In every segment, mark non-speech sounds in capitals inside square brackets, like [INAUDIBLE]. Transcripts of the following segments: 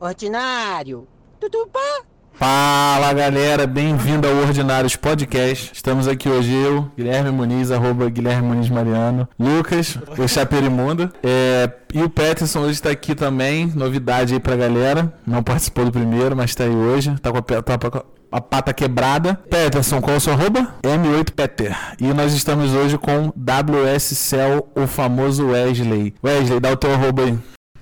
Ordinário. Tutupá. Fala galera, bem-vindo ao Ordinários Podcast. Estamos aqui hoje eu, Guilherme Muniz, arroba Guilherme Muniz Mariano, Lucas, o Chaperimundo, é, e o Peterson hoje está aqui também, novidade aí pra galera, não participou do primeiro, mas está aí hoje, tá com a, tá a pata quebrada. Peterson, qual é o seu arroba? M8Peter. E nós estamos hoje com WS Cell, o famoso Wesley. Wesley, dá o teu arroba aí.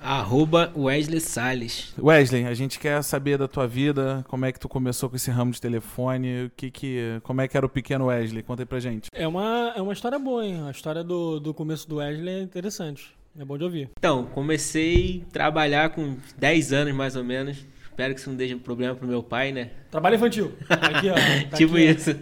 Arroba Wesley Salles. Wesley, a gente quer saber da tua vida, como é que tu começou com esse ramo de telefone, o que que, como é que era o pequeno Wesley? Conta aí pra gente. É uma, é uma história boa, hein? A história do, do começo do Wesley é interessante. É bom de ouvir. Então, comecei a trabalhar com 10 anos mais ou menos. Espero que isso não deixe problema pro meu pai, né? Trabalho infantil. Aqui, ó. [LAUGHS] Tá tipo aqui, ó. isso.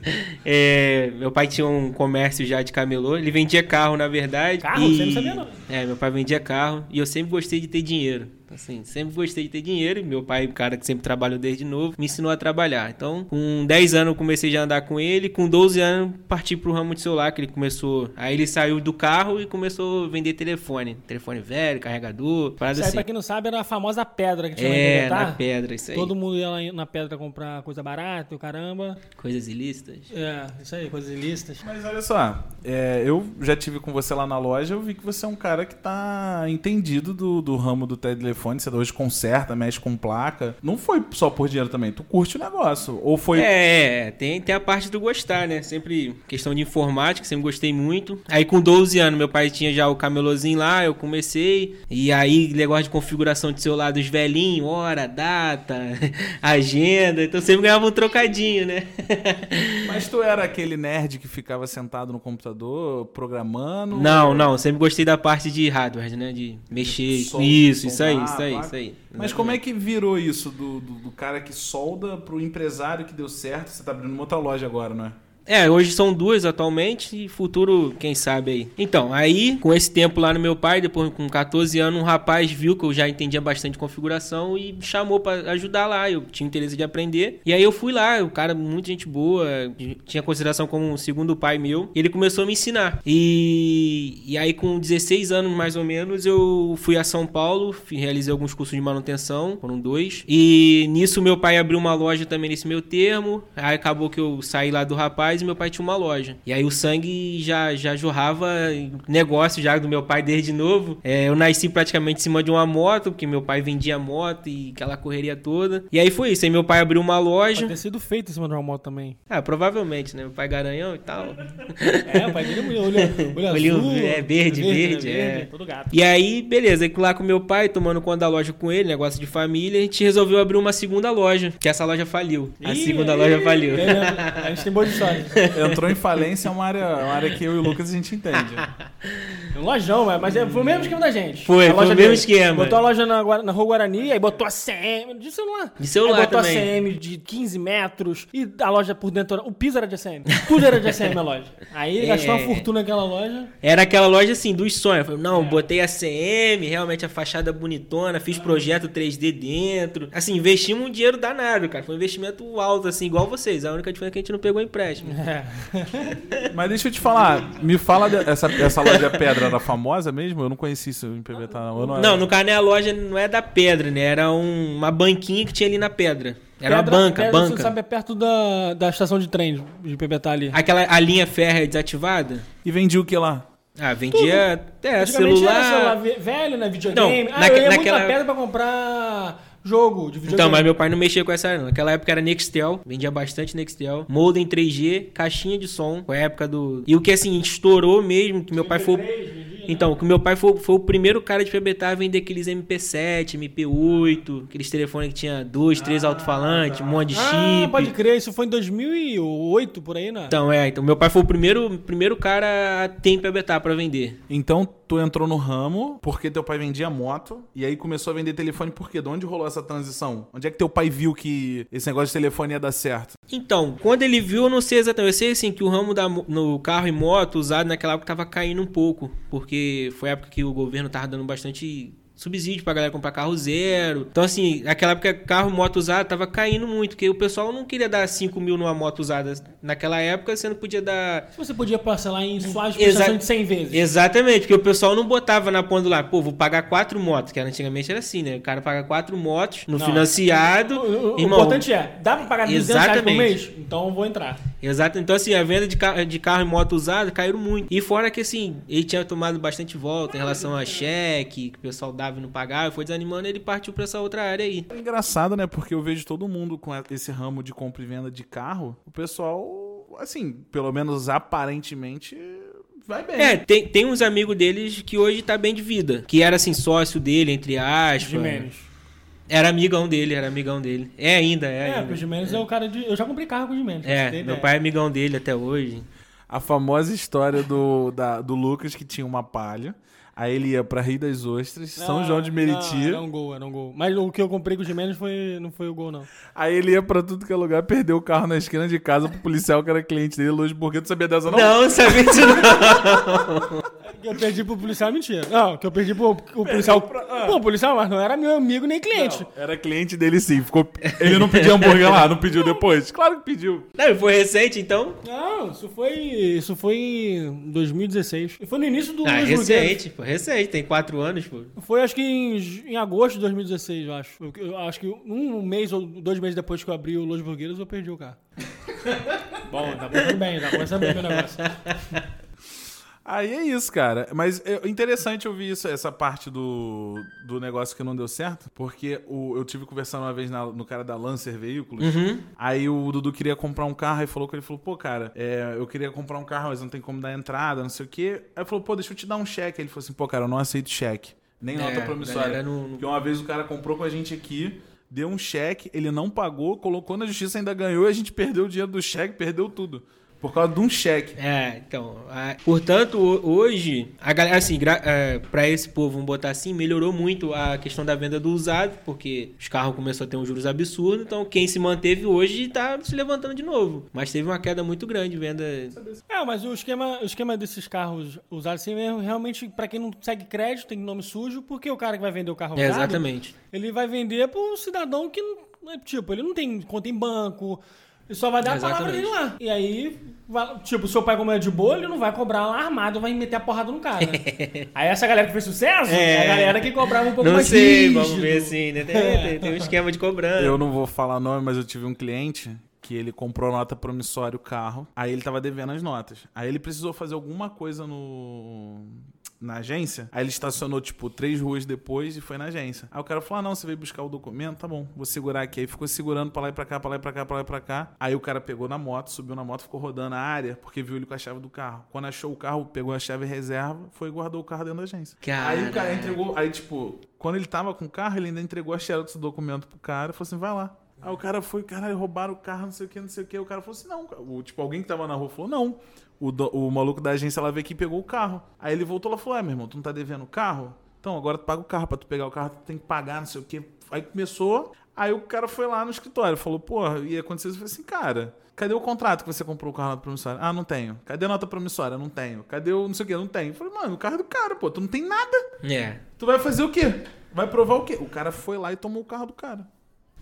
É, meu pai tinha um comércio já de camelô. Ele vendia carro, na verdade. Carro? e- Você não sabia, não. É, meu pai vendia carro. E eu sempre gostei de ter dinheiro. Assim, sempre gostei de ter dinheiro. E meu pai, cara que sempre trabalhou desde novo, me ensinou a trabalhar. Então, com 10 anos eu comecei já a andar com ele. Com 12 anos, parti pro ramo de celular, que ele começou... Aí ele saiu do carro e começou a vender telefone. Telefone velho, carregador, parada aí, assim. pra quem não sabe, era a famosa pedra que tinha É, lá em na Bogotá. pedra, isso aí. Todo mundo ia lá na pedra comprar coisa barata, e o caramba. Coisas ilícitas. É, isso aí, coisas ilícitas. Mas olha só, é, eu já tive com você lá na loja, eu vi que você é um cara que tá entendido do, do ramo do telefone, você hoje conserta, mexe com placa. Não foi só por dinheiro também, tu curte o negócio. Ou foi. É, tem, tem a parte do gostar, né? Sempre questão de informática, sempre gostei muito. Aí com 12 anos, meu pai tinha já o camelôzinho lá, eu comecei. E aí, negócio de configuração de celular dos velhinhos, hora, data, [LAUGHS] agenda. Então sempre ganhava um trocadinho, né? [LAUGHS] Mas tu era aquele nerd que ficava sentado no computador programando? Não, não, sempre gostei da parte de hardware, né? De mexer. Sol- isso, isso aí, isso aí, placa. isso aí. Mas como é que virou isso do, do, do cara que solda pro empresário que deu certo? Você tá abrindo uma outra loja agora, não é? É, hoje são duas atualmente e futuro, quem sabe aí. Então, aí, com esse tempo lá no meu pai, depois com 14 anos, um rapaz viu que eu já entendia bastante configuração e chamou pra ajudar lá. Eu tinha interesse de aprender. E aí eu fui lá, o cara, muita gente boa, tinha consideração como um segundo pai meu. Ele começou a me ensinar. E, e aí, com 16 anos mais ou menos, eu fui a São Paulo, realizei alguns cursos de manutenção, foram dois. E nisso, meu pai abriu uma loja também nesse meu termo. Aí acabou que eu saí lá do rapaz e meu pai tinha uma loja. E aí o sangue já, já jorrava negócio já do meu pai desde novo. É, eu nasci praticamente em cima de uma moto, porque meu pai vendia moto e aquela correria toda. E aí foi isso. Aí meu pai abriu uma loja. Pode ter sido feito em cima de uma moto também. Ah, provavelmente, né? Meu pai garanhão e tal. É, o pai dele olho, olho [LAUGHS] azul. é verde, né, verde, é. Todo gato. E aí, beleza, aí lá com meu pai, tomando conta da loja com ele, negócio de família, a gente resolveu abrir uma segunda loja, que essa loja faliu. A Ih, segunda loja faliu. é? A gente tem boa história. Entrou em falência, é uma área, uma área que eu e o Lucas a gente entende. É um lojão, mas- mas é- foi o mesmo esquema da gente. Foi, A foi o mesmo dele. esquema. Botou a loja na, na Rua Guarani, aí botou a CM de celular. De celular aí botou também. a CM de 15 metros e a loja por dentro. O piso era de ACM. Tudo era de ACM a loja. Aí ele É. gastou uma fortuna naquela loja. Era aquela loja assim, dos sonhos. Falei, não, botei a CM, realmente a fachada bonitona, fiz projeto 3D dentro. Assim, investimos um dinheiro danado, cara. Foi um investimento alto, assim, igual vocês. A única diferença é que a gente não pegou empréstimo. É. Mas deixa eu te falar, me fala de- essa, essa loja pedra era famosa mesmo? Eu não conheci isso em PBTA. não. Eu não, Não, no carne a loja não é da pedra, né? Era um- uma banquinha que tinha ali na pedra. Era uma Pedra- banca, Pedra, banca. Você sabe, é perto da, da estação de trem de PBTA ali. Aquela a linha férrea desativada? E vendi o que lá? Ah, vendia até Antigamente celular. era celular ve- velho, né? Videogame. Não, ah, naque- eu ia naquela- muito na pedra pra comprar jogo de videogame. Então, mas meu pai não mexia com essa área, não. Naquela época era Nextel, vendia bastante Nextel. Modem 3G, caixinha de som, foi a época do... E o que, assim, estourou mesmo, que meu pai foi... Então, que meu pai foi, foi o primeiro cara de PBTA a vender aqueles MP7, MP8, aqueles telefones que tinha dois, três alto-falantes, um monte de Ah, chip. pode crer, isso foi em 2008, por aí, né? Então, é, então meu pai foi o primeiro, primeiro cara a ter PBTA pra vender. Então tu entrou no ramo porque teu pai vendia moto e aí começou a vender telefone por quê? De onde rolou essa transição? Onde é que teu pai viu que esse negócio de telefone ia dar certo? Então, quando ele viu, eu não sei exatamente. Eu sei assim que o ramo da, no carro e moto usado naquela época tava caindo um pouco. Porque foi a época que o governo tava dando bastante subsídio pra galera comprar carro zero. Então, assim, naquela época, carro moto usada tava caindo muito, porque o pessoal não queria dar 5 mil numa moto usada naquela época, você não podia dar. Você podia parcelar em suaves prestações de 100 vezes. Exatamente, porque o pessoal não botava na ponta lá, pô, vou pagar quatro motos, que antigamente era assim, né? O cara paga quatro motos no Não. financiado. O, o- Irmão, importante é, dá pra pagar 200 reais por mês? Então eu vou entrar. Exato. Então, assim, a venda de, ca- de carro e moto usada caíram muito. E fora que, assim, ele tinha tomado bastante volta em relação a cheque, que o pessoal dava e não pagava, foi desanimando, ele partiu pra essa outra área aí. É engraçado, né? Porque eu vejo todo mundo com esse ramo de compra e venda de carro. O pessoal, assim, pelo menos aparentemente, vai bem. É, tem, tem uns amigos deles que hoje tá bem de vida. Que era, assim, sócio dele, entre aspas. Menos. Era amigão dele, era amigão dele. É ainda, é, É, ainda. o Jimenez é. o cara de. Eu já comprei carro com o Jimenez. É, meu pai é amigão dele até hoje. A famosa história do, da- do Lucas que tinha uma palha. Aí ele ia pra Rio das Ostras, São Não, João de Meriti. Não, era um gol, era um gol. Mas o que eu comprei com o Jimenez foi, não foi o gol, não. Aí ele ia pra tudo que é lugar, perdeu o carro na esquina de casa pro policial que era cliente dele, Luiz Burguet. Tu sabia dessa não? Não, não sabia disso não. [LAUGHS] Que eu perdi pro policial, mentira. Não, que eu perdi pro o policial. Pô, o policial, mas não era meu amigo nem cliente. Não, era cliente dele sim. Ficou... [LAUGHS] Ele não pediu hambúrguer lá, não pediu depois. Claro que pediu. Não, foi recente, então. Não, isso foi. Isso foi em 2016. E foi no início do Ah, recente, pô, recente, tem quatro anos, pô. Foi acho que em, em agosto de 2016, eu acho. Eu, eu acho que um mês ou dois meses depois que eu abri o Los Burgueiros, eu perdi o carro. [LAUGHS] Bom, tá começando bem, tá começando bem meu negócio. [LAUGHS] Aí é isso, cara. Mas é interessante ouvir isso, essa parte do, do negócio que não deu certo, porque o, eu tive conversando uma vez na- no cara da Lancer Veículos. Uhum. Aí o Dudu queria comprar um carro e falou que ele falou, pô, cara, é, eu queria comprar um carro, mas não tem como dar entrada, não sei o quê. Aí falou, pô, deixa eu te dar um cheque. Aí ele falou assim, pô, cara, eu não aceito cheque. Nem nota É, promissória. galera não- não- Porque uma vez o cara comprou com a gente aqui. Deu um cheque, ele não pagou, colocou na justiça, ainda ganhou e a gente perdeu o dinheiro do cheque, perdeu tudo. Por causa de um cheque. É, então. a- portanto, ho- hoje, a galera, assim, gra- é, pra esse povo, vamos botar assim, melhorou muito a questão da venda do usado, porque os carros começaram a ter uns juros absurdos, então quem se manteve hoje tá se levantando de novo. Mas teve uma queda muito grande de venda. É, mas o esquema, o esquema desses carros usados assim mesmo, realmente, pra quem não segue crédito, tem nome sujo, porque o cara que vai vender o carro É, usado, exatamente. ele vai vender pro cidadão que, não- é, tipo, ele não tem conta em banco, ele só vai dar a palavra Exatamente. dele lá. E aí, vai- tipo, seu pai como é de boa, ele não vai cobrar lá armado, vai meter a porrada no cara. [LAUGHS] aí essa galera que fez sucesso, é, a galera que cobrava um pouco Não mais sei, rígido. vamos ver assim, né? Tem, tem- tem um esquema de cobrança. Eu não vou falar nome, mas eu tive um cliente que ele comprou nota promissória o carro. Aí ele tava devendo as notas. Aí ele precisou fazer alguma coisa no na agência. Aí ele estacionou, tipo, três ruas depois e foi na agência. Aí o cara falou: ah, não, você veio buscar o documento? Tá bom, vou segurar aqui. Aí ficou segurando pra lá e pra cá, pra lá e pra cá, pra lá e pra cá. Aí o cara pegou na moto, subiu na moto, ficou rodando a área, porque viu ele com a chave do carro. Quando achou o carro, pegou a chave reserva, foi e guardou o carro dentro da agência. Aí o cara entregou. Aí, tipo, quando ele tava com o carro, ele ainda entregou a xerox do documento pro cara e falou assim: vai lá. Aí o cara foi, caralho, roubaram o carro, não sei o que, não sei o que. O cara falou assim: não. O, tipo, alguém que tava na rua falou: não. O, do- o maluco da agência lá veio aqui e pegou o carro. Aí ele voltou lá e falou: é, meu irmão, tu não tá devendo o carro? Então agora tu paga o carro. Pra tu pegar o carro, tu tem que pagar, não sei o que. Aí começou. Aí o cara foi lá no escritório, falou: porra, e aconteceu isso. Eu falei assim: cara. Cadê o contrato que você comprou o carro na promissória? Ah, não tenho. Cadê a nota promissória? Não tenho. Cadê o não sei o que? Não tenho. Eu falei, mano, o carro é do cara, pô. Tu não tem nada. É. Tu vai fazer o quê? Vai provar o quê? O cara foi lá e tomou o carro do cara.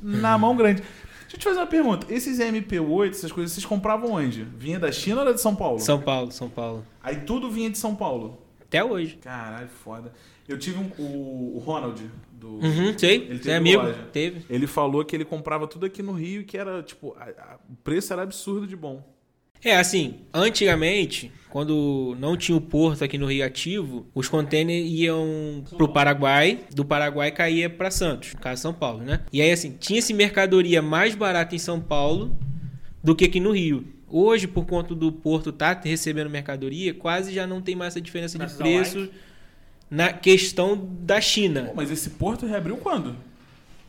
Na mão grande. Deixa eu te fazer uma pergunta. Esses MP8, essas coisas, vocês compravam onde? Vinha da China ou era de São Paulo? São Paulo, São Paulo. Aí tudo vinha de São Paulo. Até hoje. Caralho, foda. Eu tive um- o, o Ronald do. Uhum, sei. Ele teve é amigo? loja. Teve. Ele falou que ele comprava tudo aqui no Rio e que era, tipo, a- a- o preço era absurdo de bom. É, assim, antigamente, quando não tinha o porto aqui no Rio ativo, os containers iam pro Paraguai, do Paraguai caía pra Santos, no caso São Paulo, né? E aí, assim, tinha-se mercadoria mais barata em São Paulo do que aqui no Rio. Hoje, por conta do porto estar recebendo mercadoria, quase já não tem mais essa diferença de preço na questão da China. Mas esse porto reabriu quando?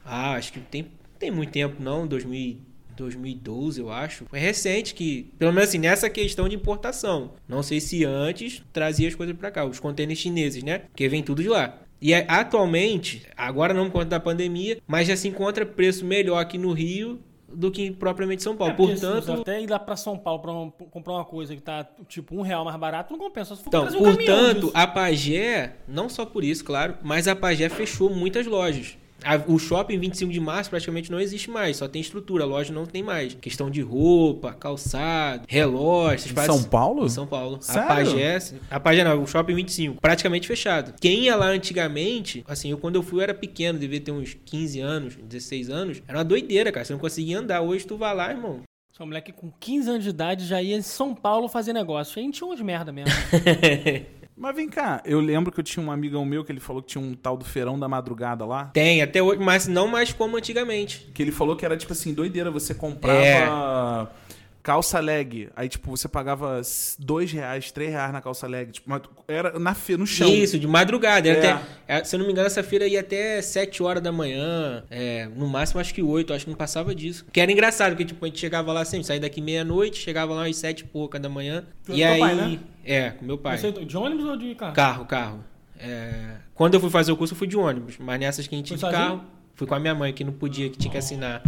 Ah, acho que tem, tem muito tempo não, 2000, 2012 eu acho. Foi recente que, pelo menos assim, nessa questão de importação. Não sei se antes trazia as coisas pra cá, os contêineres chineses, né? Porque vem tudo de lá. E é, atualmente, agora não por conta da pandemia, mas já se encontra preço melhor aqui no Rio do que propriamente São Paulo. É, portanto, você até ir lá pra São Paulo pra um- comprar uma coisa que tá tipo um real mais barato, não compensa. Se for Então, um portanto, a Pagé, não só por isso, claro, mas a Pagé fechou muitas lojas. A- o shopping 25 de março praticamente não existe mais, só tem estrutura, a loja não tem mais. Questão de roupa, calçado, relógio, Em São Paulo? Em São Paulo. Sério? A Pagé, a Pagé não, o shopping 25, praticamente fechado. Quem ia lá antigamente, assim, eu quando eu fui eu era pequeno, devia ter uns 15 anos, 16 anos, era uma doideira, cara, você não conseguia andar. Hoje tu vai lá, irmão. Só um moleque com 15 anos de idade já ia em São Paulo fazer negócio. A gente tinha umas merda mesmo. [LAUGHS] Mas vem cá, eu lembro que eu tinha um amigão meu que ele falou que tinha um tal do feirão da madrugada lá. Tem, até hoje, mas não mais como antigamente. Que ele falou que era tipo assim, doideira, você comprava calça leg. Aí, tipo, você pagava dois reais, três reais na calça leg. Tipo, era na fe, no chão. Isso, de madrugada. É. até- é, se eu não me engano, essa feira ia até 7 horas da manhã. é, no máximo, acho que 8. Acho que não passava disso. Que era engraçado, porque tipo, a gente chegava lá sempre, saía daqui meia-noite, chegava lá às 7 e pouca da manhã. Com e aí. pai, né? É, com meu pai. Você, de ônibus ou de carro? Carro, carro. É, quando eu fui fazer o curso, eu fui de ônibus. Mas nessas que a gente Foi de sozinho? carro, fui com a minha mãe, que não podia, que tinha que assinar.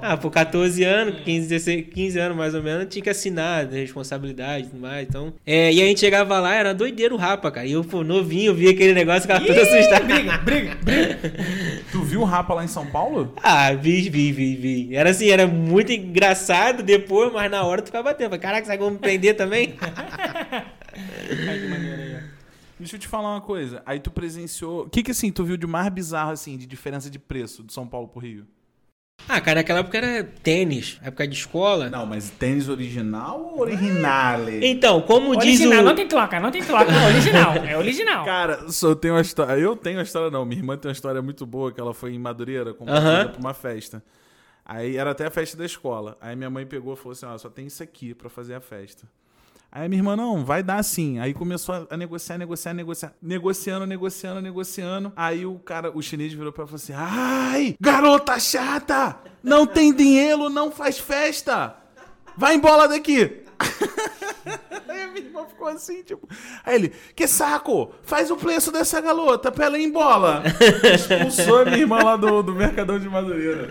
Ah, por 14 anos, 15, 16, 15 anos mais ou menos, tinha que assinar, né, responsabilidade e tudo mais. Então, é, e a gente chegava lá, era doideiro o rapa, cara. E eu, pô, novinho, via aquele negócio, ficava todo assustado. Briga, briga, briga. [LAUGHS] Tu viu o Rapa lá em São Paulo? Ah, vi, vi, vi, vi. Era assim, era muito engraçado depois, mas na hora tu ficava batendo. Falei, Caraca, sabe como me prender também? [LAUGHS] Ai, que maneiro aí. ó. Deixa eu te falar uma coisa. Aí tu presenciou. O que que assim, tu viu de mais bizarro, assim, de diferença de preço de São Paulo pro Rio? Ah, cara, naquela época era tênis, época de escola. Não, mas tênis original ou originale? Então, como diz o. Original, não tem troca, não tem troca. É original, é original. Cara, só tenho uma história. Eu tenho uma história, não. Minha irmã tem uma história muito boa que ela foi em Madureira comprar Aham. coisa pra uma festa. Aí era até a festa da escola. Aí minha mãe pegou e falou assim: ó, só tem isso aqui pra fazer a festa. Aí a minha irmã, não, vai dar sim. Aí começou a- negociar, negociar, negociar. Negociando, negociando, negociando. Aí o cara, o chinês virou pra ela e falou assim: Ai, garota chata! Não tem dinheiro, não faz festa! Vai embora daqui! [LAUGHS] Aí a minha irmã ficou assim, tipo. Aí ele, que saco! Faz o preço dessa garota pra ela ir embora! [LAUGHS] Expulsou a minha irmã lá do, do Mercadão de Madureira.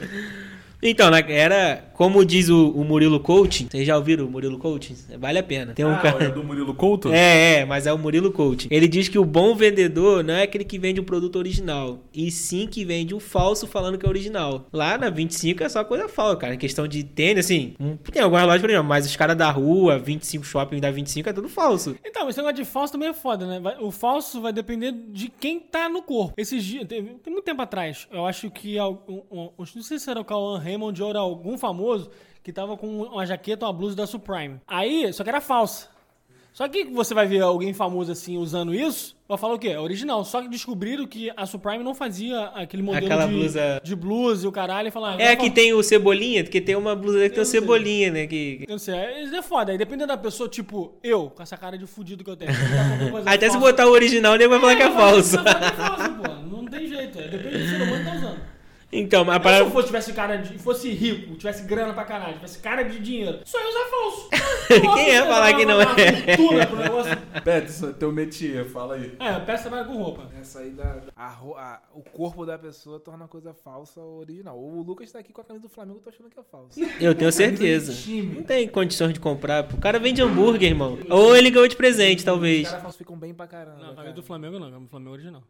Então, na- era. Como diz o, o Murilo Coaching. Vocês já ouviram o Murilo Coaching? Vale a pena. Tem um Ah, cara. é do Murilo Couto? É, é, mas é o Murilo Coaching. Ele diz que o bom vendedor não é aquele que vende um produto original, e sim que vende o falso falando que é original. Lá na 25 é só coisa falsa, cara. Em questão de tênis, assim, tem algumas lojas original, mas os caras da rua, 25 shopping da 25 é tudo falso. Então, esse negócio de falso também é foda, né? O falso vai depender de quem tá no corpo. Esses dias, tem, tem muito tempo atrás, eu acho que, um, um, não sei se era o Cauan Raymond ou algum famoso que tava com uma jaqueta ou uma blusa da Supreme. Aí, só que era falsa. Só que você vai ver alguém famoso assim usando isso, vai falar o quê? É original. Só que descobriram que a Supreme não fazia aquele modelo Aquela de, blusa- de blusa e o caralho e falar. É a que tem o cebolinha, porque tem uma blusa que tem o cebolinha, né? Que... Eu não sei, é- isso é foda. Aí dependendo da pessoa, tipo, eu, com essa cara de fudido que eu tenho. tá Até se botar o original, nego vai falar que é falso. Não, é falso, pô. Não tem jeito. é. Depende do ser humano que tá usando. Então, mas a Mas se eu fosse, tivesse cara de. fosse rico, tivesse grana pra caralho, tivesse cara de dinheiro, só ia usar falso. [LAUGHS] Quem ia falar que não é? Fortuna pro negócio. [LAUGHS] Peterson, teu métier, fala aí. É, peça vai com roupa. Essa aí da. a a- o corpo da pessoa torna a coisa falsa ou original. O Lucas tá aqui com a camisa do Flamengo, eu tô achando que é falso. [LAUGHS] Eu tenho certeza. Não tem condições de comprar. O cara vende hambúrguer, irmão. Ou ele ganhou de presente, Os talvez. caras falsificam bem pra caramba. Não, cara. camisa do Flamengo não, camisa do Flamengo original.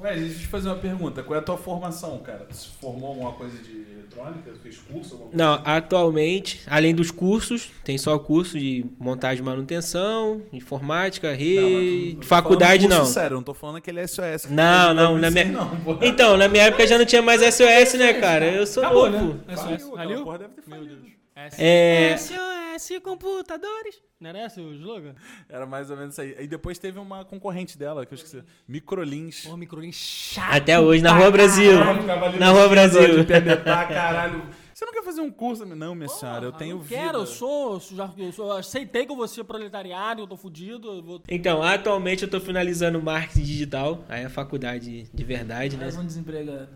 Ué, deixa eu te fazer uma pergunta. Qual é a tua formação, cara? Tu se formou alguma coisa de eletrônica? Fez curso? Alguma coisa? Não, atualmente, além dos cursos, tem só curso de montagem e manutenção, informática, rede, faculdade não. Sério, eu não tô falando aquele SOS. que Não, não, na minha... não. Então, na minha época já não tinha mais SOS, né, cara? Eu sou Acabou, novo. né? SOS. Aquela Valeu? porra deve ter falido. É. SOS Computadores. Não era esse o slogan? Era mais ou menos isso aí. E depois teve uma concorrente dela, que eu esqueci. Microlins. Porra, microlinho chato. Até hoje, na Rua Brasil. Ali Na Rua Brasil. De PBTA, caralho. Você não quer fazer um curso? Não, minha senhora, eu tenho vida. quero, eu sou, já, eu sou. aceitei que eu vou ser proletariado, eu tô fudido. Eu vou... Então, atualmente eu tô finalizando marketing digital. Aí é a faculdade de verdade, né? Mais um desempregado.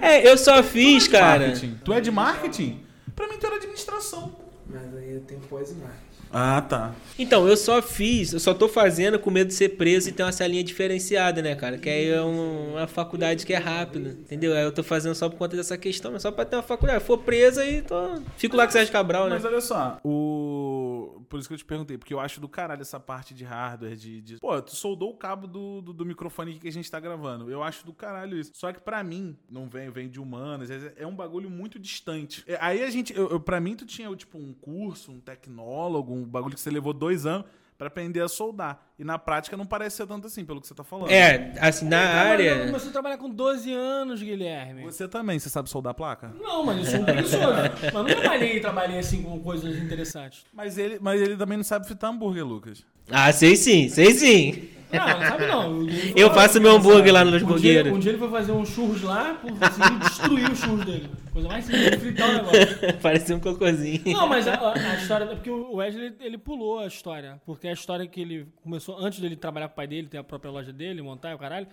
É, eu só fiz, cara. Marketing. Tu é de marketing? Pra mim tu era administração. Mas aí eu tenho marketing. Ah, tá. Então, eu só fiz, eu só tô fazendo com medo de ser preso e ter uma salinha diferenciada, né, cara? Que aí é um- uma faculdade que é rápida, entendeu? Aí eu tô fazendo só por conta dessa questão, mas só pra ter uma faculdade. Se for preso, aí tô... fico lá com o Sérgio Cabral, né? Mas olha só, o. Por isso que eu te perguntei, porque eu acho do caralho essa parte de hardware, de. de- Pô, tu soldou o cabo do, do, do microfone que a gente tá gravando. Eu acho do caralho isso. Só que pra mim, não vem, vem de humanas, é é um bagulho muito distante. É, Aí a gente. Eu, eu, pra mim, tu tinha, tipo, um curso, um tecnólogo, um bagulho que você levou dois anos pra aprender a soldar. E na prática não parece ser tanto assim, pelo que você tá falando. É, assim, na Eu área... comecei a trabalhar com 12 anos, Guilherme. Você também, você sabe soldar placa? Não, mas eu sou um preguiçoso. [LAUGHS] mas não trabalhei, trabalhei assim com coisas interessantes. Mas ele, mas ele também não sabe fritar hambúrguer, Lucas. Ah, sei sim, sei sim. Não, não sabe não. Eu faço meu hambúrguer lá no Los um um dia ele foi fazer um churros lá, por destruir os churros dele. Coisa mais simples de fritar o negócio. [LAUGHS] Parecia um cocôzinho. Não, mas a, a história. É porque o Wesley ele pulou a história. Porque a história que ele começou antes dele trabalhar com o pai dele, ter a própria loja dele, montar e o caralho.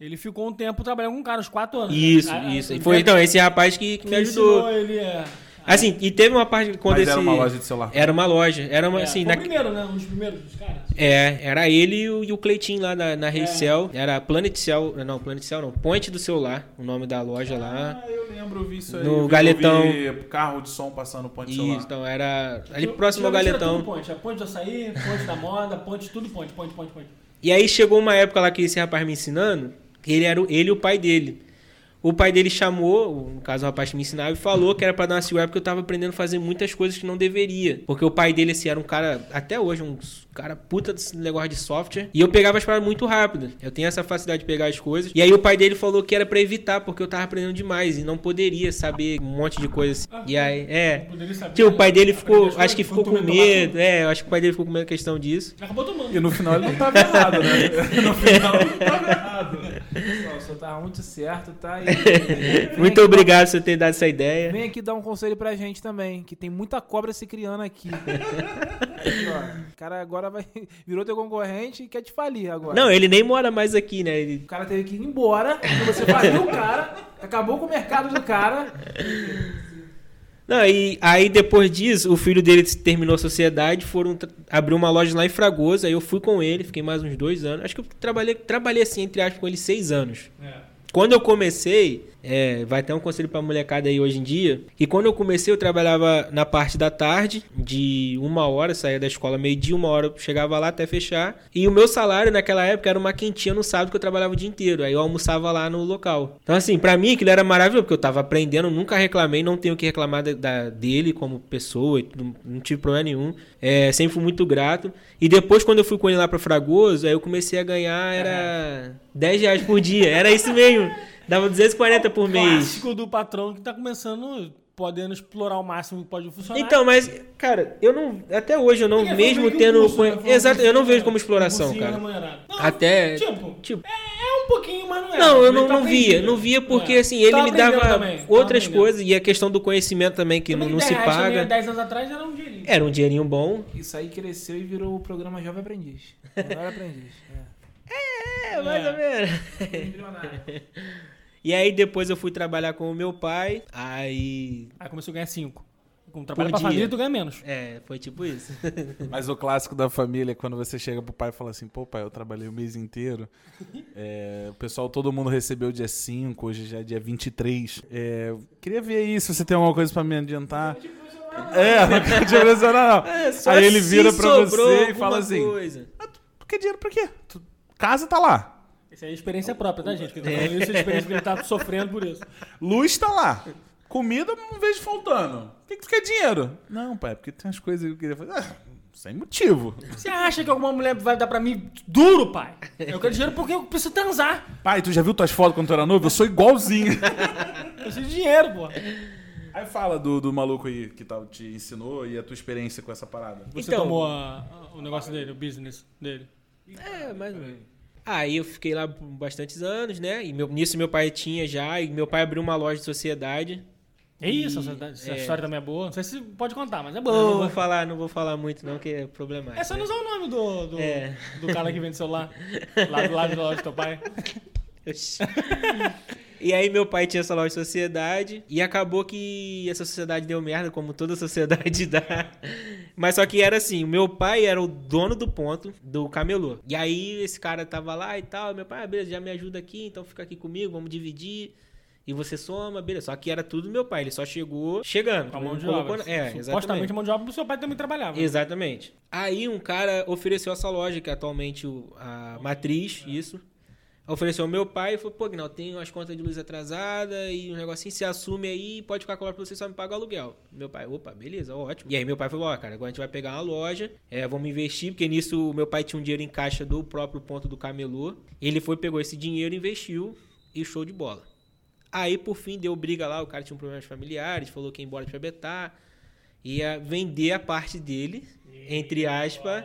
Ele ficou um tempo trabalhando com um cara, uns 4 anos. Isso, a- isso. E foi então esse rapaz que, que me que ajudou. ensinou Ele é. Assim, e teve uma parte quando Mas esse. era uma loja de celular. Era uma loja. Era uma, é, assim, na... o primeiro, né? Um dos primeiros dos caras. É, era ele e o, e o Cleitinho lá na, na É. Racel. Era Planet Cell. Não, Planet Cell não. Point do celular, o nome da loja lá. Ah, eu lembro, eu vi isso aí. No Eu vi- Galetão. eu vi carro de som passando ponte Isso, celular. então era ali próximo ao Galetão. Tudo ponte. É ponte do açaí, ponte da moda, ponte, tudo ponte, ponte, ponte, ponte. E aí chegou uma época lá que esse rapaz me ensinando, que ele era o- ele e o pai dele. O pai dele chamou, no caso o rapaz que me ensinava, e falou que era pra dar uma segurada porque eu tava aprendendo a fazer muitas coisas que não deveria. Porque o pai dele, assim, era um cara, até hoje, um cara puta desse negócio de software. E eu pegava as paradas muito rápido. Eu tenho essa facilidade de pegar as coisas. E aí o pai dele falou que era pra evitar, porque eu tava aprendendo demais e não poderia saber um monte de coisa. assim. E aí, é. Poderia saber. Tipo, o pai dele ficou, Aprender as acho que ficou com medo. É, eu acho que o pai dele ficou com medo da questão disso. Acabou tomando. E no final ele não tava errado, né? [LAUGHS] No final ele não tava errado. Pessoal, o senhor tava muito certo, tá? E- [LAUGHS] Muito obrigado por você ter dado essa ideia. Vem aqui dar um conselho pra gente também, que tem muita cobra se criando aqui. [LAUGHS] Aqui, ó, o cara agora vai, [LAUGHS] virou teu concorrente e quer te falir agora. Não, ele nem mora mais aqui, né? Ele- O cara teve que ir embora, você faliu o cara, acabou com o mercado do cara. Não, e aí depois disso, o filho dele terminou a sociedade, foram abrir uma loja lá em Fragoso, aí eu fui com ele, fiquei mais uns dois anos. Acho que eu trabalhei, trabalhei assim, entre aspas, com ele seis anos. É. Quando eu comecei, é, vai ter um conselho pra molecada aí hoje em dia, que quando eu comecei eu trabalhava na parte da tarde, de uma hora, saía da escola meio-dia, uma hora chegava lá até fechar, e o meu salário naquela época era uma quentinha no sábado que eu trabalhava o dia inteiro, aí eu almoçava lá no local. Então assim, pra mim aquilo era maravilhoso, porque eu tava aprendendo, nunca reclamei, não tenho o que reclamar da, da- dele como pessoa, e não, não tive problema nenhum, é, sempre fui muito grato. E depois quando eu fui com ele lá pra Fragoso, aí eu comecei a ganhar, era 10 reais por dia, era isso mesmo. Dava 240 por mês. Clássico do patrão que tá começando, podendo explorar o máximo que pode funcionar. Então, mas, cara, eu não. Até hoje eu não, É, mesmo tendo. curso, conhe- né? Exato, eu não vejo como exploração, cara. Não, Até. Tipo, Tipo. é um pouquinho, mas não é. Não, eu Ele não, tá não via. Não via porque, É. assim, ele Tava me dava também, tava outras aprendendo. coisas e a questão do conhecimento também, que não, Também não 10 se paga. 10 anos atrás era um dinheirinho. Era um dinheirinho bom. Isso aí cresceu e virou o programa Jovem Aprendiz. Melhor aprendiz. É. É, mais ou menos. [LAUGHS] E aí depois eu fui trabalhar com o meu pai. Aí. Aí começou a ganhar 5. Como trabalha Por pra dia. família, tu ganha menos. É, foi tipo isso. [LAUGHS] Mas o clássico da família é quando você chega pro pai e fala assim, pô pai, eu trabalhei o mês inteiro. [LAUGHS] É, o pessoal, todo mundo recebeu dia 5, hoje já é dia 23. É, queria ver aí se você tem alguma coisa pra me adiantar. É, não quero te impressionar, não. [LAUGHS] É, só Aí ele vira pra você e fala assim, coisa. por que dinheiro pra quê? Tu- casa tá lá, Isso aí é experiência própria, tá, gente? Que ele tá falando isso é experiência que ele tá sofrendo por isso. luz tá lá, comida não vejo faltando. Por que, quer dinheiro? Não, pai, porque tem umas coisas que eu queria fazer. Ah, sem motivo. Você acha que alguma mulher vai dar pra mim duro, pai? Eu quero dinheiro porque eu preciso transar. Pai, tu já viu tuas fotos quando tu era novo? Eu sou igualzinho. Eu preciso de dinheiro, pô. Aí fala do, do maluco aí que tal, te ensinou e a tua experiência com essa parada. Você Então- tomou a- a- o negócio dele, o business dele. É, mais ou menos. Aí eu fiquei lá por bastantes anos, né? E meu, nisso meu pai tinha já, e meu pai abriu uma loja de sociedade. É isso, E- essa, é. história também é boa. Não sei se pode contar, mas é Eu não vou boa. falar, não vou falar muito não, que é problemático. É só não usar o nome do, do, É. do cara que vende celular [LAUGHS] lá do lado da loja do teu pai. E aí meu pai tinha essa loja de sociedade e acabou que essa sociedade deu merda, como toda [LAUGHS] sociedade dá. Mas só que era assim, o meu pai era o dono do ponto do camelô. E aí esse cara tava lá e tal, meu pai, ah, beleza, já me ajuda aqui, então fica aqui comigo, vamos dividir. E você soma, beleza. Só que era tudo meu pai, ele só chegou chegando. Com a mão de Colocou- obra. É, Supostamente a mão de obra do seu pai também trabalhava. Exatamente. Aí um cara ofereceu essa loja, que é atualmente a matriz, isso. Ofereceu ao meu pai e falou, pô, Gnal, tem umas contas de luz atrasada e um negocinho, você assume aí, pode ficar com a pra você, só me paga o aluguel. Meu pai, opa, beleza, ótimo. E aí meu pai falou, ó, cara, agora a gente vai pegar uma loja, é, vamos investir, porque nisso o meu pai tinha um dinheiro em caixa do próprio ponto do camelô. Ele foi, pegou esse dinheiro, investiu e show de bola. Aí, por fim, deu briga lá, o cara tinha um problemas familiares, falou que ia embora de Betar, ia vender a parte dele, entre aspas,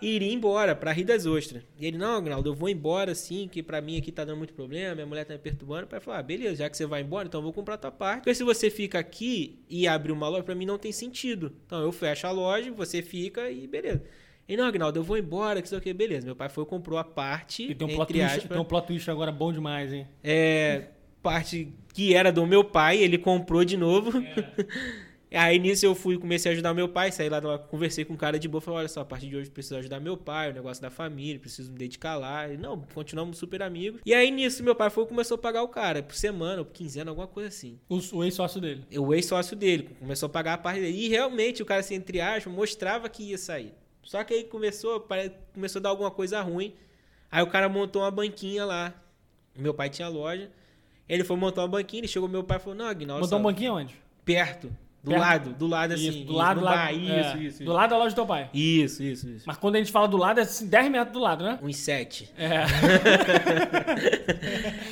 iria embora pra Rio das Ostras. E ele, não, Agnaldo, eu vou embora sim, que pra mim aqui tá dando muito problema, minha mulher tá me perturbando. O pai falou, ah, beleza, já que você vai embora, então eu vou comprar tua parte. Porque se você fica aqui e abre uma loja, pra mim não tem sentido. Então eu fecho a loja, você fica e beleza. E não, Agnaldo, eu vou embora, que sei o que, beleza. Meu pai foi e comprou a parte, E tem um, plot twist, aspas, tem um plot twist agora bom demais, hein? é, parte que era do meu pai, ele comprou de novo. [LAUGHS] Aí nisso eu fui, comecei a ajudar meu pai, saí lá, conversei com um cara de boa, falei, olha só, a partir de hoje eu preciso ajudar meu pai, o negócio da família, preciso me dedicar lá. Ele, não, continuamos super amigos. E aí nisso meu pai foi e começou a pagar o cara, por semana, por quinzena, alguma coisa assim. O, o ex-sócio dele. O ex-sócio dele, começou a pagar a parte dele. E realmente o cara, assim, entre aspas, mostrava que ia sair. Só que aí começou, começou a dar alguma coisa ruim. Aí o cara montou uma banquinha lá. Meu pai tinha loja. Ele foi montar uma banquinha, ele chegou meu pai e falou, não, Aguinaldo, Mandou um só- banquinho onde? perto. Do Perto? lado, do lado assim. Isso, do lado, no lá. bar, é, Isso, isso, Do isso. lado da loja do teu pai. Isso, isso, isso. Mas quando a gente fala do lado, é assim, 10 metros do lado, né? Uns sete. É. [LAUGHS]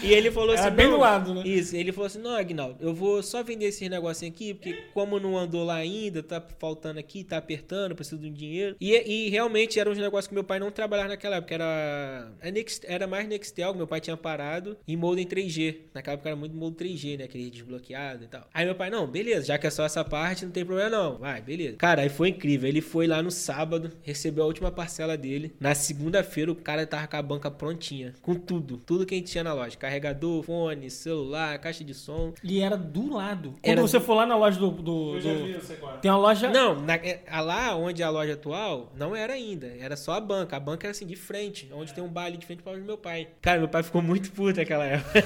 E ele falou Era assim. bem do lado, né? Isso, ele falou assim: não, Agnaldo, eu vou só vender esses negocinhos aqui, porque como não andou lá ainda, tá faltando aqui, tá apertando, preciso de um dinheiro. E, e realmente eram uns negócios que meu pai não trabalhava naquela época. Era, Next- era mais Nextel, que meu pai tinha parado, e molde em 3G. Naquela época era muito molde 3G, né? Aquele desbloqueado e tal. Aí meu pai, não, beleza, já que é só essa parte, não tem problema não. Vai, beleza. Cara, aí foi incrível. Ele foi lá no sábado, recebeu a última parcela dele. Na segunda-feira, o cara tava com a banca prontinha. Com tudo. Tudo que a gente tinha na loja. Carregador, fone, celular, caixa de som. E era do lado. Quando Era você for lá na loja do. do- do- Tem uma loja. Não, na- é, lá onde é a loja atual, não era ainda. Era só a banca. A banca era assim, de frente. Onde tem um bar ali de frente para o meu pai. Cara, meu pai ficou muito puto naquela época.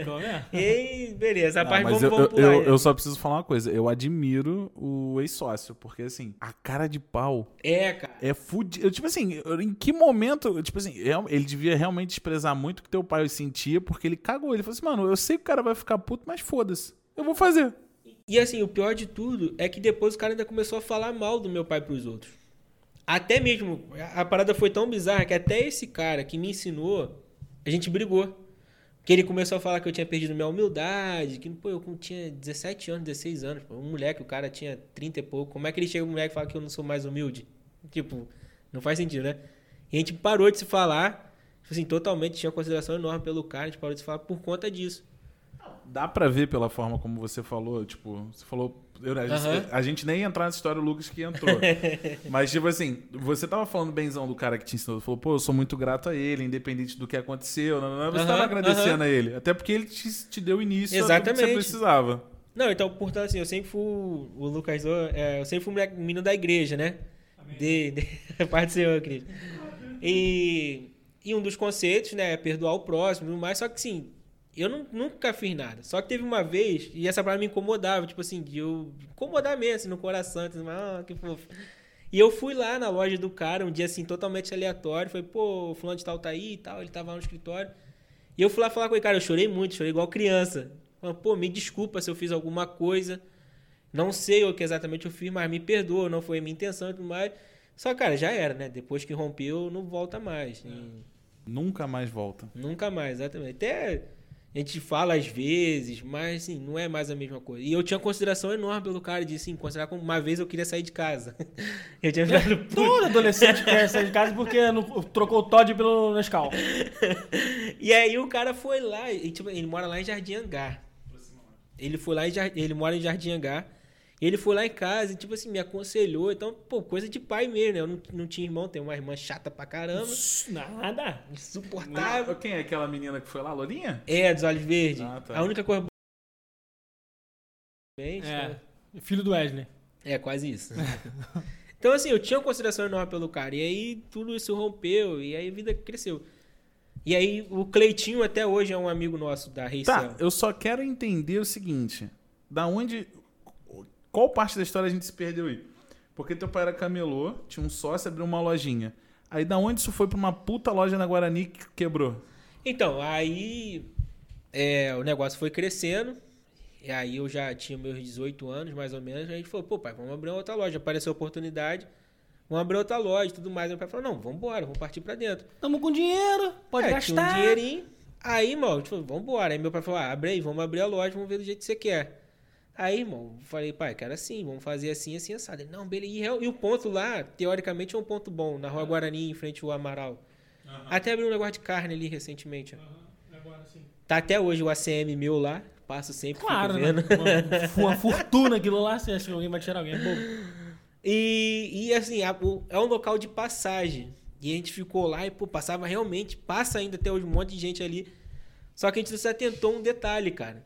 Então, é. e aí, beleza. A Não, parte mas vamos, eu, vamos eu, eu, eu só preciso falar uma coisa. Eu admiro o ex-sócio, porque assim, a cara de pau É, cara. é fudido. Tipo assim, em que momento, tipo assim, real- ele devia realmente desprezar muito o que teu pai sentia, porque ele cagou. Ele falou assim, mano, eu sei que o cara vai ficar puto, mas foda-se. Eu vou fazer. E assim, o pior de tudo é que depois o cara ainda começou a falar mal do meu pai pros outros. Até mesmo, a parada foi tão bizarra que até esse cara que me ensinou, a gente brigou. Que ele começou a falar que eu tinha perdido minha humildade, que, pô, eu tinha 17 anos, 16 anos, pô, um moleque, o cara tinha 30 e pouco. Como é que ele chega um moleque e fala que eu não sou mais humilde? Tipo, não faz sentido, né? E a gente parou de se falar, tipo assim, totalmente, tinha uma consideração enorme pelo cara, a gente parou de se falar por conta disso. Dá pra ver pela forma como você falou, tipo, você falou. eu- a, gente, Aham. a gente nem ia entrar nessa história, o Lucas que entrou. [LAUGHS] Mas, tipo assim, você tava falando benzão do cara que te ensinou. Falou, pô, eu sou muito grato a ele, independente do que aconteceu. Não, não. Você Aham, tava agradecendo aham. a ele. Até porque ele te, te deu início tudo que você Exatamente. precisava. Não, então, portanto, assim, eu sempre fui. O Lucas, é, eu sempre fui um menino da igreja, né? De, de, [LAUGHS] parte do Senhor. E, e um dos conceitos, né, é perdoar o próximo e mais. Só que, assim, eu não- nunca fiz nada. Só que teve uma vez, e essa palavra me incomodava, tipo assim, de eu incomodar mesmo, assim, no coração. Assim, ah, que fofo. E eu fui lá na loja do cara, um dia, assim, totalmente aleatório. Falei, pô, o fulano de tal tá aí e tal. Ele tava lá no escritório. E eu fui lá falar com ele, cara, eu chorei muito, chorei igual criança. Falei, pô, me desculpa se eu fiz alguma coisa. Não sei o que exatamente eu fiz, mas me perdoa, não foi a minha intenção e tudo mais. Só, cara, já era, né? Depois que rompeu, não volta mais. E Nunca mais volta. Nunca mais, exatamente. Até a gente fala às vezes, mas assim, não é mais a mesma coisa. E eu tinha consideração enorme pelo cara, de assim, considerar como uma vez eu queria sair de casa. [LAUGHS] eu tinha ficado [LAUGHS] puto. Todo adolescente [LAUGHS] quer sair de casa porque não- trocou o Todd pelo Nescau. E aí o cara foi lá, e, tipo, ele mora lá em Jardim Hangar. Ele foi lá em Jar- ele mora em Jardim Hangar. Ele foi lá em casa e, tipo assim, me aconselhou. Então, pô, coisa de pai mesmo, né? Eu não, não tinha irmão, tenho uma irmã chata pra caramba. Nada. Insuportável. Quem é aquela menina que foi lá, Lourinha? É, dos olhos verdes. Ah, tá. A única coisa. É. Filho do Wesley. É, quase isso. [LAUGHS] então, assim, eu tinha uma consideração enorme pelo cara. E aí tudo isso rompeu. E aí a vida cresceu. E aí o Cleitinho até hoje é um amigo nosso da Reicel. Tá, eu só quero entender o seguinte. Da onde... Qual parte da história a gente se perdeu aí? Porque teu pai era camelô, tinha um sócio, abriu uma lojinha. Aí da onde isso foi pra uma puta loja na Guarani que quebrou? Então, aí é, o negócio foi crescendo. E aí eu já tinha meus 18 anos, mais ou menos. A gente falou, pô, pai, vamos abrir uma outra loja. Apareceu a oportunidade. Vamos abrir outra loja e tudo mais. Meu pai falou, não, vamos embora, vamos partir pra dentro. Tamo com dinheiro, pode é, gastar. Tinha um dinheirinho. Aí, irmão, tipo, vamos embora. Aí meu pai falou, ah, abre aí, vamos abrir a loja, vamos ver do jeito que você quer. Aí, irmão, falei, pai, quero assim, vamos fazer assim, assim, assado. Ele, não, beleza. E, e o ponto lá, teoricamente, é um ponto bom, na Rua Guarani, em frente ao Amaral. Até abriu um negócio de carne ali recentemente. ó. Agora sim. Tá até hoje o ACM meu lá, passo sempre, Claro, né? Uma, [LAUGHS] uma fortuna aquilo lá, você acha que alguém vai tirar alguém? Bobo. E, e assim, a- o- é um local de passagem. E a gente ficou lá e, pô, passava realmente, passa ainda até hoje um monte de gente ali. Só que a gente se atentou um detalhe, cara.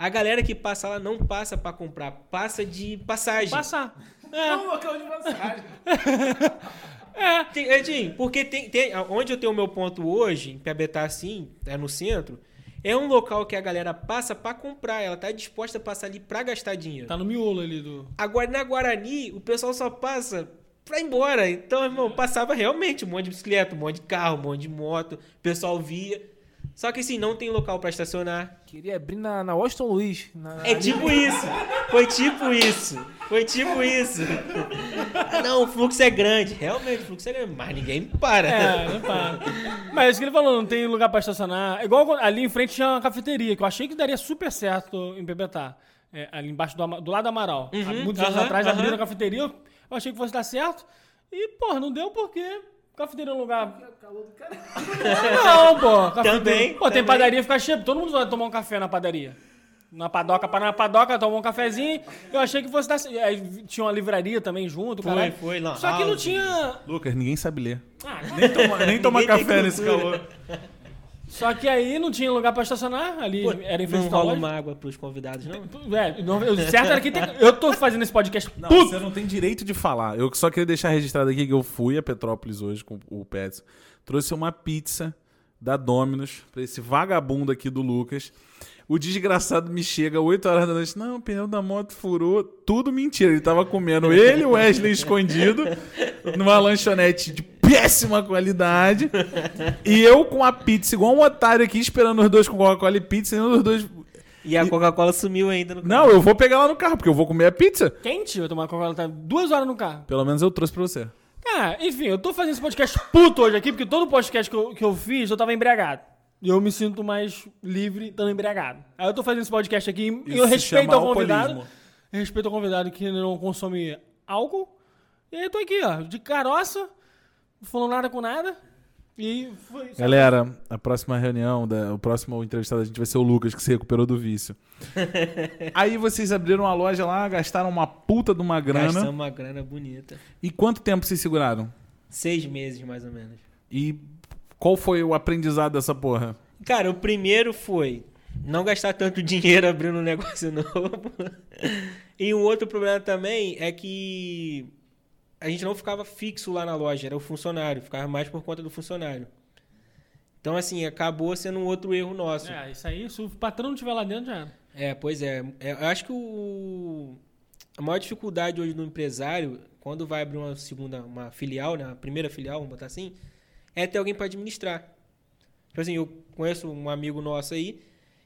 A galera que passa lá não passa pra comprar, passa de passagem. Passar. É. um local de passagem. [LAUGHS] Tem, é, Tim, porque tem, tem- onde eu tenho o meu ponto hoje, em Piabetá, assim, é no centro, é um local que a galera passa pra comprar. Ela tá disposta a passar ali pra gastar dinheiro. Tá no miolo ali do. Agora, na Guarani, o pessoal só passa pra ir embora. Então, irmão, passava realmente um monte de bicicleta, um monte de carro, um monte de moto. O pessoal via. Só que assim, não tem local pra estacionar. Queria abrir na, na Washington Luiz. na- É tipo isso. Foi tipo isso. Foi tipo isso. Ah, não, o fluxo é grande. Realmente, o fluxo é grande. Mas ninguém para. É, não para. Mas é isso que ele falou, não tem lugar pra estacionar. É Igual ali em frente tinha uma cafeteria, que eu achei que daria super certo em Bebetá. É, ali embaixo do, do lado do Amaral. Há muitos anos atrás aham. abriram a cafeteria, eu achei que fosse dar certo. E, porra, não deu porque cafeteria é um lugar... Não, pô. cafeteria- Também, Pô, tem também. padaria, fica cheio. Todo mundo vai tomar um café na padaria. Na padoca, para na padoca, tomar um cafezinho. Eu achei que fosse dar certo. Aí Tinha uma livraria também junto, Foi, caralho. foi, lan Só que não tinha... Lucas, ninguém sabe ler. Ah, Nem toma, [LAUGHS] nem toma Ninguém tem café nesse calor. Só que aí não tinha lugar pra estacionar, ali Pô, era em não frente rola uma água pros convidados, não? É, não- o certo era que tem, eu tô fazendo esse podcast Não, puto. você não tem direito de falar. Eu só queria deixar registrado aqui que eu fui a Petrópolis hoje com o Pets. Trouxe uma pizza da Domino's pra esse vagabundo aqui do Lucas. O desgraçado me chega 8 horas da noite. Não, o pneu da moto furou. Tudo mentira. Ele tava comendo ele e o Wesley escondido numa lanchonete de péssima qualidade. E eu com a pizza, igual um otário aqui, esperando os dois com Coca-Cola e pizza. E um dos dois. E a Coca-Cola sumiu ainda no Não, eu vou pegar lá no carro, porque eu vou comer a pizza. Quente, eu tomar Coca-Cola, tá duas horas no carro. Pelo menos eu trouxe pra você. Cara, enfim, eu tô fazendo esse podcast puto hoje aqui, porque todo podcast que eu, que eu fiz, eu tava embriagado. E eu me sinto mais livre estando embriagado. Aí eu tô fazendo esse podcast aqui e eu se respeito ao convidado. alcoolismo. Eu respeito ao convidado que não consome álcool. E aí eu tô aqui, ó, de caroça, não falando nada com nada. E foi. Galera, a próxima reunião, da, o próximo entrevistado da gente vai ser o Lucas, que se recuperou do vício. [LAUGHS] Aí vocês abriram uma loja lá, gastaram uma puta de uma grana. Gastamos uma grana bonita. E quanto tempo vocês seguraram? Seis meses, mais ou menos. E qual foi o aprendizado dessa porra? Cara, o primeiro foi não gastar tanto dinheiro abrindo um negócio [LAUGHS] novo. e um outro problema também é que a gente não ficava fixo lá na loja, era o funcionário, ficava mais por conta do funcionário. Então, assim, acabou sendo um outro erro nosso. É, isso aí, se o patrão não estiver lá dentro, já era. É, pois é. É, Eu acho que o, a maior dificuldade hoje do empresário, quando vai abrir uma segunda, uma filial, né, a primeira filial, vamos botar assim, é ter alguém para administrar. Tipo assim, eu conheço um amigo nosso aí,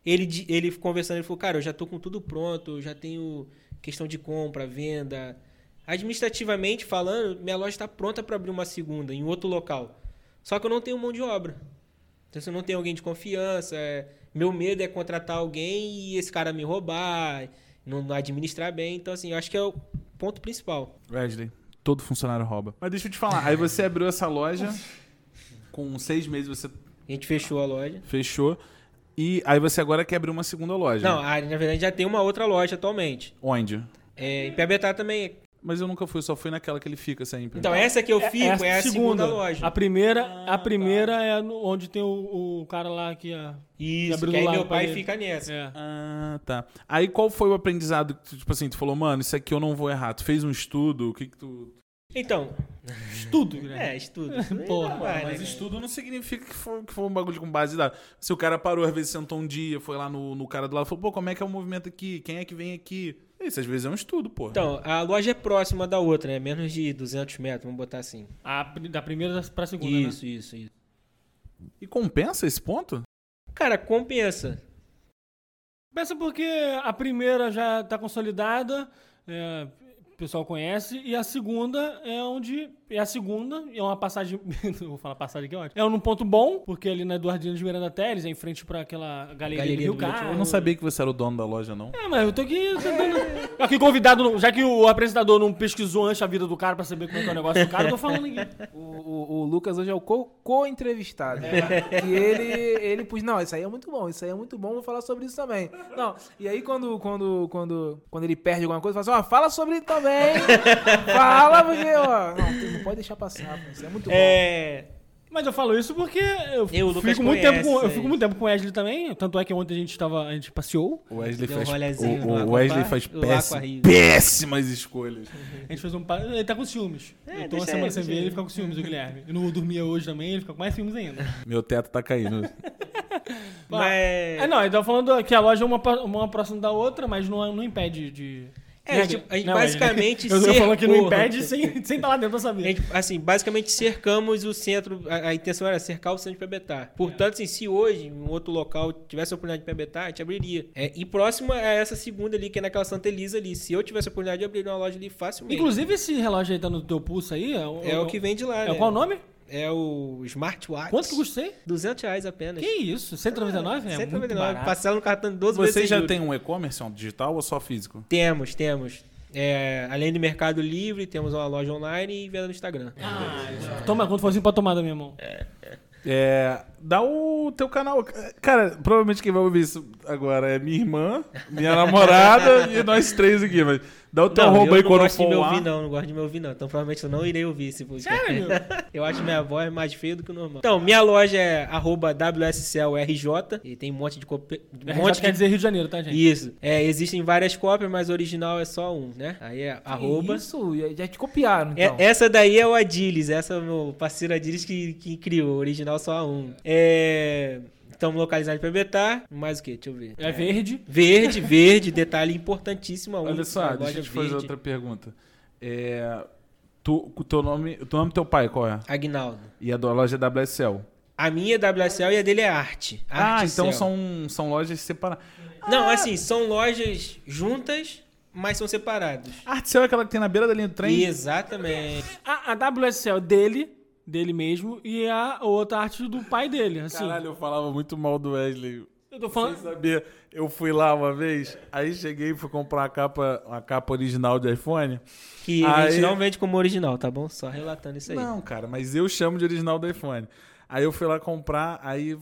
ele, ele conversando, ele falou, cara, eu já tô com tudo pronto, eu já tenho questão de compra, venda. Administrativamente falando, minha loja está pronta para abrir uma segunda em outro local. Só que eu não tenho mão de obra. Então, se eu não tenho alguém de confiança, é, meu medo é contratar alguém e esse cara me roubar, não não administrar bem. Então, assim, eu acho que é o ponto principal. Wesley, todo funcionário rouba. Mas deixa eu te falar, aí você abriu essa loja, [LAUGHS] com seis meses você A gente fechou a loja. fechou, e aí você agora quer abrir uma segunda loja. Não, a- na verdade já tem uma outra loja atualmente. Onde? É, em Piabetá também. Mas eu nunca fui, só fui naquela que ele fica sempre. Então, essa que eu fico é, a segunda, loja. A primeira, a primeira é no- onde tem o, o cara lá que é. Isso, que do aí meu pai ele. fica nessa. é. Ah, tá. Aí qual foi o aprendizado que, tu, tipo assim, tu falou, mano, isso aqui eu não vou errar. Tu fez um estudo, o que que tu... Então, Estudo, né? é, estudo. [LAUGHS] Porra, Não vai, Mas né, estudo não significa que foi, que foi um bagulho com base de dados. Se o cara parou, às vezes sentou um dia, foi lá no, no cara do lado e falou, pô, como é que é o movimento aqui? Quem é que vem aqui? Isso às vezes é um estudo, pô. Então, a loja é próxima da outra, né? Menos de 200 metros, vamos botar assim. A da primeira pra segunda. né? Isso, isso, isso. E compensa esse ponto? Cara, compensa. Pensa porque a primeira já tá consolidada, é, pessoal conhece, e a segunda é onde. É a segunda, é uma passagem. [LAUGHS] vou falar passagem aqui, é ótimo. É num ponto bom, porque ali na Eduardino de Miranda Teles, é em frente pra aquela galeria, Galeria do Rio. Eu não sabia que você era o dono da loja, não. É, mas eu tô aqui tentando. [LAUGHS] Aqui convidado, já que o apresentador não pesquisou antes a vida do cara pra saber como é que é o negócio do cara, eu tô falando aqui. O, o- o Lucas hoje é o co- co-entrevistado. E ele, ele pôs, não, isso aí é muito bom, isso aí é muito bom, vou falar sobre isso também. Não, e aí quando, quando, quando, quando ele perde alguma coisa, fala assim, ó, fala sobre ele também. [LAUGHS] fala, porque, ó, não, não pode deixar passar, isso é muito bom. É. Mas eu falo isso porque eu, Eu, fico muito conhece tempo com, eu fico muito tempo com o Wesley também. Tanto é que ontem a gente tava. A gente passeou. O Wesley um faz, rolezinho o, o Wesley faz o péss- Aquarrio. péssimas escolhas. A gente fez um. pa- Ele tá com ciúmes. É, eu tô uma semana sem ver ele, fica com ciúmes, o Guilherme. Eu não dormia hoje também, ele fica com mais ciúmes ainda. [LAUGHS] Meu teto tá caindo. Mas. É, não, ele tava falando que a loja é uma, uma próxima da outra, mas não, não impede de. É, a gente- a gente né, basicamente Wesley? [LAUGHS] Eu tô falando que não cercou- impede sem estar lá dentro pra saber. gente, assim, basicamente cercamos o centro. A, a intenção era cercar o centro de Piabetá. Portanto, assim, se hoje, em um outro local, tivesse a oportunidade de Piabetá, a gente abriria. É, e próxima a essa segunda ali, que é naquela Santa Elisa ali. Se eu tivesse a oportunidade de abrir uma loja ali facilmente. Inclusive, esse relógio aí tá no teu pulso aí. É, o- é o que vende lá, É né? qual o nome? É o Smartwatch. Quanto que custa isso aí? 200 reais apenas. Que isso? 199? É, muito 199. barato. Parcela no cartão 12 vezes Você já tem um e-commerce um digital ou só físico? Temos, temos. É, além do Mercado Livre, temos uma loja online e venda no Instagram. Ah, Toma quando for assim pra tomar da minha mão. É, dá o teu canal. Cara, provavelmente quem vai ouvir isso agora é minha irmã, minha namorada [LAUGHS] e nós três aqui. Mas dá o teu não, arroba eu aí não quando gosto de for me ouvir, não. Não gosto de me ouvir, não. Então provavelmente eu não irei ouvir esse podcast. Sério? [LAUGHS] eu acho minha voz mais feia do que o normal. Então, minha loja é arroba WSCLRJ e tem um monte de... Um RJ monte quer de... dizer Rio de Janeiro, tá, gente? Isso. É, existem várias cópias, mas o original é só um, né? Aí é arroba... Isso, já- já te copiaram, É- então. essa daí é o Adilis, essa é o meu parceiro Adilis que, que criou, o original só um. É, estamos localizados em Piabetá, mais o que? Deixa eu ver. É verde. Verde, verde, detalhe importantíssimo. a Olha só, deixa eu te fazer verde. outra pergunta. É, tu, o teu nome, o teu nome do teu pai qual é? Agnaldo. E a da loja é WSL. A minha é WSL e a dele é Arte. Ah, Arte então Cell. são, são lojas separadas. Não, assim, são lojas juntas, mas são separadas. A Artcel é aquela que tem na beira da linha do trem? Exatamente. A, a WSL dele, dele mesmo, e a outra arte do pai dele. Assim, Caralho, eu falava muito mal do Wesley. eu tô Sem falando. saber, eu fui lá uma vez, aí cheguei e fui comprar uma capa, uma capa original de iPhone. Que a gente Aí- não vende como original, tá bom? Só relatando isso aí. Não, cara, mas eu chamo de original do iPhone. Aí eu fui lá comprar, aí,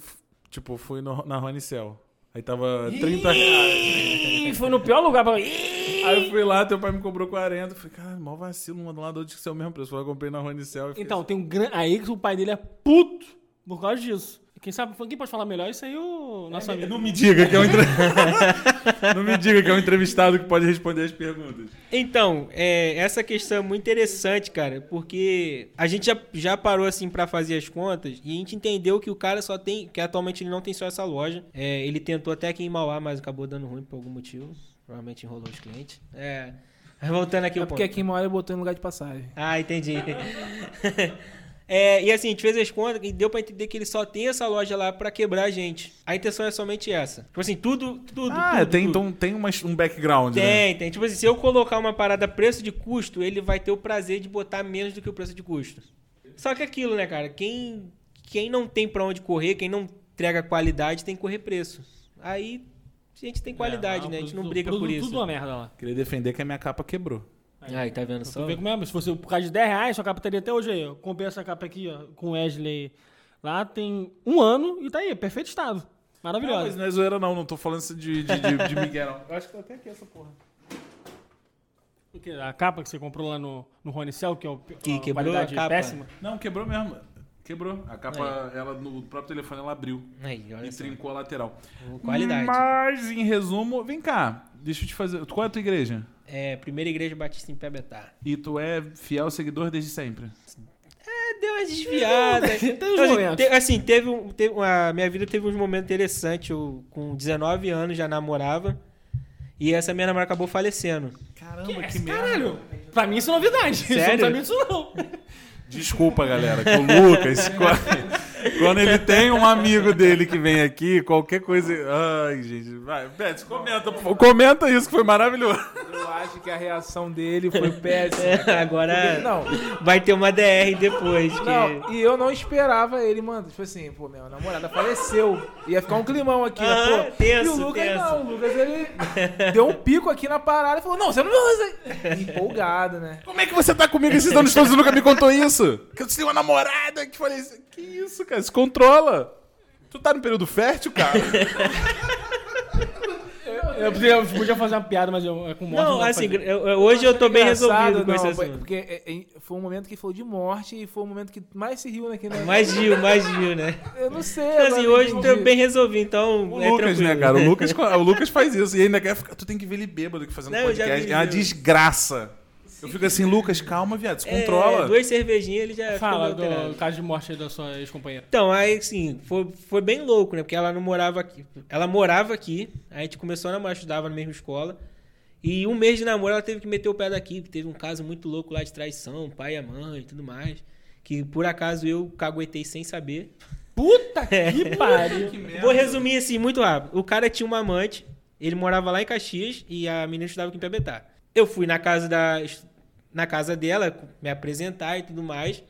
tipo, fui no- na Ronicel. Aí tava 30 reais. [LAUGHS] Foi no pior lugar pra. Aí eu fui lá, teu pai me cobrou 40. Eu falei, cara, mó vacilo, mandou lá do que ser o mesmo preço. Eu comprei na Ronicel. Então, tem um grande. Aí que o pai dele é puto por causa disso. Quem sabe, quem pode falar melhor isso aí o nosso amigo. Não me diga que é um entre... [LAUGHS] Não me diga que é um entrevistado que pode responder as perguntas. Então, é, essa questão é muito interessante, cara, porque a gente já, já parou assim pra fazer as contas e a gente entendeu que o cara só tem, que atualmente ele não tem só essa loja. É, ele tentou até aqui em Mauá, mas acabou dando ruim por algum motivo. Provavelmente enrolou os clientes. É, mas voltando aqui É ao porque ponto. aqui em Mauá ele botou em lugar de passagem. Ah, entendi. [LAUGHS] É, e assim, a gente fez as contas e deu pra entender que ele só tem essa loja lá pra quebrar a gente. A intenção é somente essa. Tipo assim, tudo, tudo, Ah, tudo, tem, tudo. então tem uma, um background, né? Tem, tem. Tipo assim, se eu colocar uma parada preço de custo, ele vai ter o prazer de botar menos do que o preço de custo. Só que aquilo, né, cara? Quem, quem não tem pra onde correr, quem não entrega qualidade, tem que correr preço. Aí a gente tem qualidade, É, né? A gente não produto- briga por isso. Tudo uma merda lá. Queria defender que a minha capa quebrou. Aí, tá vendo Tu só? vê como é? Se fosse por causa de 10 reais, sua capa estaria até hoje aí. ó. Comprei essa capa aqui, ó, com o Wesley. Lá tem um ano e tá aí, perfeito estado. Não, Maravilhosa. mas não é zoeira não, não tô falando isso de, de, de, de Miguel, não. Eu acho que tá até aqui essa porra. O quê? A capa que você comprou lá no, no Rony Cell, que é o, Que quebrou a capa? péssima. Não, quebrou mesmo. Quebrou. A capa, ela no próprio telefone, ela abriu. Aí, olha E só. trincou a lateral. Qualidade. Mas, em resumo, vem cá. Deixa eu te fazer. Qual é a tua igreja? É, primeira igreja batista em Pebetá. E tu é fiel seguidor desde sempre. É, deu uma desviada. [LAUGHS] Tem uns Então, momentos. te- assim, teve, um, teve a minha vida teve uns momentos interessantes. Eu, com 19 anos, já namorava. E essa minha namorada acabou falecendo. Caramba, que, Caralho! Pra mim isso é novidade. Sério? Eu não sabia disso, não. [LAUGHS] Desculpa, galera, que o Lucas, [LAUGHS] quando, ele tem um amigo dele que vem aqui, qualquer coisa. Ai, gente, vai, Pets, comenta, por favor. comenta isso que foi maravilhoso. Eu acho que a reação dele foi péssima. [LAUGHS] É, Agora Não, vai ter uma DR depois. que- não, e eu não esperava ele, mano. Tipo assim, pô, minha namorada faleceu. Ia ficar um climão aqui, né, Aham, pô. tenso, e o Lucas tenso. não, o Lucas ele deu um pico aqui na parada e falou: Não, você não fazer. Empolgado, né? Como é que você tá comigo esses anos todos e nunca me contou isso? Que eu tenho uma namorada que falei isso. Que isso, cara? Se controla. Tu tá no período fértil, cara? [LAUGHS] Eu podia, eu podia fazer uma piada, mas eu, é com morte. Não, pra assim, eu- eu- hoje eu tô bem resolvido com não, esse foi- assunto. Porque é, é, foi um momento que falou de morte e foi o momento que mais se riu naquele Mais Gil, mais Gil, né? Eu não sei. Então, assim, hoje não eu tô bem resolvido, então. O é Lucas, tranquilo. né, cara? O Lucas, o Lucas faz isso. E ainda quer ficar. Tu tem que ver ele bêbado aqui fazendo Não, podcast. é uma desgraça. Eu fico assim, Lucas, calma, viado. Se É, controla. duas cervejinhas ele já Fala do caso de morte da sua ex-companheira. Então, aí assim, foi, foi bem louco, né? Porque ela não morava aqui. Ela morava aqui, a gente começou a namorar, estudava na mesma escola. E um mês de namoro ela teve que meter o pé daqui, porque teve um caso muito louco lá de traição, pai e a mãe e tudo mais. Que por acaso eu caguetei sem saber. Puta que [LAUGHS] pariu. [LAUGHS] Vou resumir assim, muito rápido. O cara tinha uma amante, ele morava lá em Caxias e a menina estudava aqui em Pebetá. Eu fui na casa da na casa dela, me apresentar e tudo mais.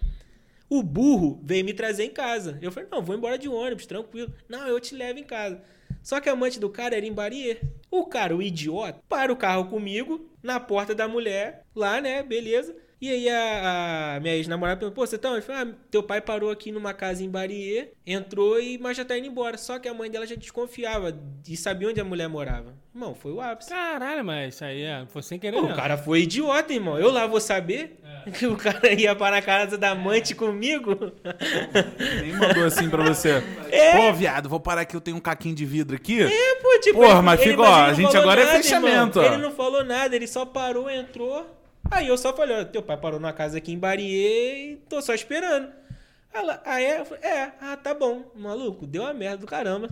O burro veio me trazer em casa. Eu falei, não, vou embora de ônibus, tranquilo. Não, eu te levo em casa. Só que a amante do cara era em Barier. O cara, o idiota, para o carro comigo, na porta da mulher, lá, né, beleza. E aí a, a minha ex-namorada perguntou, pô, você tá onde? Falei, ah, teu pai parou aqui numa casa em Barier, entrou e mas já tá indo embora. Só que a mãe dela já desconfiava e sabia onde a mulher morava. Irmão, foi o ápice. Caralho, mas isso aí é, foi sem querer. Pô, o cara foi idiota, irmão. Eu lá vou saber [LAUGHS] que o cara ia para a casa da amante comigo. Nem mandou assim pra você. É. Pô, viado, vou parar aqui, eu tenho um caquinho de vidro aqui. É, pô, tipo. Porra, mas ele- fica, ó, a gente agora é nada, fechamento, irmão. ó. Ele não falou nada, ele só parou, entrou. Aí eu só falei, ó, teu pai parou numa casa aqui em Barier e tô só esperando. Ela, é? Eu falei, é, ah, tá bom, maluco, deu uma merda do caramba.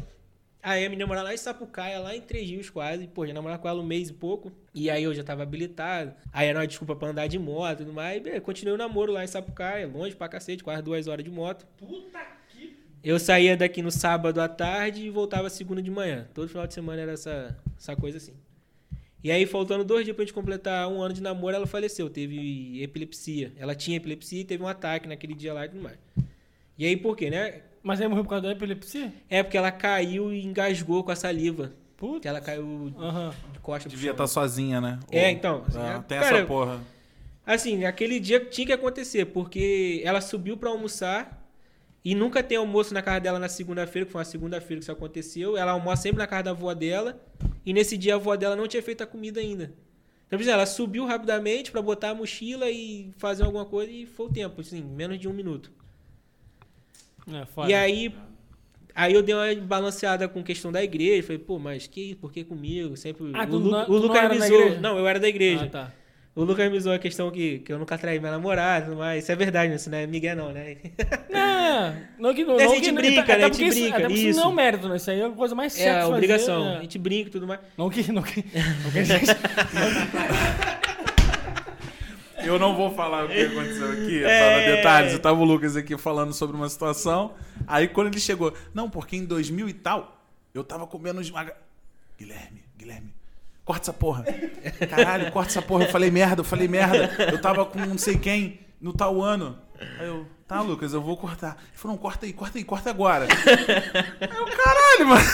Aí a menina morava lá em Sapucaia, lá em Três Rios quase. Pô, já namorava com ela um mês e pouco. E aí eu já tava habilitado. Aí era uma desculpa pra andar de moto e tudo mais. E, continuei o namoro lá em Sapucaia, longe pra cacete, quase duas horas de moto. Eu saía daqui no sábado à tarde e voltava segunda de manhã. Todo final de semana era essa, essa coisa assim. E aí, faltando dois dias pra gente completar um ano de namoro, ela faleceu. Teve epilepsia. Ela tinha epilepsia e teve um ataque naquele dia lá e tudo mais. E aí, por quê, né? Mas aí morreu por causa da epilepsia? É porque ela caiu e engasgou com a saliva. Puta. Que ela caiu de costa pro Devia estar sozinha, né? É, Ou- então. Ah, tem cara, essa porra. Assim, aquele dia tinha que acontecer, porque ela subiu pra almoçar e nunca tem almoço na casa dela na segunda-feira, que foi uma segunda-feira que isso aconteceu. Ela almoça sempre na casa da avó dela e nesse dia a avó dela não tinha feito a comida ainda. Então, exemplo, ela subiu rapidamente pra botar a mochila e fazer alguma coisa e foi o tempo, assim, menos de um minuto. É. E aí, aí eu dei uma balanceada com questão da igreja. Falei, pô, mas que, por que comigo? Sempre. Ah, o, Lu, não- não Lucas zoou. igreja? Não, eu era da igreja. Ah, tá. O Lucas me zoou a questão que, que eu nunca traí minha namorada, mais isso é verdade, isso não é Miguel não, né? [LAUGHS] Não, não que não. Mas a gente que- brinca, até né? A gente isso- brinca, isso isso. não é um mérito, né? Isso aí é a coisa mais É certa. fazer, obrigação. é. A gente brinca e tudo mais. Não que. Não que, não que a [LAUGHS] gente. Eu não vou falar o que aconteceu aqui, É. detalhes. Eu tava o Lucas aqui falando sobre uma situação. Aí quando ele chegou, não, porque em 2000 e tal, eu tava comendo esmaga... Guilherme, Guilherme, corta essa porra. Caralho, corta essa porra. Eu falei merda, eu falei merda. Eu tava com não sei quem no tal ano. Aí eu, tá, Lucas, eu vou cortar. Ele falou, não, corta aí, corta aí, corta agora. Aí eu, caralho, mano. [LAUGHS]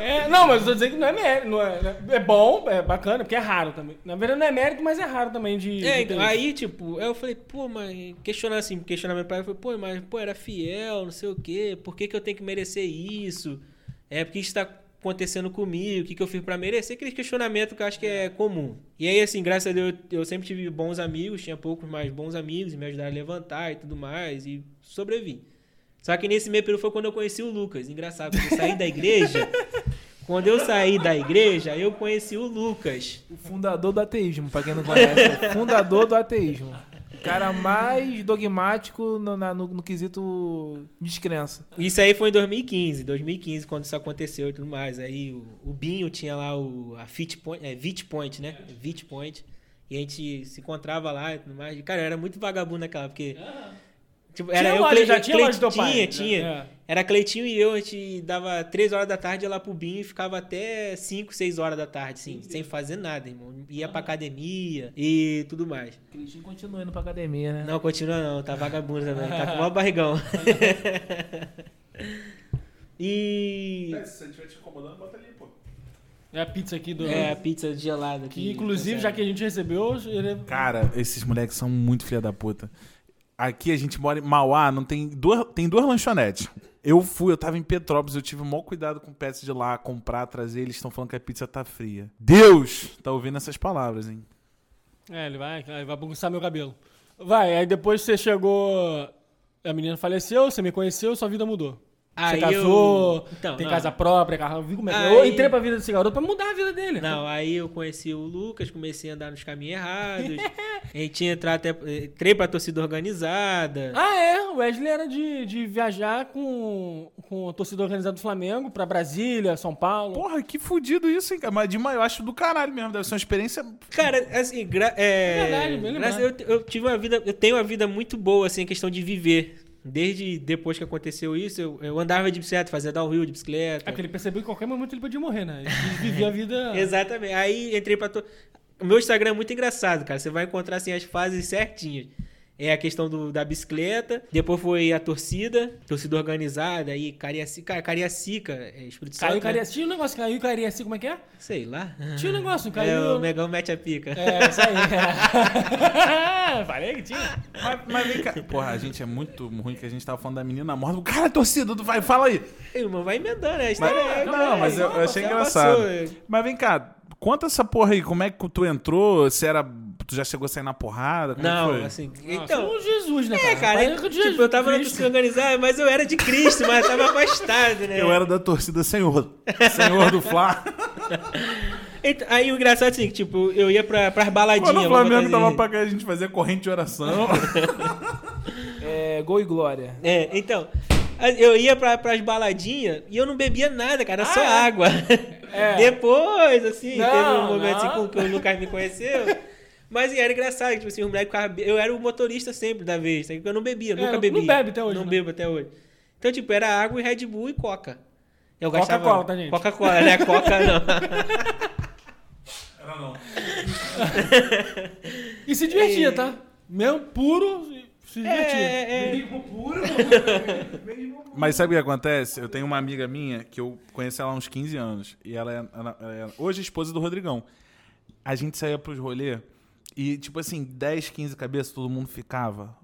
É, não, mas eu tô dizendo que não é mérito. Não é, é bom, é bacana, porque é raro também. Na verdade, não é mérito, mas é raro também de. É, de então, aí, tipo, eu falei, pô, mas questionar assim, questionar meu pai, eu falei, pô, mas pô, era fiel, não sei o quê, por que, que eu tenho que merecer isso? É porque isso tá acontecendo comigo, o que, que eu fiz pra merecer, aquele questionamento que eu acho que é comum. E aí, assim, graças a Deus, eu sempre tive bons amigos, tinha poucos, mas bons amigos, e me ajudaram a levantar e tudo mais, e sobrevivi. Só que nesse meio período foi quando eu conheci o Lucas. Engraçado, quando eu saí da igreja, [LAUGHS] quando eu saí da igreja, eu conheci o Lucas. O fundador do ateísmo, pra quem não conhece. o fundador do ateísmo. O cara mais dogmático no, na- no- no quesito descrença. Isso aí foi em 2015, 2015, quando isso aconteceu e tudo mais. Aí o, o Binho tinha lá o, a Fit Point, é, Vit Point, né? Vit Point. E a gente se encontrava lá e tudo mais. E, Cara, eu era muito vagabundo naquela, porque. Tipo, era Tinha eu, loja, já tinha Cle- loja do teu pai? Tinha, tinha. É. Era Cleitinho e eu, a gente dava 3 horas da tarde, ia lá pro Binho e ficava até 5, 6 horas da tarde, assim, sem fazer nada, irmão. Ia pra academia e tudo mais. O Cristinho continua indo pra academia, né? Não, continua não, tá vagabundo também, tá com o maior barrigão. [LAUGHS] e. Se você estiver te incomodando, bota ali, pô. É a pizza aqui do. É, a pizza gelada aqui. Que inclusive, já que a gente recebeu, ele... Cara, esses moleques são muito filha da puta. Aqui a gente mora em Mauá, não tem duas, tem duas lanchonetes. Eu fui, eu tava em Petrópolis, eu tive o maior cuidado com pets de lá, comprar, trazer, eles estão falando que a pizza tá fria. Deus tá ouvindo essas palavras, hein? É, ele vai, ele vai bagunçar meu cabelo. Vai, aí depois você chegou. A menina faleceu, você me conheceu, sua vida mudou. Aí você casou, eu- Então, tem não. casa própria, carro. Como é que Aí- Eu entrei pra vida desse garoto pra mudar a vida dele. Não, aí eu conheci o Lucas, comecei a andar nos caminhos errados. [LAUGHS] a gente tinha entrado até. Entrei pra torcida organizada. Ah, é. O Wesley era de, de viajar com, com a torcida organizada do Flamengo pra Brasília, São Paulo. Porra, que fudido isso, hein, cara? Mas de eu acho do caralho mesmo, deve ser uma experiência. Cara, assim, gra é, Verdade, graças- lembrado. eu, eu tive uma vida, eu tenho uma vida muito boa, assim, em questão de viver. Desde depois que aconteceu isso, eu, eu andava de bicicleta, fazia downhill de bicicleta. É porque ele percebeu que a qualquer momento ele podia morrer, né? Ele viver a vida. [LAUGHS] Exatamente. Aí entrei pra. To... O meu Instagram é muito engraçado, cara. Você vai encontrar assim as fases certinhas. É a questão do, da bicicleta, depois foi a torcida, torcida organizada, aí Cariacica, cara, Cariacica, é Espírito Santo. Caiu né? Cariacica. Tinha um negócio, caiu Cariacica, como é que é? Sei lá. Tinha um negócio, É, caiu. o Megão mete a pica. É, isso aí. [LAUGHS] Falei que tinha. Mas, mas vem cá. Porra, a gente é muito ruim que a gente tava falando da menina morta. Cara, torcida, tu vai, fala aí. Irmão, vai emendando, né? A Mas, história é- não, mas eu, eu achei já engraçado. passou. Mas vem cá, conta essa porra aí. Como é que tu entrou? Se era. Tu já chegou a sair na porrada? Como é Não, foi? assim. Então, Então. Jesus, né, cara? É, cara, que o tipo, eu tava na torcida organizada, mas eu era de Cristo, mas tava afastado, né? Eu era da torcida Senhor. Senhor do Fla. [LAUGHS] Então, aí o engraçado é assim, que, tipo, eu ia pra, pras baladinhas. Quando o Flamengo fazer- tava pra cá, a gente fazia corrente de oração. [LAUGHS] É, gol e glória. É, então. Eu ia pra, pras baladinhas e eu não bebia nada, cara, só é? água. É. [LAUGHS] Depois, assim, Não, teve um momento assim com- que o Lucas me conheceu. Mas era engraçado, tipo assim, os moleques ficavam be- Eu era o motorista sempre da vez, sabe? eu não bebia, É, nunca não bebi. bebe até hoje, Não né? bebo até hoje. Então, tipo, era água e Red Bull e Coca. Eu gastava- Coca-Cola, tá, gente? Coca-Cola, né? Coca não. Era não. E se divertia, tá? Mesmo puro, se divertia. É, é, é. Mas sabe o que acontece? Eu tenho uma amiga minha que eu conheço ela há uns 15 anos. E ela é, ela- ela é hoje esposa do Rodrigão. A gente saía pros rolê e, tipo assim, 10, 15 cabeças, todo mundo ficava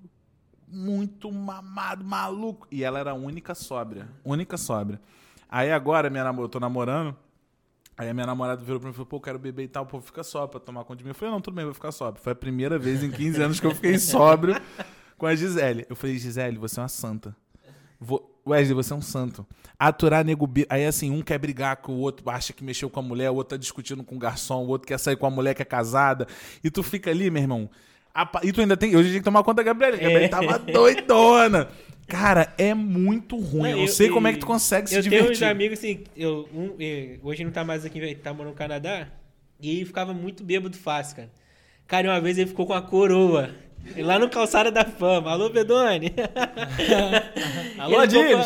muito mamado, maluco. E ela era a única sóbria. Única sóbria. Aí agora, minha namor... eu tô namorando. Aí a minha namorada virou pra mim e falou, pô, quero beber e tal, pô, fica só pra tomar conta de mim. Eu falei, não, tudo bem, vou ficar sóbrio. Foi a primeira vez em 15 anos que eu fiquei sóbrio com a Gisele. Eu falei, Gisele, você é uma santa. Vo- Wesley, você é um santo. Aturar nego. Aí, assim, um quer brigar com o outro, acha que mexeu com a mulher, o outro tá discutindo com o garçom, o outro quer sair com a mulher que é casada. E tu fica ali, meu irmão. E tu ainda tem. Hoje a gente tem que tomar conta da Gabriela. A Gabriela tava doidona. Cara, é muito ruim. Eu não sei como é que tu consegue se eu tenho uns divertir. amigos assim, eu, um, hoje não tá mais aqui, ele tá morando no Canadá, e ele ficava muito bêbado fácil, cara. Cara, uma vez ele ficou com a coroa. E Lá no Calçada da Fama. Alô, Bedone. [LAUGHS] Alô, Ele ficou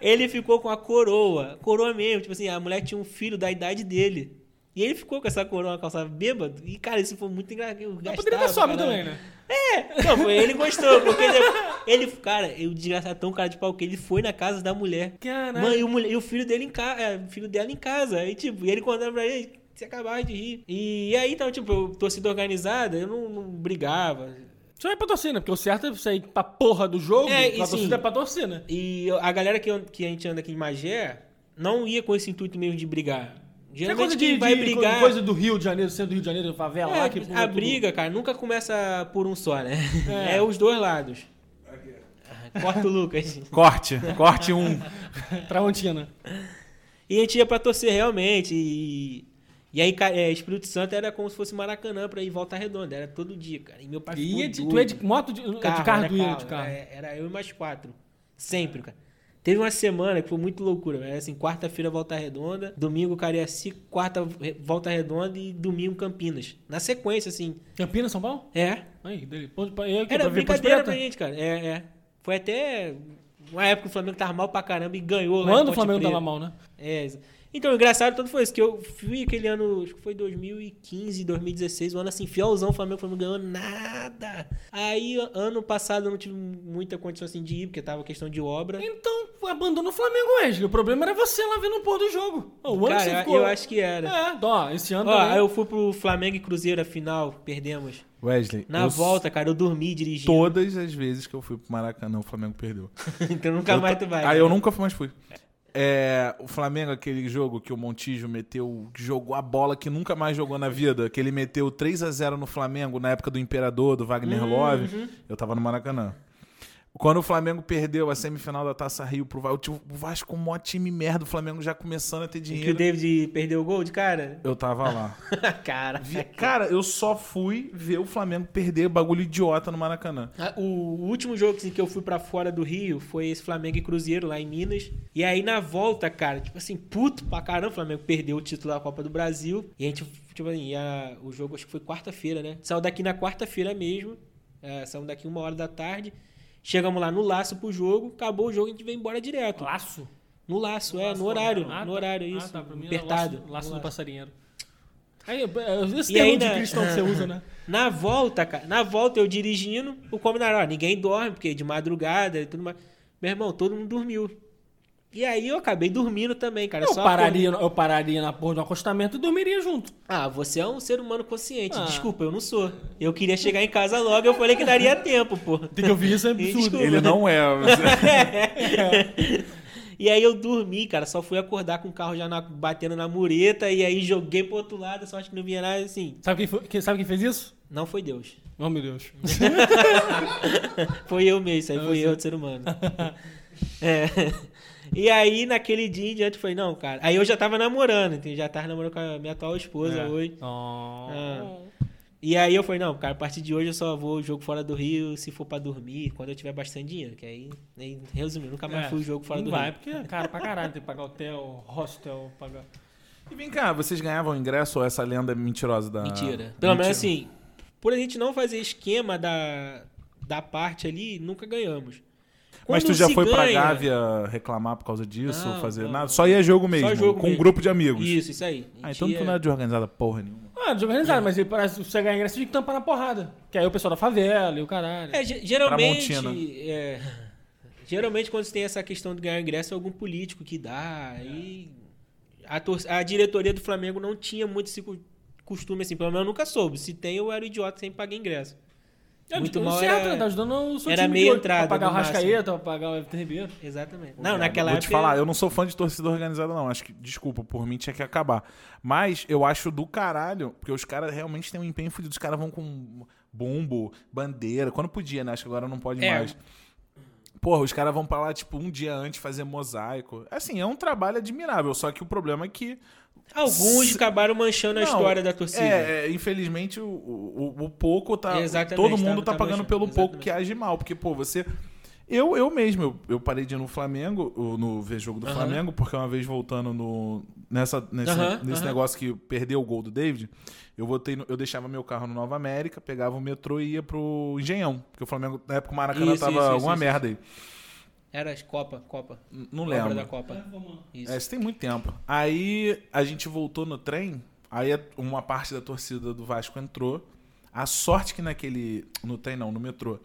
[LAUGHS] ele ficou com a coroa. Coroa mesmo. Tipo assim, a mulher tinha um filho da idade dele. E ele ficou com essa coroa calçada bêbado. E, cara, isso foi muito engraçado. Mas poderia ter sóbrio também, né? É, não, foi, ele gostou, porque ele, ele cara, o desgraçado tão cara de pau que ele foi na casa da mulher. Caralho. Mãe, e o, e o filho dele em casa, é, filho dela em casa. Aí, tipo, e ele contando pra ele, você acabava de rir. E, aí, então, tipo, eu, torcida organizada, eu não, não brigava. Só é pra torcida, porque o certo é você ir pra porra do jogo, É, e pra sim. torcida é pra torcida. E eu- a galera que, eu- que a gente anda aqui em Magé, não ia com esse intuito mesmo de brigar. É Geralmente coisa de, quem vai de- brigar. coisa do Rio de Janeiro, sendo do Rio de Janeiro, favela É, lá que a tudo. briga, cara, nunca começa por um só, né? É. [LAUGHS] É, os dois lados. [LAUGHS] Corta o Lucas. Corte, corte um. Tramontina. E a gente ia pra torcer realmente. E, e aí, é, Espírito Santo era como se fosse Maracanã pra ir volta redonda. Era todo dia, cara. E meu pai E ficou ia de- doido. tu é de moto de, é de carro, era ia de carro. É, Era eu e mais quatro. Sempre, cara. Teve uma semana que foi muito loucura. Era assim, quarta-feira Volta Redonda, domingo Cariaci, quarta Volta Redonda e domingo Campinas. Na sequência, assim. Campinas, São Paulo? É. Aí, dele. Ponte, pra, eu, Era pra brincadeira pra gente, cara. É, é. Foi até uma época que o Flamengo tava mal pra caramba e ganhou Quando o Flamengo Preta. tava mal, né? É, exa- então, o engraçado todo foi isso, que eu fui aquele ano, acho que foi 2015, 2016, um ano assim, fielzão, o Flamengo, Flamengo ganhou nada. Aí, ano passado, eu não tive muita condição assim de ir, porque tava questão de obra. Então, abandona o Flamengo, Wesley. O problema era você lá vendo o pôr do jogo. O ano que Cara, você eu- ficou... eu acho que era. É, ó, esse ano Ó, também. aí eu fui pro Flamengo e Cruzeiro, a final, perdemos. Wesley, Na eu- volta, cara, eu dormi dirigindo. Todas as vezes que eu fui pro Maracanã, o Flamengo perdeu. [LAUGHS] então nunca Eu mais tu vai. Aí né? eu nunca mais fui. É, o Flamengo, aquele jogo que o Montijo meteu, jogou a bola que nunca mais jogou na vida, que ele meteu 3 a 0 no Flamengo na época do Imperador, do Wagner Uhum. Love. Eu tava no Maracanã. Quando o Flamengo perdeu a semifinal da Taça Rio pro Vasco, o Vasco o maior time merda, o Flamengo já começando a ter Que o dinheiro. David perdeu o gol de cara? Eu tava lá. [LAUGHS] cara. Vi- Cara, eu só fui ver o Flamengo perder bagulho idiota no Maracanã. Ah, O último jogo assim, que eu fui pra fora do Rio foi esse Flamengo e Cruzeiro lá em Minas. E aí na volta, cara, tipo assim, puto pra caramba, o Flamengo perdeu o título da Copa do Brasil. E a gente, tipo assim, a- o jogo acho que foi quarta-feira, né? Saiu daqui na quarta-feira mesmo. É, saímos daqui uma hora da tarde. Chegamos lá no laço pro jogo, acabou o jogo e a gente veio embora direto. Laço? No laço, é, no horário. Ah, no tá. horário, isso. Ah, tá, pra mim era apertado. Laço, laço no do laço. passarinheiro. Aí, é, esse E aí, de cristão que você usa, né? [LAUGHS] Na volta, cara, na volta eu dirigindo, o combinado, ó, ninguém dorme, porque é de madrugada e tudo mais. Meu irmão, todo mundo dormiu. E aí eu acabei dormindo também, cara. Eu só pararia, eu pararia na porra do acostamento e dormiria junto. Ah, você é um ser humano consciente. Ah. Desculpa, eu não sou. Eu queria chegar em casa logo, eu falei que daria [LAUGHS] tempo, pô. Tem que ouvir isso, é absurdo. Desculpa. Ele não é. [LAUGHS] E aí eu dormi, cara. Só fui acordar com o carro já na- batendo na mureta. E aí joguei pro outro lado, só acho que não vinha nada assim. Sabe quem, foi- quem- sabe quem fez isso? Não foi Deus. Oh, meu Deus. [LAUGHS] Foi eu mesmo, isso aí foi eu de ser humano. É. E aí, naquele dia em diante, eu falei, não, cara. Aí eu já tava namorando, entendeu? Já tava namorando com a minha atual esposa É. hoje. Oh. Ah. E aí eu falei, não, cara, a partir de hoje eu só vou jogo fora do Rio se for pra dormir, quando eu tiver bastante dinheiro. Que aí, aí resumindo, nunca mais É, fui jogo fora não do vai, Rio. porque é caro pra caralho. Tem que pagar hotel, hostel, pagar... E vem cá, vocês ganhavam ingresso ou essa lenda é mentirosa da. Mentira. Pelo menos assim, por a gente não fazer esquema da, da parte ali, nunca ganhamos. Mas tu já foi pra ganha- Gávea reclamar por causa disso, Não, fazer não, nada? Só ia jogo mesmo, Só jogo com um mesmo. grupo de amigos. Isso, isso aí. Ah, então ia- tu não é de organizada porra nenhuma. Ah, desorganizado, mas ele parece, se você ganhar ingresso, tem que tampar na porrada. Que aí o pessoal da favela e o caralho. É, ge- geralmente. É, geralmente, quando você tem essa questão de ganhar ingresso, é algum político que dá. E a, tor- a diretoria do Flamengo não tinha muito esse costume assim. Pelo menos eu nunca soube. Se tem, eu era o idiota sem pagar ingresso. É, muito tipo, mal certo, era- né? Tá ajudando o seu era time meia de hoje, entrada, Pra pagar o. Rascaeta, pra pagar o Everton Ribeiro. Exatamente. Não, viado, naquela Vou época. te falar, eu não sou fã de torcida organizada, não. Acho que, desculpa, por mim tinha que acabar. Mas eu acho do caralho, porque os caras realmente têm um empenho fudido. Os caras vão com bumbo, bandeira. Quando podia, né? Acho que agora não pode É. mais. Porra, os caras vão pra lá, tipo, um dia antes fazer mosaico. Assim, é um trabalho admirável. Só que o problema é que Alguns acabaram manchando a Não, história da torcida. É, é, infelizmente o, o, o pouco tá. Exatamente, todo mundo tá- tá, tá pagando manchando, pelo pouco exatamente. que age mal. Porque, pô, você. Eu, eu mesmo, eu, eu parei de ir no Flamengo, no ver jogo do Aham. Flamengo, porque uma vez voltando no. Nessa, nesse Aham, nesse aham. negócio que perdeu o gol do David, eu voltei no- eu deixava meu carro no Nova América, pegava o metrô e ia pro Engenhão. Porque o Flamengo, na época, o Maracanã Isso, tava isso, isso, alguma isso, merda aí. Era as Copa, Copa. Não Obra lembro. da Copa. Isso. É, isso tem muito tempo. Aí a gente voltou no trem, aí uma parte da torcida do Vasco entrou. A sorte que naquele. No trem não, no metrô.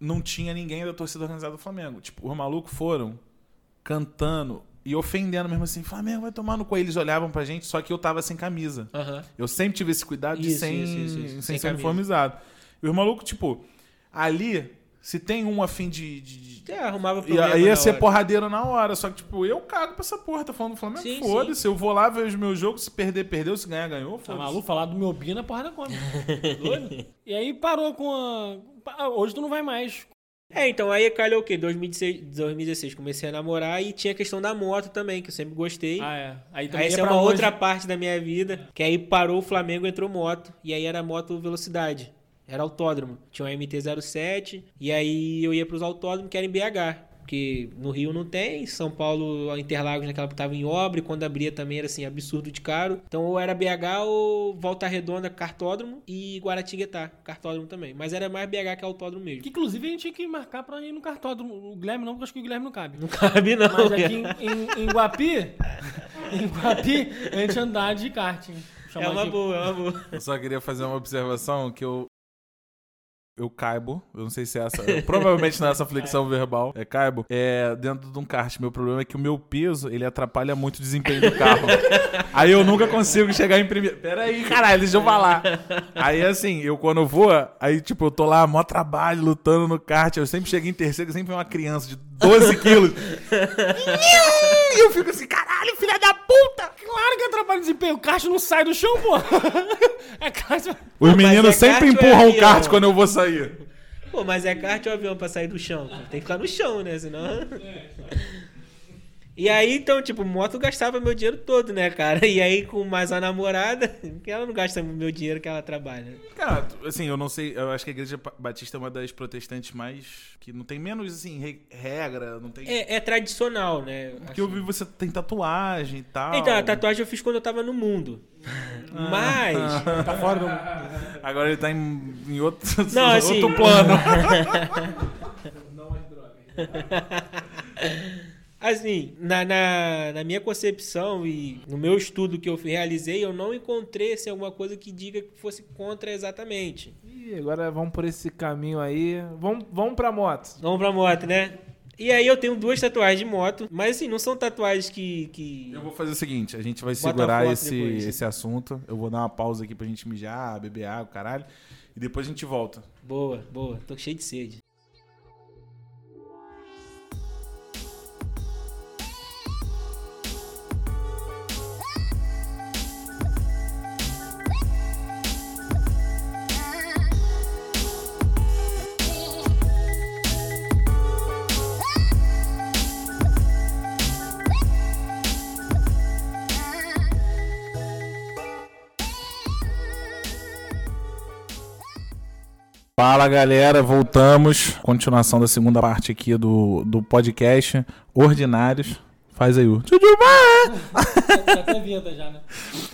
Não tinha ninguém da torcida organizada do Flamengo. Tipo, os malucos foram cantando e ofendendo mesmo assim, Flamengo vai tomar no cu. Eles olhavam pra gente, só que eu tava sem camisa. Aham. Eu sempre tive esse cuidado de Isso, sem, isso, isso, isso. sem Sem ser camisa. uniformizado. E os malucos, tipo, ali, Se tem um afim de. de- de- Você arrumava Ia, problema ia na ser hora. porradeiro na hora. Só que, tipo, eu cago pra essa porra. Tá falando do Flamengo? Sim, Foda-se. Eu vou lá, vejo meu jogo. Se perder, perdeu. Se ganhar, ganhou. Tá maluco? Falar do meu Bina, porra da conta. [LAUGHS] Doido? E aí parou com a... Ah, Hoje tu não vai mais. É, então aí calhou o quê? 2016, 2016 comecei a namorar e tinha a questão da moto também, que eu sempre gostei. Ah, é. Aí Aí essa é uma longe. outra parte da minha vida, que aí parou o Flamengo, entrou moto, e aí era moto velocidade. Era autódromo. Tinha um MT-07, e aí eu ia pros autódromos que era em BH. Porque no Rio não tem, São Paulo, Interlagos naquela época tava em obra, e quando abria também era assim, absurdo de caro. Então ou era BH ou Volta Redonda, cartódromo, e Guaratinguetá, cartódromo também. Mas era mais BH que autódromo mesmo. Que inclusive a gente tinha que marcar pra ir no cartódromo. O Guilherme não, porque acho que o Guilherme não cabe. Não cabe não. Mas aqui em, em, em Guapi, em Guapi, a gente andar de kart. É uma de- boa, é uma boa. Eu só queria fazer uma observação que eu. Eu caibo, eu não sei se é essa. provavelmente não é essa flexão verbal. É caibo. É dentro de um kart. Meu problema é que o meu peso ele atrapalha muito o desempenho do carro. aí eu nunca consigo chegar em primeiro. Pera aí, caralho, deixa eu falar. Aí assim, eu quando eu vou, aí tipo, eu tô lá, mó trabalho, lutando no kart. Eu sempre chego em terceiro, sempre uma criança de 12 quilos. e eu fico assim, caralho, filha da puta! Claro que atrapalha o desempenho. O kart não sai do chão, pô. [LAUGHS] É kart. Os meninos é sempre é empurram o avião? kart quando eu vou sair. Pô, mas é kart ou avião pra sair do chão? Tem que ficar no chão, né? Senão. E aí, então, tipo, moto gastava meu dinheiro todo, né, cara? E aí, com mais a namorada, [LAUGHS] que ela não gasta meu dinheiro que ela trabalha. Cara, assim, eu não sei, eu acho que a igreja batista é uma das protestantes mais. que não tem menos, assim, re- regra, não tem. É, é tradicional, né? Porque eu vi você tem tatuagem e tal. Então, a tatuagem eu fiz quando eu tava no mundo. Mas. [LAUGHS] Tá fora do. Agora ele tá em, em outro, Não, [LAUGHS] assim- outro plano. Assim, na, na, na minha concepção e no meu estudo que eu realizei, eu não encontrei assim, alguma coisa que diga que fosse contra exatamente. Ih, agora vamos por esse caminho aí. Vamos, vamos pra moto. Vamos pra moto, né? E aí eu tenho duas tatuagens de moto, mas assim, não são tatuagens que. que... Eu vou fazer o seguinte, a gente vai Bota segurar esse, depois. esse assunto. Eu vou dar uma pausa aqui pra gente mijar, beber água, caralho. E depois a gente volta. Boa, boa. Tô cheio de sede. Fala galera, voltamos. Continuação da segunda parte aqui do, do podcast Ordinários. Faz aí o. Tá até já, né?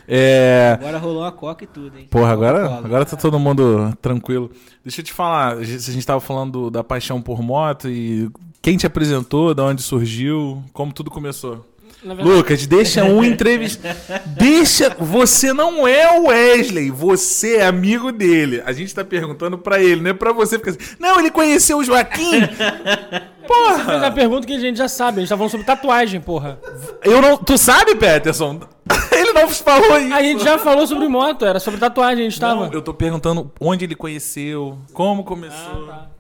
É. Agora rolou uma coca e tudo, hein? Porra, agora, agora tá todo mundo tranquilo. Deixa eu te falar, a gente a gente tava falando da paixão por moto e quem te apresentou, de onde surgiu, como tudo começou. Verdade, Lucas, deixa um entrevista. [LAUGHS] Deixa. Você não é o Wesley, você é amigo dele. A gente tá perguntando pra ele, não é pra você ficar assim. Não, ele conheceu o Joaquim. [LAUGHS] fez a Porra! pergunta que a gente já sabe. A gente tá falando sobre tatuagem, porra. Eu não. Tu sabe, Peterson? [LAUGHS] Ele não falou isso. A gente já falou sobre moto, era sobre tatuagem, a gente tava. Não, eu tô perguntando onde ele conheceu, como começou. Ah, tá.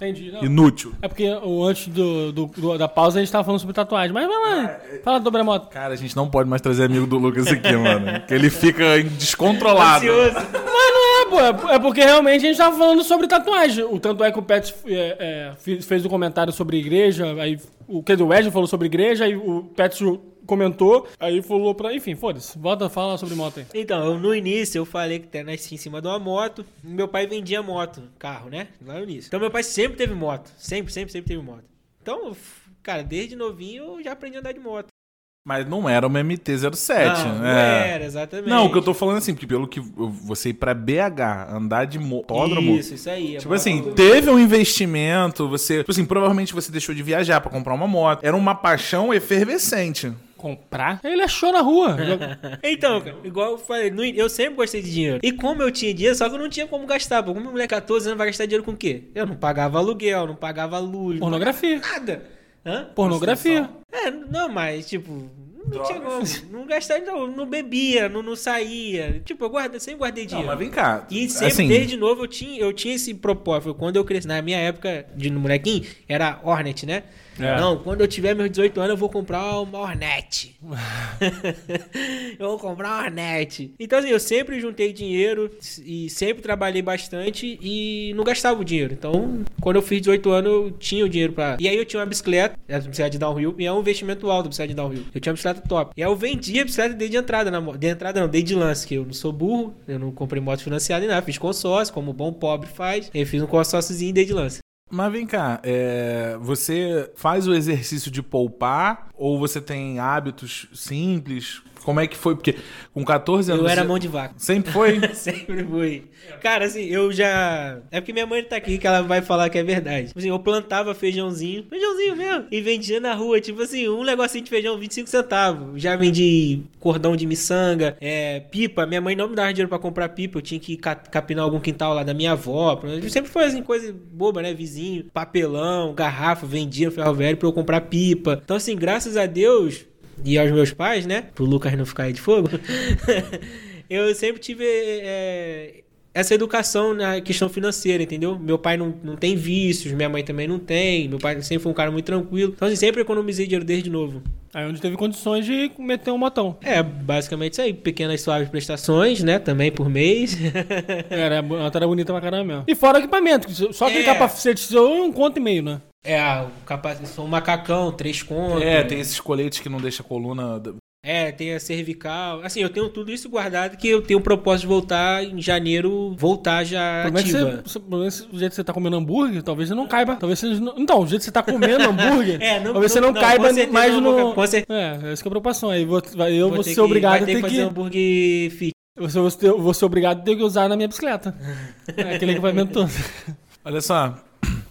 Entendi. Não. Inútil. É porque o, antes do, do- do- da pausa a gente tava falando sobre tatuagem. Mas vai lá, fala sobre a moto. Cara, a gente não pode mais trazer amigo do Lucas aqui, [LAUGHS] mano. Que ele fica descontrolado. Ansioso. Pô. é- É porque realmente a gente tava falando sobre tatuagem. O tanto é que o Pet é, é, fez fez um comentário sobre igreja, aí o que do Wesley falou sobre igreja, aí o Pet comentou, aí falou pra. Enfim, foda-se. Volta sobre moto aí. Então, no início eu falei que até nasci em cima de uma moto. Meu pai vendia moto, carro, né? Lá no início. Então meu pai sempre teve moto. Sempre, sempre, sempre teve moto. Então, cara, desde novinho eu já aprendi a andar de moto. Mas não era uma MT-07, não, não né? era, exatamente. Não, o que eu tô falando assim, porque pelo que você ir pra BH, andar de motódromo. Isso, isso aí. é Tipo assim, teve um investimento, você. Tipo assim, provavelmente você deixou de viajar pra comprar uma moto. Era uma paixão efervescente. Comprar? Ele achou na rua. [LAUGHS] Então, cara, igual eu falei, eu sempre gostei de dinheiro. E como eu tinha dinheiro, só que eu não tinha como gastar. Como uma mulher de 14 anos vai gastar dinheiro com o quê? Eu não pagava aluguel, não pagava luz. não Pornografia. pagava Nada. Hã? Pornografia. É, não, mas, tipo, Não tinha como. Não gastava, não, não bebia, não, não saía. Tipo, eu guarda, sempre guardei Não, dinheiro. mas vem cá. E sempre, assim, desde novo, eu tinha, eu tinha esse propósito. Quando eu cresci, na minha época de molequinho, era Hornet, né? É. Não, quando eu tiver meus 18 anos, eu vou comprar uma Hornet. [LAUGHS] eu vou comprar uma Hornet. Então, assim, eu sempre juntei dinheiro e sempre trabalhei bastante e não gastava o dinheiro. Então, quando eu fiz 18 anos, eu tinha o dinheiro pra. E aí eu tinha uma bicicleta, era bicicleta de downhill, e é um investimento alto a bicicleta de downhill. Eu tinha uma bicicleta top. E aí eu vendia a bicicleta desde de entrada, na de entrada não, desde de lance, que eu não sou burro, eu não comprei moto financiada nem nada, fiz consórcio, como bom pobre faz. Eu fiz um consórciozinho desde de lance. Mas vem cá, é, você faz o exercício de poupar ou você tem hábitos simples? Como é que foi? Porque com 14 anos. Eu era mão de vaca. Sempre foi? [LAUGHS] Sempre fui. Cara, assim, eu já. É porque minha mãe tá aqui que ela vai falar que é verdade. Tipo assim, eu plantava feijãozinho, feijãozinho mesmo, e vendia na rua, tipo assim, um negocinho de feijão 25 centavos. Já vendi cordão de miçanga, é, pipa. Minha mãe não me dava dinheiro pra comprar pipa, eu tinha que ca- capinar algum quintal lá da minha avó. Sempre foi assim, coisa boba, né? Vizinho, papelão, garrafa, vendia ferro velho pra eu comprar pipa. Então, assim, graças a Deus, e aos meus pais, né? Pro Lucas não ficar aí de fogo. [LAUGHS] eu sempre tive é, essa educação na questão financeira, entendeu? Meu pai não, não tem vícios, minha mãe também não tem. Meu pai sempre foi um cara muito tranquilo. Então, assim, sempre economizei dinheiro desde novo. Aí onde teve condições de meter um motão. É, basicamente isso aí. Pequenas suaves prestações, né? Também por mês. [LAUGHS] Era, a moto era bonita pra caramba mesmo. E fora o equipamento, só aquele É. capacete seu é um conto e meio, né? é, o capaz... sou um macacão, três contos. É, tem esses coletes que não deixa a coluna. É, tem a cervical. Assim, eu tenho tudo isso guardado que eu tenho o propósito de voltar em janeiro, voltar já Como é que ativa. você, você- pelo menos o jeito que você tá comendo hambúrguer, talvez você não caiba. Talvez você não, então, o jeito que você tá comendo [LAUGHS] hambúrguer, É, não- talvez você não- não, não, caiba mais não vou no. certeza. É, essa que é a preocupação. Aí vou, eu vou, ter ser que- obrigado vai a ter que que. fazer hambúrguer fit. Eu vou, ser- eu vou ser obrigado a ter que usar na minha bicicleta. [LAUGHS] É, aquele equipamento todo. Olha só.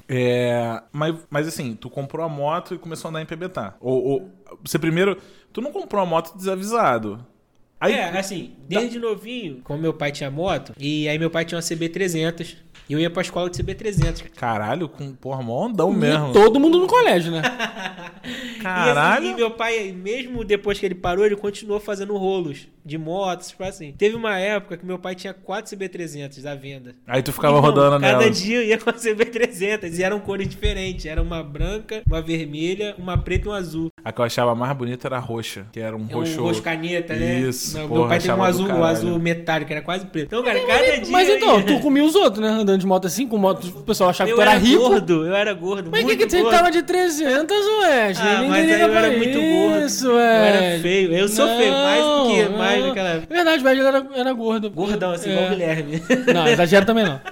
É, mas, mas assim, tu comprou a moto e começou a andar em PBTA. Ou, ou você primeiro. Tu não comprou a moto desavisado. Aí, É, assim, desde novinho, como meu pai tinha moto, e aí meu pai tinha uma CB300, e eu ia pra escola de CB300. Caralho, com porra, mó ondão mesmo. E todo mundo no colégio, né? Caralho. [LAUGHS] E, assim, e meu pai, mesmo depois que ele parou, ele continuou fazendo rolos de motos, tipo assim. Teve uma época que meu pai tinha quatro CB300 à venda. Aí tu ficava Irmão, rodando Cada nela. dia eu ia com a CB300 e eram cores diferentes. Era uma branca, uma vermelha, uma preta e um azul. A que eu achava mais bonita era a roxa, que era um É um roxo. roxo caneta, né? Isso, Não, porra, meu pai tem um azul, um azul metálico, era quase preto. Então, cara, cada dia. Mas eu então, tu comia os outros, né? Andando de moto assim, com moto, o pessoal achava que eu tu era, era rico. gordo, eu era gordo. Mas que muito que você gordo. tava de 300, ué? Ah, mas eu era muito gordo. isso, Eu ué. era feio. Eu sou feio, mais do que Não, mais naquela época. É verdade, o Badger era, era gordo. Gordão, assim, É. igual o Guilherme. Não, exagero também não. [LAUGHS]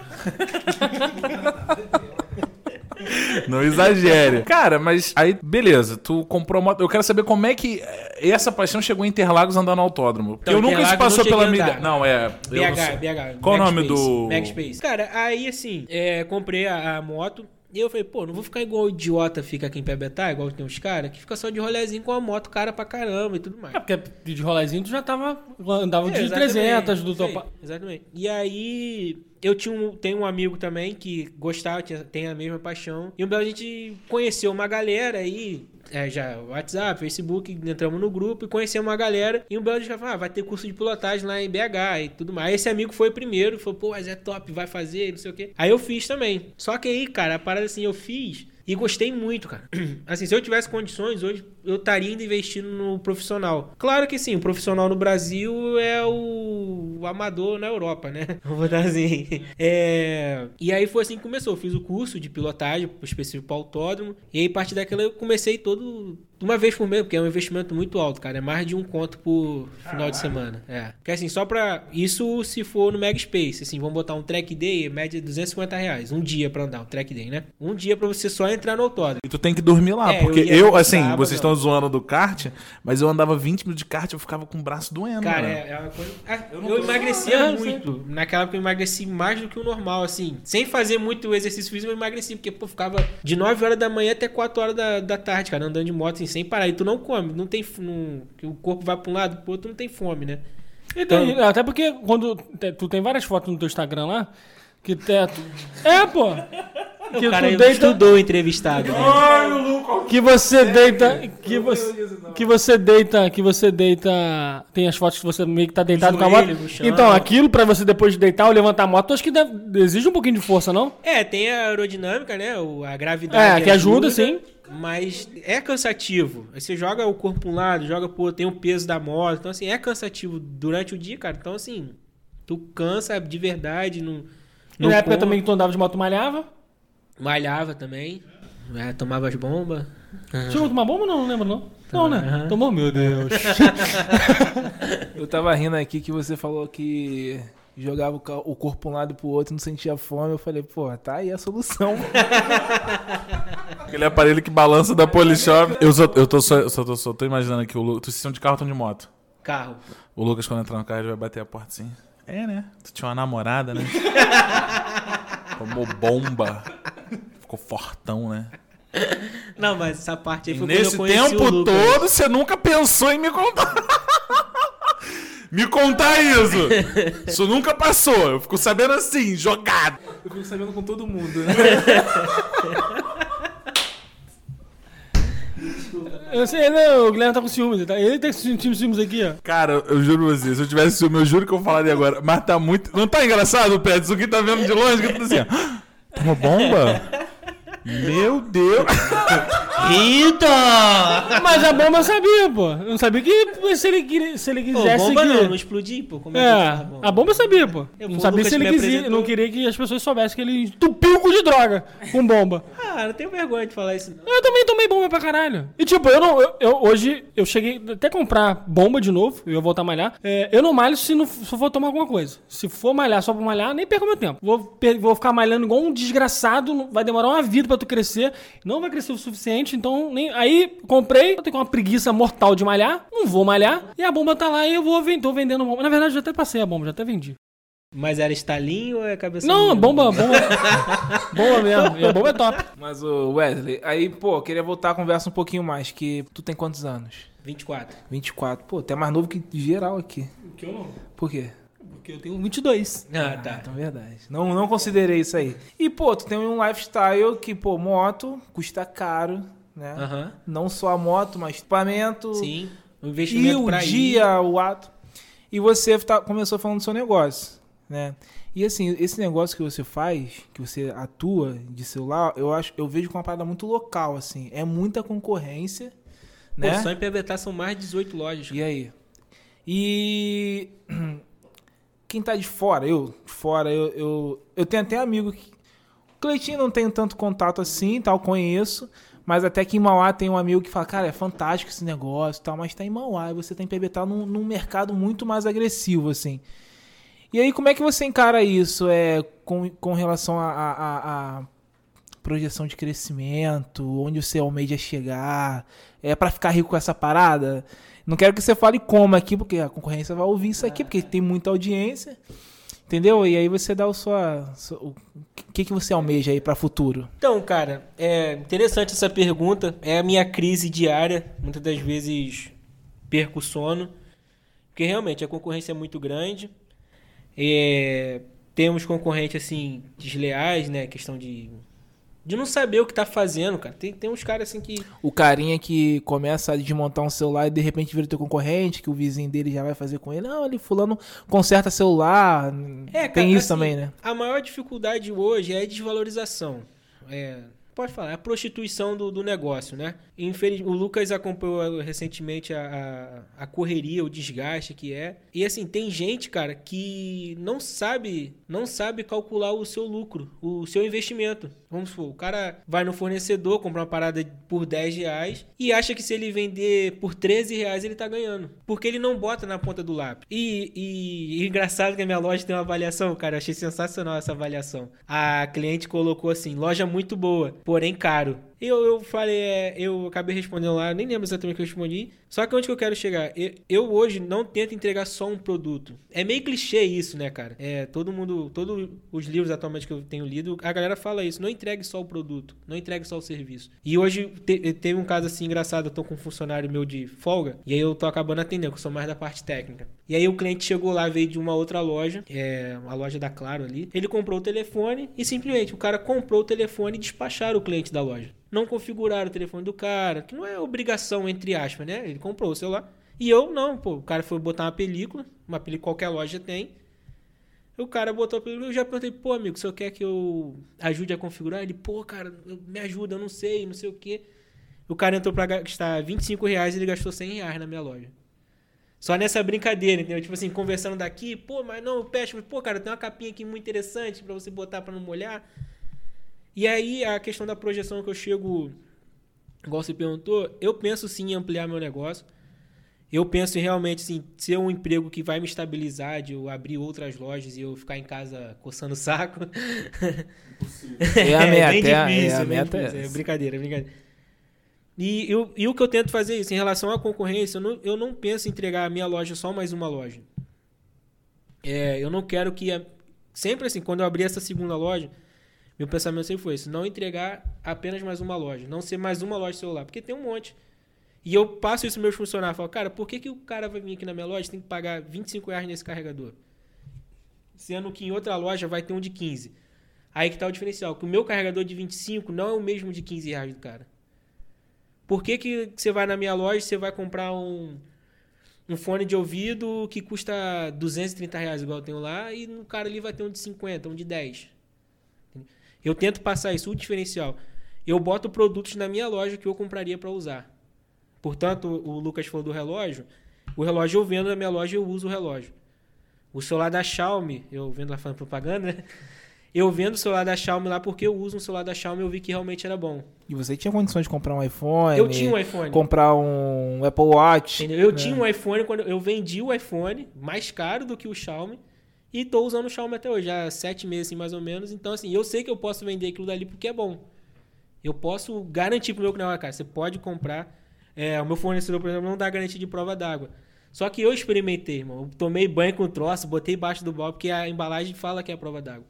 Não exagere. Cara, mas aí, beleza, tu comprou a moto. Eu quero saber como é que eh, essa paixão chegou em Interlagos andando no autódromo. Então, eu nunca isso Interlagos passou pela minha. Não, é. não BH. BH. Qual o nome Magspace, do- Magspace. Cara, aí assim, é, comprei a, a moto. E eu falei, pô, não vou ficar igual o idiota fica aqui em Pebetá, igual tem uns caras, que fica só de rolezinho com a moto cara pra caramba e tudo mais. É porque de rolezinho tu já tava. Andava É, de exatamente, 300 do isso teu aí, pa- Exatamente. E aí, eu tinha um, tenho um amigo também que gostava, tinha, tem a mesma paixão. E um belo a gente conheceu uma galera aí, é, já WhatsApp, Facebook, entramos no grupo e conhecemos uma galera. E um belo a gente falou, ah, vai ter curso de pilotagem lá em BH e tudo mais. Esse amigo foi primeiro, falou, pô, mas é top, vai fazer, não sei o quê. Aí eu fiz também. Só que aí, cara, a parada assim, eu fiz. E gostei muito, cara. [CLEARS THROAT] Assim, se eu tivesse condições, hoje eu estaria ainda investindo no profissional. Claro que sim, o profissional no Brasil é o, o amador na Europa, né? [LAUGHS] Vou botar assim. É... E aí foi assim que começou. Eu fiz o curso de pilotagem específico para autódromo. E aí, a partir daquela, eu comecei todo. Uma vez por mês, porque é um investimento muito alto, cara. É mais de um conto por final de semana. É. Porque assim, só pra. Isso se for no Mega Space. Assim, vamos botar um track day, média de 250 reais. Um dia pra andar, um track day, né? Um dia pra você só entrar no autódromo. E tu tem que dormir lá, É, porque eu eu, assim, sábado, vocês estão zoando do kart, mas eu andava 20 minutos de kart eu ficava com o braço doendo. Cara, mano. é, é uma coisa. Ah, eu tô- emagrecia É, muito. Naquela época eu emagreci mais do que o normal, assim. Sem fazer muito exercício físico, eu emagreci. Porque, pô, ficava de 9 horas da manhã até 4 horas da, da tarde, cara, andando de moto, assim, sem parar. E tu não come, não tem. Não, que o corpo vai pra um lado, pro outro, não tem fome, né? Então, Então- até porque quando tu tem várias fotos no teu Instagram lá, que teto. É, pô! [LAUGHS] que O cara tu deita, estudou o entrevistado. Né? que você deita, que você, que você deita, que você deita, tem as fotos que você meio que tá deitado com a moto. joelho chão. Então, aquilo pra você depois de deitar ou levantar a moto, acho que deve, exige um pouquinho de força, não? É, tem a aerodinâmica, né? o- A gravidade. É, que ajuda, sim. Mas é cansativo. Aí você joga o corpo pra um lado, joga pro outro, tem o peso da moto. Então, assim, é cansativo durante o dia, cara. Então, assim, tu cansa de verdade. Não, E não na época também que tu andava de moto malhava. Malhava também. É, tomava as bombas. Chegou a tomar bomba ou não? Não lembro, não. Não, né? Aham. Tomou, meu Deus. [LAUGHS] Eu tava rindo aqui que você falou que jogava o o corpo pra um lado e pro outro e não sentia fome. Eu falei, pô, tá aí a solução. [LAUGHS] Aquele aparelho que balança da Polishop. Eu, só, eu tô só, eu só, tô, só tô imaginando aqui o Lucas. Tu se de carro ou de moto? Carro. O Lucas, quando entrar no carro, ele vai bater a porta assim. É, né? Tu tinha uma namorada, né? [LAUGHS] Tomou bomba. Ficou fortão, né? Não, mas essa parte aí E foi quando eu nesse conheci tempo o Lucas. todo, você nunca pensou em me contar. [LAUGHS] me contar isso. Isso nunca passou. Eu fico sabendo assim, jogado. Eu fico sabendo com todo mundo. né? Eu sei, não, o Guilherme tá com ciúmes. Ele tá, ele tá com ciúmes aqui, ó. Cara, eu juro pra você, se eu tivesse ciúme, eu juro que eu falaria agora. Mas tá muito. Não tá engraçado, Pedro? O que tá vendo de longe, que tá assim, ó. [GASPS] Uma bomba? Meu Deus! [LAUGHS] Eita! Mas a bomba eu sabia, pô. Eu não sabia que se ele, se ele Pô, quisesse. bomba que... não, não explodir, pô. Como é, que É, fala bomba? a bomba eu sabia, pô. Eu- não sabia se ele quisia, não queria que as pessoas soubessem que ele entupiu o de droga com bomba. Ah, não tenho vergonha de falar isso. não. Eu também tomei bomba pra caralho. E tipo, eu não. Eu, eu- hoje eu cheguei até comprar bomba de novo, eu ia voltar a malhar. É, eu não malho se, não, se for tomar alguma coisa. Se for malhar só pra malhar, nem perco meu tempo. Vou, vou ficar malhando igual um desgraçado, vai demorar uma vida pra tu crescer. Não vai crescer o suficiente, então nem. Aí comprei, eu tenho uma preguiça mortal de malhar, não vou malhar. E a bomba tá lá e eu vou vender, tô vendendo bomba. Na verdade, já até passei a bomba, já até vendi. Mas era estalinho ou é cabeça Não, minha? bomba, bomba. bomba mesmo. E a bomba é top. Mas o Wesley, aí, pô, queria voltar a conversa um pouquinho mais, que tu tem quantos anos? 24. 24. Pô, tu é mais novo que geral aqui. Que eu não. Por quê? Porque eu tenho 22. Ah, tá. Então, verdade. Não, não considerei isso aí. E, pô, tu tem um lifestyle que, pô, moto custa caro, né? Não só a moto, mas equipamento. Sim. E investimento o pra ir. dia, o ato. E você tá, começou falando do seu negócio, né? E assim, esse negócio que você faz, que você atua de celular, eu acho, eu vejo com uma parada muito local, assim. É muita concorrência, Pô, né? só em PBTA são mais de 18 lojas. E aí? E [CLEARS THROAT] quem tá de fora, eu, de fora, eu, eu, eu tenho até amigo que. O Cleitinho não tenho tanto contato assim, tal, conheço. Mas até que em Mauá tem um amigo que fala, cara, é fantástico esse negócio tal, mas tá em Mauá e você tem PB tá num, num mercado muito mais agressivo, assim. E aí, como é que você encara isso é, com, com relação a, a, a- projeção de crescimento, onde você almeja chegar? É pra ficar rico com essa parada? Não quero que você fale como aqui, porque a concorrência vai ouvir isso aqui, porque tem muita audiência. Entendeu? E aí você dá o sua. o que, que você almeja aí pra futuro? Então, cara, é interessante essa pergunta. É a minha crise diária. Muitas das vezes perco o sono. Porque realmente a concorrência é muito grande. É, temos concorrentes assim, desleais, né? Questão de. De não saber o que tá fazendo, cara. Tem, tem uns caras assim que. O carinha que começa a desmontar um celular e de repente vira teu concorrente, que o vizinho dele já vai fazer com ele. Não, ele fulano conserta celular. É, tem cara, isso assim, também, né? A maior dificuldade hoje é a desvalorização. É, pode falar, é a prostituição do, do negócio, né? Infeliz... O Lucas acompanhou recentemente a, a, a correria, o desgaste que é. E assim, tem gente, cara, que não sabe, não sabe calcular o seu lucro, o seu investimento. Vamos supor, o cara vai no fornecedor, compra uma parada por 10 reais e acha que se ele vender por 13 reais ele tá ganhando. Porque ele não bota na ponta do lápis. E, e- e engraçado que a minha loja tem uma avaliação, cara. Eu achei sensacional essa avaliação. A cliente colocou assim: loja muito boa, porém caro. E eu, eu falei, é, eu acabei respondendo lá, nem lembro exatamente o que eu respondi. Só que onde que eu quero chegar? Eu, eu hoje não tento entregar só um produto. É meio clichê isso, né, cara? É, todo mundo, todos os livros atualmente que eu tenho lido, a galera fala isso. Não entregue só o produto, não entregue só o serviço. E hoje te- teve um caso assim engraçado, eu tô com um funcionário meu de folga, e aí eu tô acabando atendendo, que eu sou mais da parte técnica. E aí o cliente chegou lá, veio de uma outra loja, é, uma loja da Claro ali. Ele comprou o telefone e simplesmente o cara comprou o telefone e despacharam o cliente da loja. Não configuraram o telefone do cara, que não é obrigação, entre aspas, né? Ele comprou o celular. E eu não, pô. O cara foi botar uma película, uma película qualquer loja tem. O cara botou a película, eu já perguntei, pô, amigo, senhor quer que eu ajude a configurar? Ele, pô, cara, me ajuda, eu não sei, não sei o quê. O cara entrou pra gastar 25 reais e ele gastou 100 reais na minha loja. Só nessa brincadeira, entendeu? Tipo assim, conversando daqui, pô, mas não, peste, pô, cara, tem uma capinha aqui muito interessante para você botar para não molhar. E aí a questão da projeção que eu chego, igual você perguntou, eu penso sim em ampliar meu negócio. Eu penso em realmente assim, ser um emprego que vai me estabilizar, de eu abrir outras lojas e eu ficar em casa coçando o saco. É a [LAUGHS] meta, bem é a- difícil, é a bem meta é difícil, é brincadeira, é brincadeira. E, eu, e o que eu tento fazer é isso, em relação à concorrência, eu não, eu não penso em entregar a minha loja só mais uma loja. É, eu não quero que. a- sempre assim, quando eu abrir essa segunda loja, meu pensamento sempre foi isso: não entregar apenas mais uma loja, não ser mais uma loja celular, porque tem um monte. E eu passo isso para meus funcionários, falo, cara, por que, que o cara vai vir aqui na minha loja e tem que pagar 25 reais nesse carregador? Sendo que em outra loja vai ter um de 15. Aí que tá o diferencial, que o meu carregador de 25 não é o mesmo de 15 reais do cara. Por que, que você vai na minha loja e você vai comprar um, um fone de ouvido que custa 230 reais, igual eu tenho lá, e no cara ali vai ter um de 50, um de 10? Eu tento passar isso, o diferencial. Eu boto produtos na minha loja que eu compraria para usar. Portanto, o Lucas falou do relógio. O relógio eu vendo na minha loja eu uso o relógio. O celular da Xiaomi, eu vendo lá falando propaganda, né? Eu vendo o celular da Xiaomi lá porque eu uso um celular da Xiaomi e eu vi que realmente era bom. E você tinha condições de comprar um iPhone? Eu tinha um iPhone. Comprar um Apple Watch? Entendeu? Eu né? tinha um iPhone quando eu vendi o iPhone mais caro do que o Xiaomi e tô usando o Xiaomi até hoje, há sete meses assim, mais ou menos. Então assim, eu sei que eu posso vender aquilo dali porque é bom. Eu posso garantir pro meu cliente, cara, você pode comprar. É, o meu fornecedor, por exemplo, não dá garantia de prova d'água. Só que eu experimentei, irmão. Eu tomei banho com troço, botei embaixo do balde, porque a embalagem fala que é a prova d'água.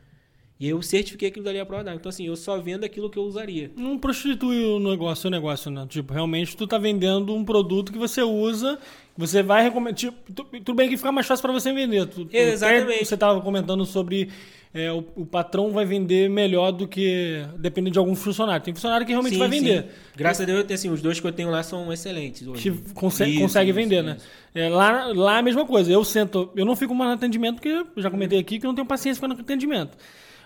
E eu certifiquei aquilo dali a prova d'água. Então, assim, eu só vendo aquilo que eu usaria. Não prostitui o negócio, o negócio, né? Tipo, realmente tu tá vendendo um produto que você usa, você vai recomendar. Tipo, tu- tudo bem que fica mais fácil pra você vender. Tu, Exatamente. Você tava comentando sobre é, o, o patrão vai vender melhor do que dependendo de algum funcionário. Tem funcionário que realmente Sim, vai sim. vender. Graças a Deus, assim, os dois que eu tenho lá são excelentes hoje. Que consegue, Isso, consegue isso, vender, né? isso. É, lá, lá é a mesma coisa. Eu sento, eu não fico mais no atendimento, porque eu já comentei aqui que eu não tenho paciência para no atendimento.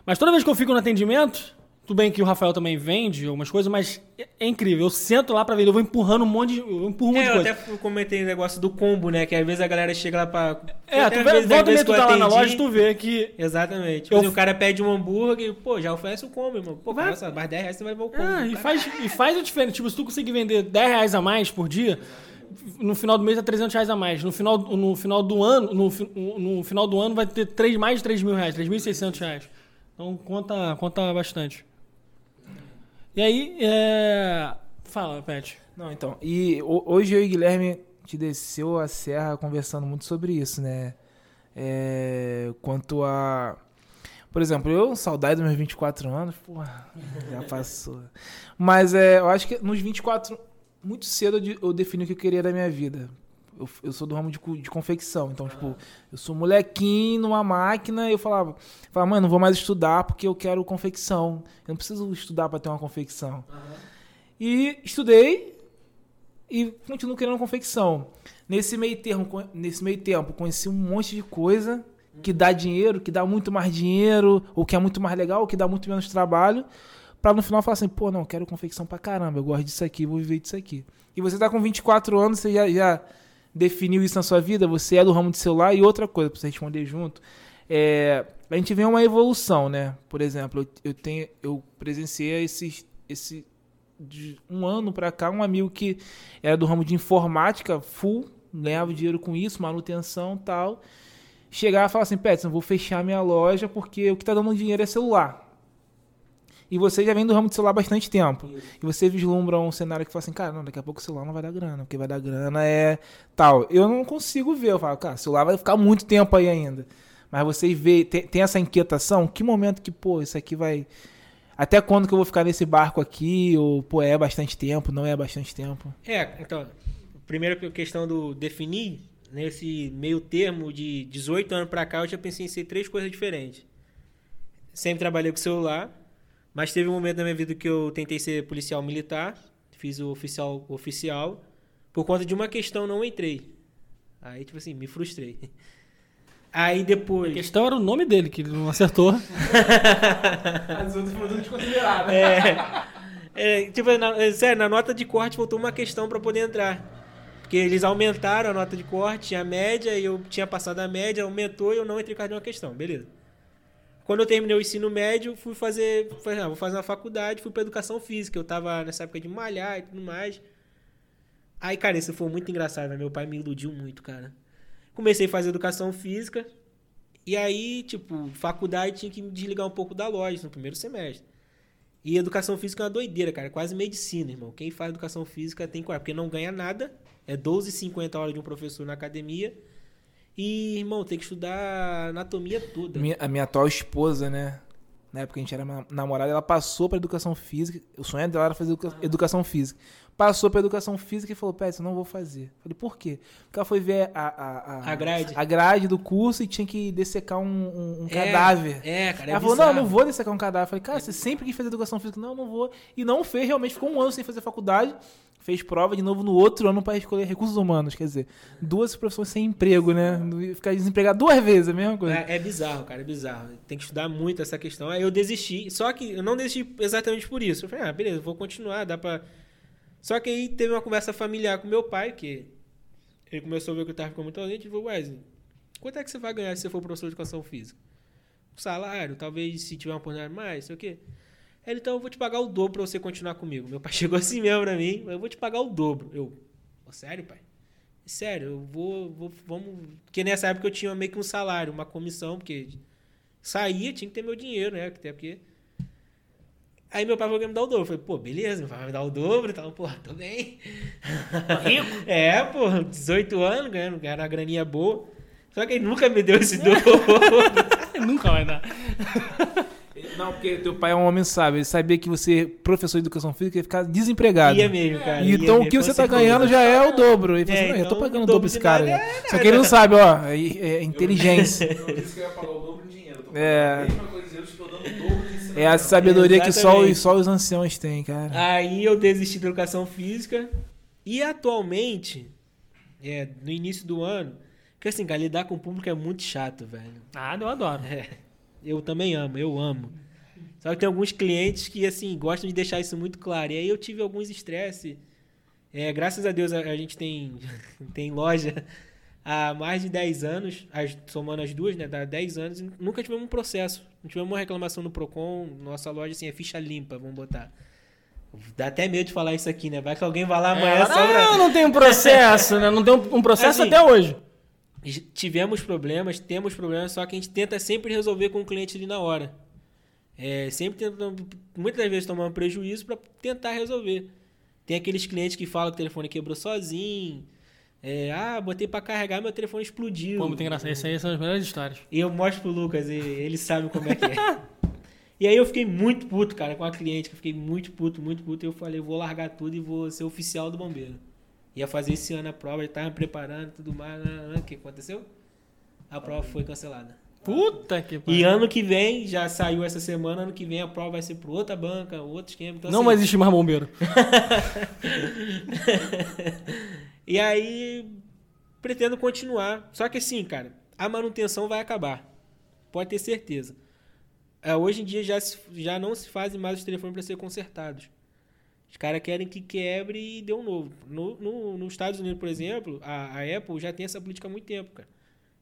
Mas toda vez que eu fico no atendimento, tudo bem que o Rafael também vende algumas coisas, mas é, é incrível. Eu sento lá para vender, eu vou empurrando um monte de, eu empurro um monte É, de eu coisa. até comentei o negócio do combo, né? Que às vezes a galera chega lá pra. É, tu vê, vezes, volta e vezes tu eu tá lá na loja e tu vê que... Exatamente. Tipo Eu- assim, o cara pede um hambúrguer, pô, já oferece o combo, irmão. Pô, Vai- nossa, mais 10 reais você vai levar o combo. Ah, e faz, e faz a diferença. Tipo, se tu conseguir vender 10 reais a mais por dia, no final do mês é 300 reais a mais. No final, no final do ano, no, no final do ano vai ter 3, mais de 3 mil reais, 3.600 reais. Então conta, conta bastante. E aí, é... Fala, Pet. Não, então. E ho- hoje eu e Guilherme te desceu a serra conversando muito sobre isso, né? É, quanto a. Por exemplo, eu, saudade dos meus 24 anos, porra, já passou. Mas é, eu acho que nos 24, muito cedo eu defini o que eu queria da minha vida. Eu, eu sou do ramo de, de confecção, então, tipo, eu sou molequinho numa máquina e eu falava, falava, mano, não vou mais estudar porque eu quero confecção. Eu não preciso estudar para ter uma confecção. E estudei e continuo querendo confecção. Nesse meio termo, nesse meio tempo, conheci um monte de coisa que dá dinheiro, que dá muito mais dinheiro, ou que é muito mais legal, ou que dá muito menos trabalho, pra no final falar assim, pô, não, quero confecção pra caramba, eu gosto disso aqui, vou viver disso aqui. E você tá com 24 anos, você já, já definiu isso na sua vida, você é do ramo de celular, e outra coisa, pra você responder junto, é, a gente vê uma evolução, né? Por exemplo, eu, eu tenho, eu presenciei esses, esse de um ano pra cá, um amigo que era do ramo de informática, full, ganhava dinheiro com isso, manutenção tal. Chegar e falar assim, Petson, vou fechar minha loja porque o que tá dando dinheiro é celular. E você já vem do ramo de celular há bastante tempo. E você vislumbra um cenário que fala assim, cara, não, daqui a pouco o celular não vai dar grana, porque vai dar grana é tal. Eu não consigo ver, eu falo, cara, o celular vai ficar muito tempo aí ainda. Mas você vê, tem, tem essa inquietação, que momento que, pô, isso aqui vai. Até quando que eu vou ficar nesse barco aqui? Ou, pô, é bastante tempo, não é bastante tempo? É, então, primeira questão do definir, nesse meio termo de 18 anos pra cá, eu já pensei em ser três coisas diferentes. Sempre trabalhei com celular, mas teve um momento da minha vida que eu tentei ser policial militar, fiz o oficial oficial, por conta de uma questão não entrei. Aí, tipo assim, me frustrei. [LAUGHS] Aí A depois. questão era o nome dele, que ele não acertou. [LAUGHS] As outras foram desconsideradas. É, é, tipo, na, é, sério, na nota de corte faltou uma questão pra poder entrar. Porque eles aumentaram a nota de corte, a média, e eu tinha passado a média, aumentou e eu não entrei por causa de uma questão, beleza. Quando eu terminei o ensino médio, fui fazer. Falei, ah, vou fazer uma faculdade, fui pra educação física. Eu tava nessa época de malhar e tudo mais. Aí, cara, isso foi muito engraçado, né? Meu pai me iludiu muito, cara. Comecei a fazer educação física. E aí, tipo, faculdade tinha que me desligar um pouco da loja no primeiro semestre. E educação física é uma doideira, cara. É quase medicina, irmão. Quem faz educação física tem coragem, porque não ganha nada. É 12,50 a hora de um professor na academia. E, irmão, tem que estudar anatomia toda. Minha- a minha atual esposa, né? Na época a gente era namorada, ela passou pra educação física. O sonho dela era fazer educa- educação física. Passou pra educação física e falou: Pé, eu não vou fazer. Falei, por quê? Porque ela foi ver a, a, A grade. a grade do curso e tinha que dessecar um, um- um É, cadáver. É, cara. É ela falou, não, bizarro. eu não vou dessecar um cadáver. Falei, cara, você sempre quis fazer educação física. Não, não vou. E não fez, realmente. Ficou um ano sem fazer faculdade. Fez prova de novo no outro ano para escolher recursos humanos. Quer dizer, duas profissões sem emprego, né? Ficar desempregado duas vezes, a mesma coisa. É, é bizarro, cara, é bizarro. Tem que estudar muito essa questão. Aí eu desisti. Só que eu não desisti exatamente por isso. Eu falei, ah, beleza, vou continuar, dá pra. Só que aí teve uma conversa familiar com meu pai, que ele começou a ver que eu tava ficando muito ausente e falou, Wesley, quanto é que você vai ganhar se você for professor de educação física? O salário, talvez se tiver uma oportunidade mais, sei o quê. Ele, então eu vou te pagar o dobro pra você continuar comigo. Meu pai [LAUGHS] chegou assim mesmo pra mim, eu vou te pagar o dobro. Eu, "Pô, sério, pai? Sério, eu vou, vou, vamos. Porque nessa época eu tinha meio que um salário, uma comissão, porque saía, tinha que ter meu dinheiro, né? Até porque. Aí meu pai falou que ia me dar o dobro. Eu falei, pô, beleza, meu pai vai me dar o dobro e tal. Pô, tô bem. Rico? [LAUGHS] é, pô, 18 anos, ganhando, ganhando uma graninha boa. Só que ele nunca me deu esse dobro. [LAUGHS] Nunca vai dar. [LAUGHS] Não, porque teu pai é um homem sábio. Ele sabia que você, professor de educação física, ia ficar desempregado. Ia mesmo, cara. Ia então o que você tá ganhando já é o dobro. Ele falou É, assim, não, eu tô então, pagando o dobro de cara. é Só que ele não sabe, ó. É, é inteligência. Eu não disse que eu ia pagar o dobro em dinheiro. Eu tô É. a mesma coisa, eu estou dando o dobro. É a sabedoria que só, os- só os anciãos têm, cara. Aí eu desisti da educação física. E atualmente, é, no início do ano, porque assim, cara, lidar com o público é muito chato, velho. Ah, eu adoro. É, eu também amo, eu amo. Só que tem alguns clientes que, assim, gostam de deixar isso muito claro. E aí eu tive alguns estresse. É, graças a Deus a, a gente tem, [LAUGHS] tem loja há mais de 10 anos, as- somando as duas, né? Dá 10 anos, e nunca tivemos um processo. Não tivemos uma reclamação no Procon. Nossa loja, assim, é ficha limpa, vamos botar. Dá até medo de falar isso aqui, né? Vai que alguém vai lá amanhã só pra... não, não tem um processo, né? Não tem um, um processo Assim, até hoje. tivemos problemas, temos problemas, só que a gente tenta sempre resolver com o cliente ali na hora. É, sempre tentando, muitas vezes tomando prejuízo para tentar resolver. Tem aqueles clientes que falam que o telefone quebrou sozinho. É, ah, botei para carregar, meu telefone explodiu. Pô, muito engraçado. Essas aí são as melhores histórias. E eu mostro pro Lucas, e ele sabe como é que é. [LAUGHS] e aí eu fiquei muito puto, cara, com a cliente, eu fiquei muito puto, muito puto. E eu falei, vou largar tudo e vou ser oficial do bombeiro. Ia fazer esse ano a prova, já tava me preparando e tudo mais. né, né, O que aconteceu? A prova foi cancelada. Puta que E pariu. ano que vem, já saiu essa semana, ano que vem a prova vai ser para outra banca, outro esquema. Então, Não assim, vai existir mais bombeiro. [LAUGHS] e aí, pretendo continuar. Só que assim, cara, a manutenção vai acabar. Pode ter certeza. É, hoje em dia já, já não se fazem mais os telefones para ser consertados. Os caras querem que quebre e dê um novo. No, no- nos Estados Unidos, por exemplo, a, a Apple já tem essa política há muito tempo, cara.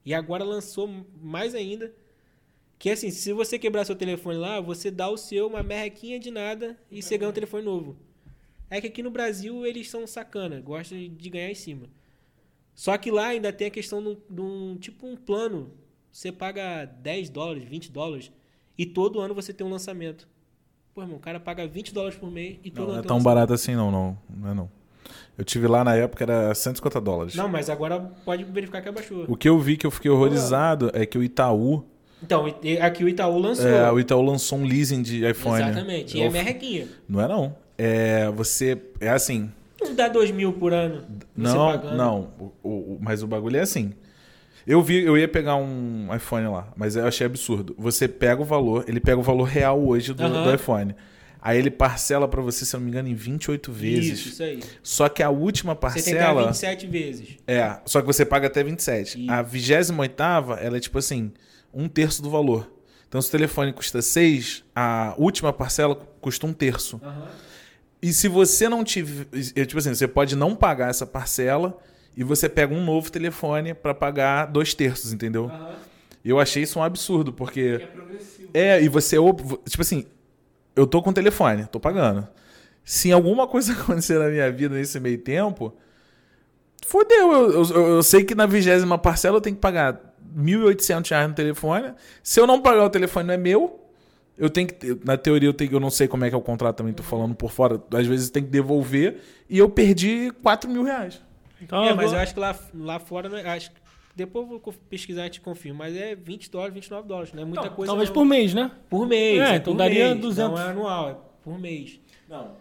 E agora lançou mais ainda. Que assim, se você quebrar seu telefone lá, você dá o seu uma merrequinha de nada e você ganha um telefone novo. É que aqui no Brasil eles são sacana, gostam de ganhar em cima. Só que lá ainda tem a questão de um, tipo um plano. Você paga 10 dólares, 20 dólares e todo ano você tem um lançamento. Pô, irmão, o cara paga 20 dólares por mês e todo Não, ano não é tem tão lançamento. barato assim, não, não. Não é não. Eu tive lá na época, era 150 dólares. Não, mas agora pode verificar que abaixou. O que eu vi que eu fiquei horrorizado é que o Itaú, Então, aqui o Itaú lançou. é, o Itaú lançou um leasing de iPhone. Exatamente. E é Eu- merrequinha. Não é não. É, você, é assim, não dá 2 mil por ano? Não, não. O, o- mas o bagulho é assim. Eu vi, eu ia pegar um iPhone lá, mas eu achei absurdo. Você pega o valor, ele pega o valor real hoje do, Aham. do iPhone. Aí ele parcela pra você, se eu não me engano, em 28 vezes. Isso, isso aí. Só que a última Você tem que pagar parcela. 27 vezes. É, só que você paga até 27. Isso. A 28 ela é tipo assim, um terço do valor. Então, se o telefone custa 6, a última parcela custa um terço. E se você não tiver. é, Tipo assim, você pode não pagar essa parcela e você pega um novo telefone pra pagar dois terços, entendeu? Eu achei isso um absurdo, porque. É, e você. Tipo assim, eu tô com o telefone, tô pagando. Se alguma coisa [LAUGHS] acontecer na minha vida nesse meio tempo, fodeu. Eu, eu, eu- sei que na vigésima parcela eu tenho que pagar 1.800 reais no telefone. Se eu não pagar o telefone, não é meu. Eu tenho que. Na teoria, eu, tenho, eu não sei como é que é o contrato também, tô falando por fora. Às vezes tem que devolver. E eu perdi 4 mil reais. Então, é, mas agora- eu acho que lá, lá fora, não é- acho, que- depois eu vou pesquisar e te confirmo, mas é 20 dólares, 29 dólares, não é muita Então, coisa talvez não. por mês, né? Por mês. É, É, então por daria mês, 200. Não é anual, é por mês. Não.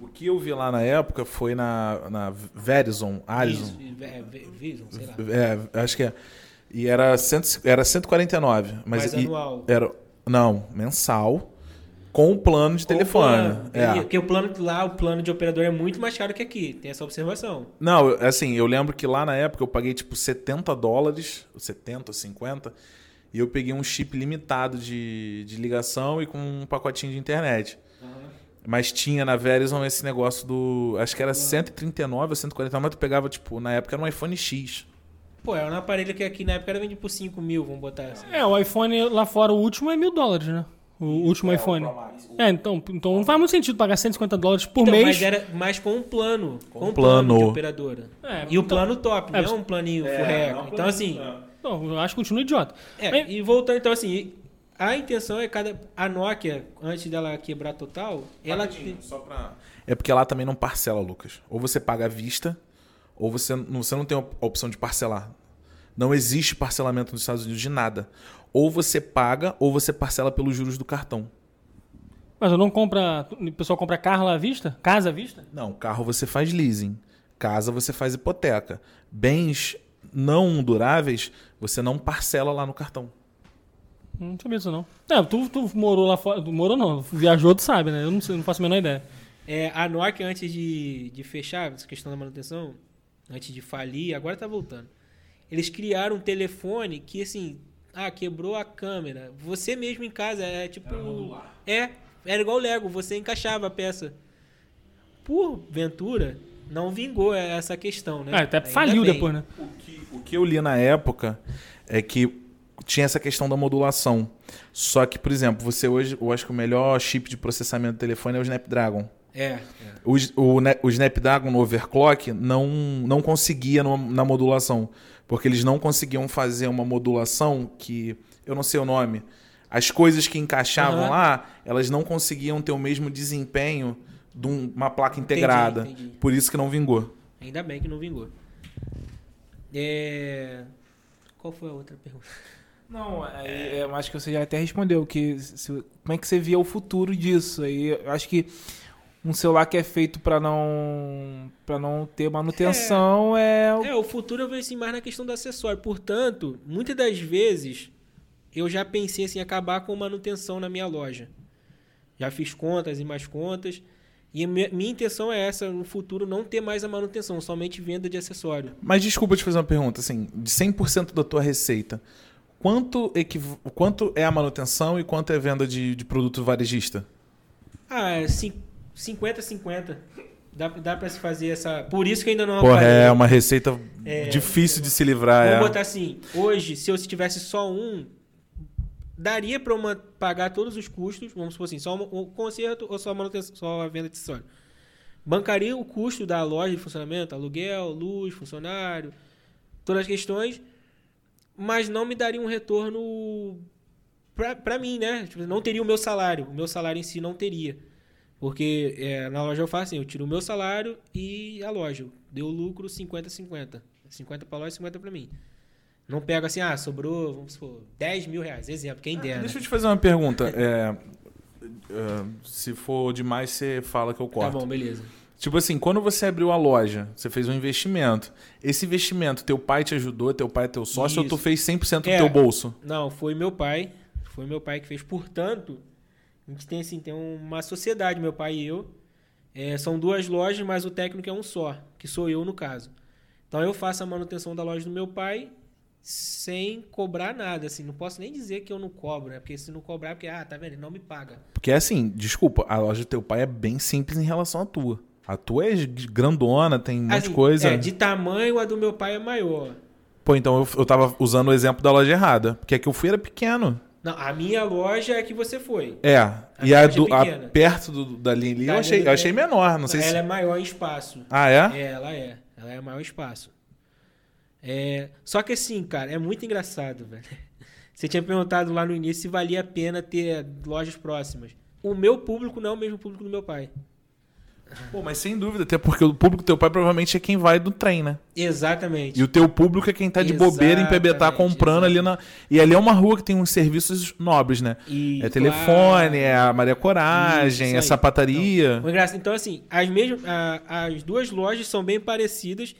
O que eu vi lá na época foi na, na Verizon, Alison. Isso, é, sei lá. É, acho que é. E era, cento, era 149. Mas, Mas anual. Era, não, mensal. Com o plano de telefone. Com o plano. É. Porque o plano lá, o plano de operador é muito mais caro que aqui. Tem essa observação. Não, assim, eu lembro que lá na época eu paguei tipo 70 dólares, 70, 50, e eu peguei um chip limitado de, de ligação e com um pacotinho de internet. Mas tinha na Verizon esse negócio do. Acho que era 139 ou 149, mas tu pegava, tipo, na época era um iPhone X. Pô, é um aparelho que aqui na época era vendido por 5 mil, vamos botar assim. É, o iPhone lá fora, o último é mil dólares, né? O último iPhone. É, então, então não faz muito sentido pagar 150 dólares por Então, mês. mas era mais com um plano. Com, um um plano. plano. de operadora. É, e o então- plano top, É, não é um planinho furreco. então, assim, Não, eu acho que continua idiota. É, Mas- e voltando então assim, a intenção é cada a Nokia antes dela quebrar total, ela Só pra... É porque lá também não parcela, Lucas. Ou você paga à vista, ou você não, você não tem a opção de parcelar. Não existe parcelamento nos Estados Unidos de nada. Ou você paga, ou você parcela pelos juros do cartão. Mas eu não compra. O pessoal compra carro lá à vista? Casa à vista? Não, carro você faz leasing. Casa você faz hipoteca. Bens não duráveis, você não parcela lá no cartão. Não sabia disso, não. É, tu, tu morou lá fora. Tu morou não, viajou, tu sabe, né? Eu não, sei, não faço a menor ideia. é, a Nokia antes de, de fechar essa questão da manutenção, antes de falir, agora tá voltando. Eles criaram um telefone que assim, ah, quebrou a câmera. Você mesmo em casa é tipo é, era igual o Lego, você encaixava a peça. Por ventura, não vingou essa questão, né? Ah, até Ainda faliu bem. depois, né? O que, o que eu li na época é que tinha essa questão da modulação. Só que, por exemplo, você hoje, eu acho que o melhor chip de processamento do telefone é o Snapdragon. É, é. O, o, o Snapdragon no overclock não, não conseguia no- na modulação. Porque eles não conseguiam fazer uma modulação que. Eu não sei o nome. As coisas que encaixavam Aham. lá, elas não conseguiam ter o mesmo desempenho de um- uma placa integrada. entendi. Por isso que não vingou. Ainda bem que não vingou. É... Qual foi a outra pergunta? Não, aí, eu acho que você já até respondeu. Que se- como é que você via o futuro disso? Aí eu acho que um celular que é feito pra não para não ter manutenção é, o- É, o futuro eu vejo assim mais na questão do acessório. Portanto, muitas das vezes eu já pensei assim, em acabar com manutenção na minha loja. Já fiz contas e mais contas. E minha, minha intenção é essa, no futuro, não ter mais a manutenção, somente venda de acessório. Mas desculpa te fazer uma pergunta, assim, de 100% da tua receita, quanto, equiv- quanto é a manutenção e quanto é venda de, de produto varejista? Ah, é cin- 50-50. Dá, dá pra se fazer essa. Por isso que eu ainda não Porra, aparei. é uma receita É. difícil de se livrar. Vamos é. botar assim, hoje, se eu tivesse só um, daria para uma pagar todos os custos, vamos supor assim, só um- o conserto ou só a manutenção, só a venda de acessório. Bancaria o custo da loja de funcionamento, aluguel, luz, funcionário, todas as questões, mas não me daria um retorno pra, pra mim, né? Tipo, não teria o meu salário, o meu salário em si não teria. Porque é, na loja eu faço assim, eu tiro o meu salário e a loja. Deu lucro 50-50. 50 pra loja, 50 pra mim. Não pego assim, ah, sobrou, vamos supor, 10 mil reais. Exemplo, quem dera. Deixa eu te fazer uma pergunta. é, é, se for demais, você fala que eu Tá corto. bom, beleza. Tipo assim, quando você abriu a loja, você fez um investimento. Esse investimento, teu pai te ajudou, teu pai é teu sócio, ou tu Isso. fez 100% do É. teu bolso? Não, foi meu pai. Foi meu pai que fez. Portanto, a gente tem assim, tem uma sociedade, meu pai e eu. É, são duas lojas, mas o técnico é um só, que sou eu no caso. Então eu faço a manutenção da loja do meu pai sem cobrar nada, assim. Não posso nem dizer que eu não cobro, né? Porque se não cobrar, é porque, ah, tá vendo, ele não me paga. Porque assim, desculpa, a loja do teu pai é bem simples em relação à tua. A tua é grandona, tem um monte Assim, de coisa. É, de tamanho, a do meu pai é maior. Pô, então eu, eu tava usando o exemplo da loja errada. Porque a que eu fui era pequeno. Não, a minha loja é que você foi. É. e a, loja é do, a perto do, da linha ali, Da eu achei, eu achei é- menor. Não sei ela se. é maior em espaço. Ah, é? É, ela é. Ela é maior espaço. É, só que assim, cara, é muito engraçado, [LAUGHS] velho. Você tinha perguntado lá no início se valia a pena ter lojas próximas. O meu público não é o mesmo público do meu pai. Pô, mas sem dúvida, até porque o público do teu pai provavelmente é quem vai do trem, né? Exatamente. E o teu público é quem tá de bobeira em Exatamente, comprando ali na. E ali é uma rua que tem uns serviços nobres, né? E, É telefone, claro, é a Maria Coragem, Isso é sapataria. o engraçado- Então, assim, as, mesmas, as duas lojas são bem parecidas,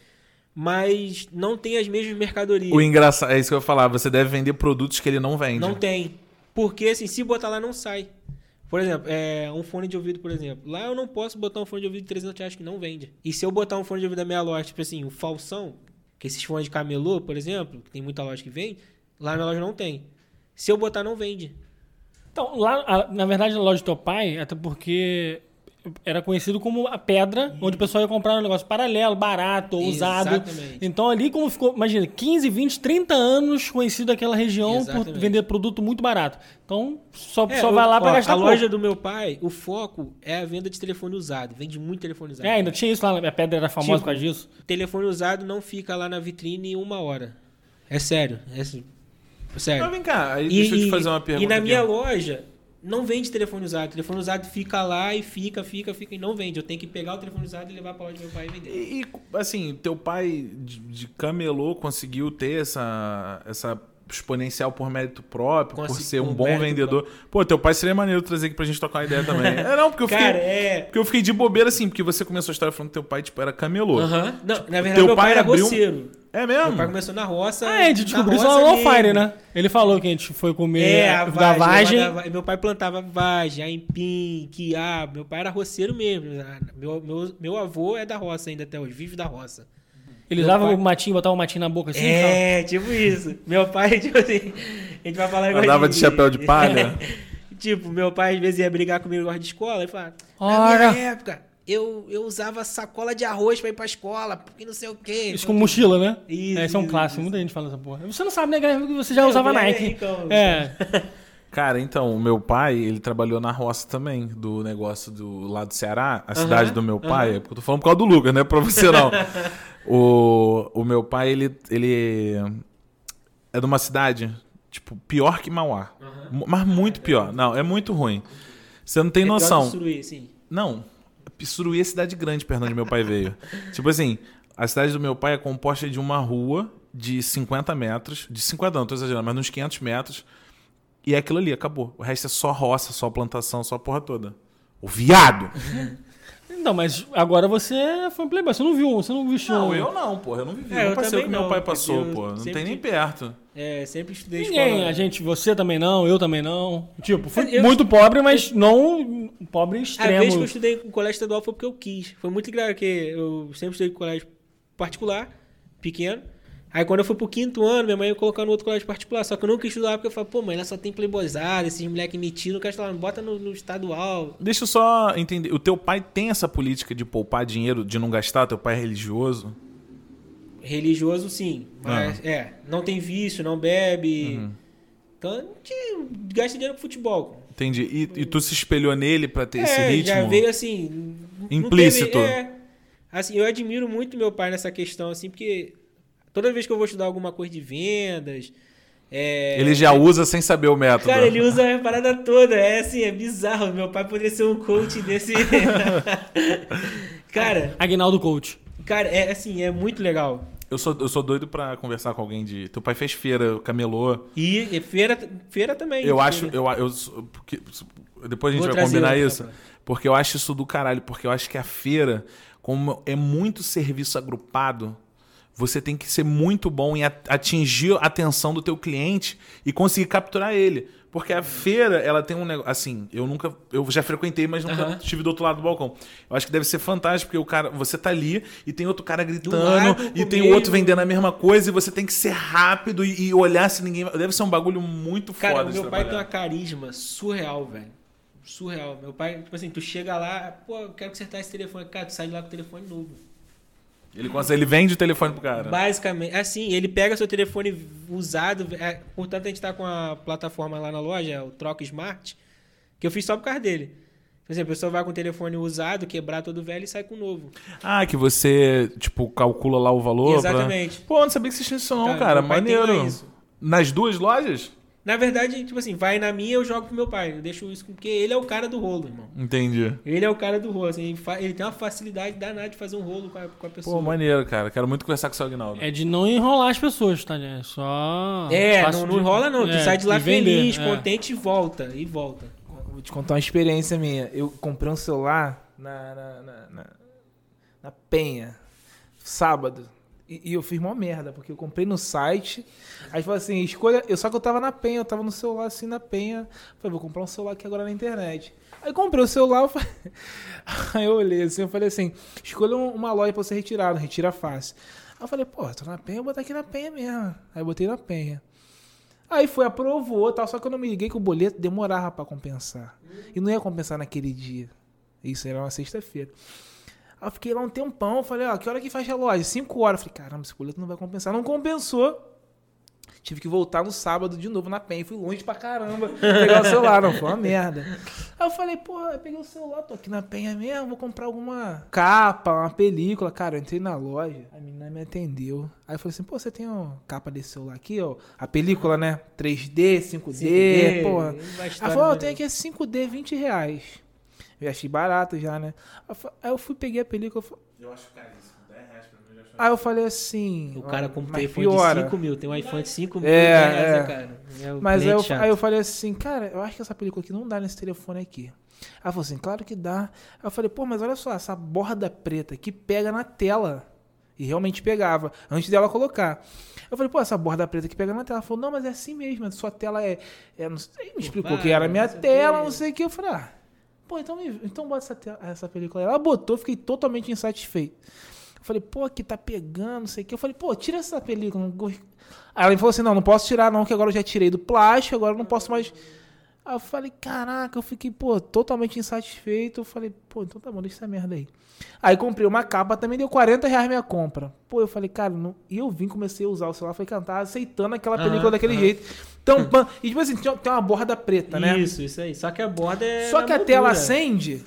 mas não tem as mesmas mercadorias. O engraçado, é isso que eu ia falar, você deve vender produtos que ele não vende. Não tem. Porque, assim, se botar lá, não sai. Por exemplo, é, um fone de ouvido, por exemplo. Lá eu não posso botar um fone de ouvido de 300 reais que não vende. E se eu botar um fone de ouvido da minha loja, tipo assim, o falsão, que esses fones de camelô, por exemplo, que tem muita loja que vende, lá na minha loja não tem. Se eu botar, não vende. Então, lá, na verdade, na loja do teu pai, até porque era conhecido como a pedra, onde o pessoal ia comprar um negócio paralelo, barato, usado. Exatamente. Então, ali, como ficou, imagina, 15, 20, 30 anos conhecido aquela região por Exatamente. vender produto muito barato. Então, só, É, só vai lá pra ó, gastar A pouco. loja do meu pai, o foco é a venda de telefone usado. Vende muito telefone usado. É, ainda tinha isso lá, a pedra era famosa Tipo, por causa disso. Telefone usado não fica lá na vitrine em uma hora. É sério. É assim, sério. Mas vem cá, aí E, deixa eu te fazer uma pergunta. e na aqui. minha loja, não vende telefone usado. telefone usado fica lá e fica, fica, fica e não vende. Eu tenho que pegar o telefone usado e levar loja do meu pai e vender. E, e, assim, teu pai de, de camelô conseguiu ter essa, essa exponencial por mérito próprio, por Consegui- ser um por bom vendedor. Pô, teu pai seria maneiro trazer aqui pra gente tocar uma ideia também. [LAUGHS] é, não, porque eu fiquei... Cara, é. Porque eu fiquei de bobeira assim, porque você começou a história falando que teu pai, tipo, era camelô. Aham. Não, na verdade, teu meu pai pai era abriu- roceiro. É Meu mesmo? pai começou na roça. Ah, é, a gente na descobriu isso no. Fire, né? Ele falou que a gente foi comer É, a da vagem. da va- Meu pai plantava vagem, aipim, quiabo. Meu pai era roceiro mesmo. Meu, meu, meu avô é da roça ainda até hoje, vive da roça. Ele Meu usava pai- o matinho, botava o matinho na boca assim. É, tipo isso. Meu pai, [LAUGHS] tipo assim, a gente vai falar agora Andava de chapéu de palha? [LAUGHS] tipo, meu pai às vezes ia brigar comigo negócio de escola e falava, na Ora. minha época, eu, eu usava sacola de arroz pra ir pra escola, porque não sei o quê. Isso com mochila, né? Isso, é, isso é um clássico, isso. muita gente fala essa porra. Você não sabe, né, Guilherme, que você já o usava Nike. ricão, É. [LAUGHS] Cara, então, o meu pai, ele trabalhou na roça também, do negócio do lado do Ceará, a cidade do meu pai, é porque eu tô falando por causa do Lucas, não é pra você não. [LAUGHS] o, o meu pai, ele, ele é de uma cidade, tipo, pior que Mauá. Mu- Mas muito pior. Não, é muito ruim. Você não tem É pior que noção. Suruí, sim. Não, Suruí é cidade grande perto de onde meu pai veio. [LAUGHS] tipo assim, a cidade do meu pai é composta de uma rua de 50 metros, de 50 não, tô exagerando, mas uns 500 metros, e é aquilo ali, acabou. O resto é só roça, só plantação, só a porra toda. O viado! [LAUGHS] Não, mas agora você foi um playboy. Você não viu, você não vestiu. Não, eu não, porra, eu não vivi. É, eu eu passei o que também meu não, pai passou, eu pô. Não sempre tem nem perto. É, sempre estudei Ninguém, escola. a gente, você também não, eu também não. Tipo, fui Eu- muito pobre, mas não pobre A vez que extremo. eu estudei em colégio estadual foi porque eu quis. Foi muito engraçado, porque eu sempre estudei em colégio particular, pequeno. Aí quando eu fui pro quinto ano, minha mãe ia colocar no outro colégio particular. Só que eu nunca estudar porque eu falei, pô, mãe, ela só tem playboyzada, esses moleque metidos, não quero estudar, bota no, no estadual. Deixa eu só entender. O teu pai tem essa política de poupar dinheiro, de não gastar? Teu pai é religioso? Religioso, sim. Mas, é, não tem vício, não bebe. Então, a gente gasta dinheiro com futebol. Entendi. E, e tu se espelhou nele pra ter esse é, ritmo? já veio assim. Implícito. teve- é, assim, eu admiro muito meu pai nessa questão, assim, porque toda vez que eu vou estudar alguma coisa de vendas. é, Ele já usa sem saber o método. Cara, ele usa a parada toda. É assim, é bizarro. Meu pai poderia ser um coach desse. [LAUGHS] cara, Aguinaldo Coach. cara, é assim, é muito legal. Eu sou, eu sou doido pra conversar com alguém de. Teu pai fez feira, camelô. E, e feira, feira também. Eu feira. acho. Eu, eu, porque, depois a gente Vou vai combinar isso. pra- Porque eu acho isso do caralho. Porque eu acho que a feira, como é muito serviço agrupado, você tem que ser muito bom em atingir a atenção do teu cliente e conseguir capturar ele. Porque a feira, ela tem um negócio. Assim, eu nunca. Eu já frequentei, mas nunca Aham. estive do outro lado do balcão. Eu acho que deve ser fantástico, porque o cara. Você tá ali e tem outro cara gritando, e tem outro vendendo a mesma coisa, e você tem que ser rápido e, e olhar se ninguém. Deve ser um bagulho muito Cara, foda meu pai tem uma trabalhar. carisma surreal, velho. Surreal. Meu pai, tipo assim, tu chega lá, pô, eu quero consertar esse telefone. Cara, tu sai de lá com o telefone novo. Ele, consegue- ele vende o telefone pro cara. Basicamente, assim, ele pega seu telefone usado, é, portanto a gente tá com a plataforma lá na loja, o Troca Smart, que eu fiz só por causa dele. Por exemplo, a pessoa vai com o telefone usado, quebrar todo velho e sai com o novo. Ah, que você, tipo, calcula lá o valor. pra- Exatamente. Pô, não sabia que existia isso não, Cara, cara. Maneiro. Nas duas lojas? Na verdade, tipo assim, vai na minha, eu jogo pro meu pai. Eu deixo isso porque ele é o cara do rolo, irmão. Entendi. Ele é o cara do rolo, assim, ele, fa- ele tem uma facilidade danada de fazer um rolo com a, com a pessoa. Pô, maneiro, cara. Quero muito conversar com o seu Agnaldo. É de não enrolar as pessoas, tá? É só. É, não, não de- enrola não. Tu é, sai de lá e vender, feliz, é. contente e volta. E volta. Vou te contar uma experiência minha. Eu comprei um celular na, na, na, na- na Penha, sábado. E, e eu fiz mó merda, porque eu comprei no site. Aí falou assim, escolha. Eu, só que eu tava na Penha, eu tava no celular assim na Penha. Falei, vou comprar um celular aqui agora na internet. Aí comprei o celular, eu falei- [LAUGHS] aí eu olhei assim, eu falei assim, escolha um- uma loja pra você retirar, não retira fácil. Aí eu falei, pô, tô na Penha, vou botar aqui na Penha mesmo. Aí eu botei na Penha. Aí foi, aprovou tal, só que eu não me liguei que o boleto demorava pra compensar. E não ia compensar naquele dia. Isso era uma sexta-feira. Aí eu fiquei lá um tempão, falei, ó, que hora que fecha a loja? Cinco horas. Falei, caramba, esse boleto não vai compensar. Não compensou. Tive que voltar no sábado de novo na penha. Fui longe pra caramba [LAUGHS] pegar o celular. Não, foi uma merda. Aí eu falei, porra, eu peguei o celular, tô aqui na penha mesmo, vou comprar alguma capa, uma película. Cara, eu entrei na loja, a menina me atendeu. Aí eu falei assim, pô, você tem uma capa desse celular aqui, ó? A película, né? 3D, 5D, porra. Vai Ela história falou, ó, do- tem aqui esse 5D, 20 reais. Eu achei barato já, né? Aí eu fui, peguei a película. eu acho caríssimo. 10 reais pra mim eu já acho Aí eu falei assim. O cara com um telefone piora. de 5 mil, tem um iPhone de 5 mil É, reais, é. né, cara? É o Mas aí eu, aí eu falei assim, cara, eu acho que essa película aqui não dá nesse telefone aqui. Aí ela falou assim, claro que dá. Aí eu falei, pô, mas olha só, essa borda preta que pega na tela. E realmente pegava, antes dela colocar. Eu falei, pô, essa borda preta que pega na tela. Ela falou, não, mas é assim mesmo, a sua tela é. é não sei, me explicou que era a minha tela, não sei o que. Eu falei, ah, pô, então, me- então bota essa, essa película aí. Ela botou, fiquei totalmente insatisfeito. Falei, pô, aqui tá pegando, não sei o que. Eu falei, pô, tira essa película. Aí ela falou assim, não, não posso tirar não, que agora eu já tirei do plástico, agora eu não posso mais... Aí eu falei, caraca, eu fiquei, pô, totalmente insatisfeito. Eu falei, pô, então tá bom, deixa essa merda aí. Aí comprei uma capa, também deu 40 reais minha compra. Pô, eu falei, cara, não... e eu vim, comecei a usar o celular, falei, cara, tava aceitando aquela película daquele aham. jeito. Tampando. E tipo assim, tem uma borda preta, né? Isso, isso aí. Só que a borda é. Só que a moldura. tela acende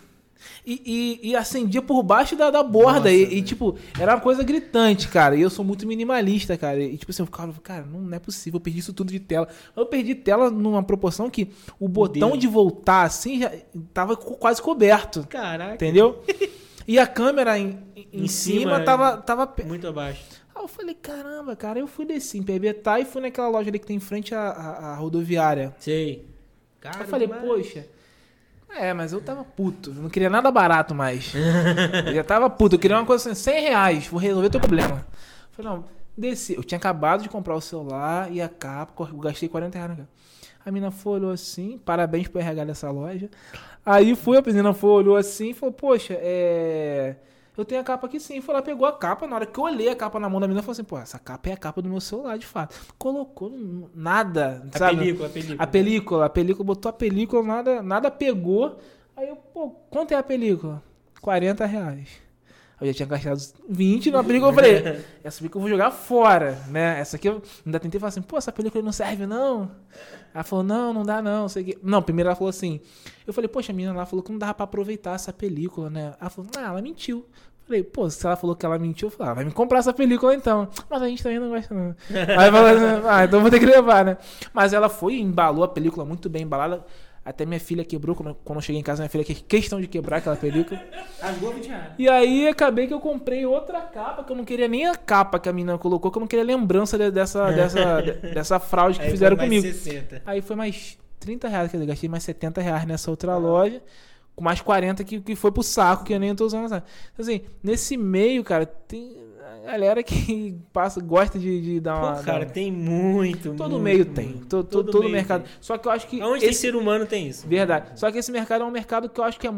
e, e, e acendia por baixo da, da borda. Nossa, e, e, tipo, era uma coisa gritante, cara. E eu sou muito minimalista, cara. E tipo assim, eu ficava, cara, não, não é possível, eu perdi isso tudo de tela. Eu perdi tela numa proporção que o botão dedo. de voltar assim já tava quase coberto. Caraca. Entendeu? [LAUGHS] E a câmera em, em, Em cima, cima, tava. tava Muito abaixo. Aí eu falei, caramba, cara, eu fui descer em PBTA e fui naquela loja ali que tem em frente à, à- à rodoviária. Sei. Cara, Eu falei, demais. poxa. É, mas eu tava puto. Eu não queria nada barato mais. eu já tava puto. Eu queria uma coisa assim, 100 reais. Vou resolver teu problema. Eu falei, não, desci. Eu tinha acabado de comprar o celular e a capa. Eu gastei 40 reais na capa. A menina foi, olhou assim. Parabéns pro RH dessa loja. Aí fui, a menina foi, olhou assim e falou, poxa, é... Eu tenho a capa aqui sim. Foi lá, pegou a capa. Na hora que eu olhei a capa na mão da menina, falou assim, pô, essa capa é a capa do meu celular, de fato. Colocou nada, A sabe? película, a película. A película, a película, botou a película, nada, nada pegou. Aí eu, pô, quanto é a película? 40 reais. Eu já tinha gastado 20 na película, eu falei, essa película eu vou jogar fora, né? Essa aqui eu ainda tentei falar assim, pô, essa película não serve não. Ela falou, não, não dá não, sei o quê. Não, primeiro ela falou assim, eu falei, poxa, a menina lá falou que não dava pra aproveitar essa película, né? Ela falou, ah, ela mentiu. Falei, pô, se ela falou que ela mentiu, eu falei, ah, vai me comprar essa película então. Mas a gente também não gosta, não. Aí falou assim, ah, então vou ter que levar, né? Mas ela foi e embalou a película muito bem embalada. Até minha filha quebrou, quando, quando eu cheguei em casa, minha filha fez questão de quebrar aquela película. Rasgou 20 reais. E aí acabei que eu comprei outra capa, que eu não queria nem a capa que a menina colocou, que eu não queria lembrança de- dessa, [LAUGHS] dessa, de- dessa fraude que Aí fizeram foi mais comigo. 60. Aí foi mais 30 reais, quer dizer, gastei mais 70 reais nessa outra loja. com mais 40 que, que foi pro saco, que eu nem tô usando essa. Então, assim, nesse meio, cara, tem galera que [LAUGHS] passa, gosta de, de dar uma. Pô, cara, dar- tem muito. todo muito, meio tem. muito. To- to- todo meio mercado. tem. Só que eu acho que. Aonde tem esse- ser humano tem isso. Verdade. Só que esse mercado é um mercado que eu acho que é,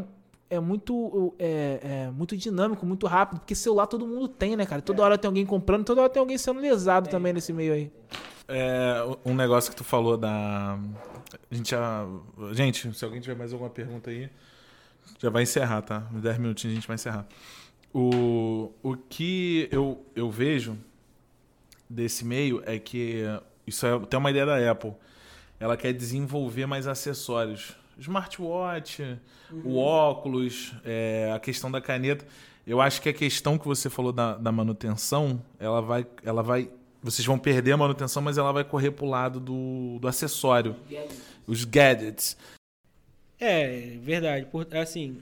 é muito é, é muito dinâmico, muito rápido, porque celular todo mundo tem, né, cara? Toda hora tem alguém comprando, toda hora tem alguém sendo lesado também nesse meio aí. É, um negócio que tu falou da. A gente já. Gente, se alguém tiver mais alguma pergunta aí, já vai encerrar, tá? Em 10 minutinhos a gente vai encerrar. O, o que eu, eu vejo desse meio é que isso é até uma ideia da Apple. Ela quer desenvolver mais acessórios. Smartwatch, o óculos, é, a questão da caneta. Eu acho que a questão que você falou da, da manutenção, ela vai, ela vai. Vocês vão perder a manutenção, mas ela vai correr pro lado do, do acessório. Os gadgets. É, verdade. Por, assim,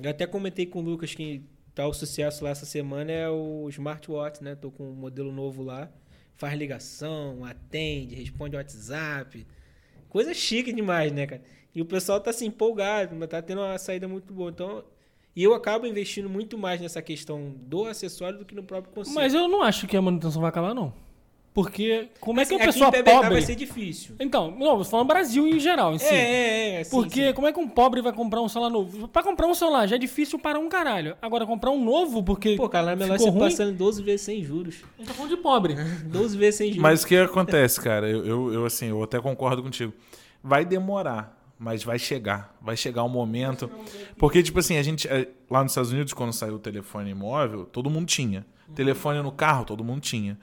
eu até comentei com o Lucas que tá o sucesso lá essa semana é o smartwatch, né? Tô com um modelo novo lá. Faz ligação, atende, responde WhatsApp. Coisa chique demais, né, cara? E o pessoal tá assim empolgado, mas tá tendo uma saída muito boa. Então, e eu acabo investindo muito mais nessa questão do acessório do que no próprio conceito. Mas eu não acho que a manutenção vai acabar, não. Porque como é que a Aqui pessoa em PBK pobre... vai ser difícil. Então, não, falando Brasil em geral, em si. É, é, é. sim, Porque sim. como é que um pobre vai comprar um celular novo? Pra comprar um celular já é difícil para um caralho. Agora, comprar um novo porque Pô, cara, é melhor ficou você ruim, passando 12 vezes sem juros. a gente tá falando de pobre. [LAUGHS] 12 vezes sem juros. Mas o que acontece, cara? Eu, eu, eu, assim, eu até concordo contigo. Vai demorar, mas vai chegar. Vai chegar um momento. Porque, tipo assim, a gente. eh, Lá nos Estados Unidos, quando saiu o telefone móvel, todo mundo tinha. Telefone no carro, todo mundo tinha.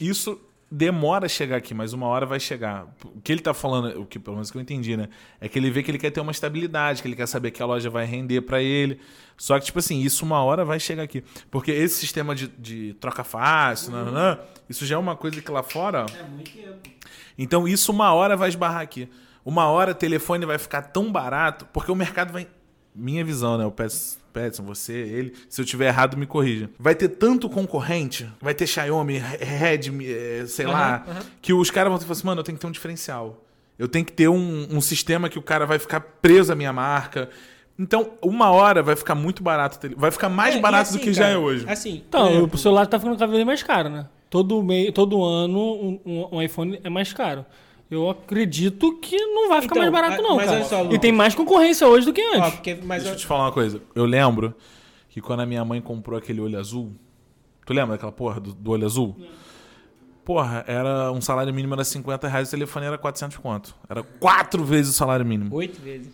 Isso demora a chegar aqui, mas uma hora vai chegar. O que ele tá falando, o que pelo menos que eu entendi, né? É que ele vê que ele quer ter uma estabilidade, que ele quer saber que a loja vai render pra ele. Só que, tipo assim, isso uma hora vai chegar aqui. Porque esse sistema de, de troca fácil, nananã, isso já é uma coisa que lá fora. É muito tempo. então isso uma hora vai esbarrar aqui. Uma hora o telefone vai ficar tão barato, porque o mercado vai. Minha visão, né? O Pets- Petson, você, ele. Se eu tiver errado, me corrija. Vai ter tanto concorrente, vai ter Xiaomi, Redmi, eh, sei lá, que os caras vão ter que falar assim, mano, eu tenho que ter um diferencial. Eu tenho que ter um, um sistema que o cara vai ficar preso à minha marca. Então, uma hora vai ficar muito barato. Vai ficar mais É, barato assim, do que já cara, é hoje. Assim, Então, exemplo, o celular tá ficando cada vez mais caro, né? Todo, meio, todo ano um, um- um iPhone é mais caro. Eu acredito que não vai ficar Então, mais barato, mas- não, mas cara. olha só, e tem mais concorrência hoje do que ó, antes. porque, mas Deixa eu te falar uma coisa. Eu lembro que quando a minha mãe comprou aquele olho azul. Tu lembra daquela porra do, do olho azul? Porra, era um salário mínimo era 50 reais, o telefone era 400 conto. Era quatro vezes o salário mínimo. oito vezes.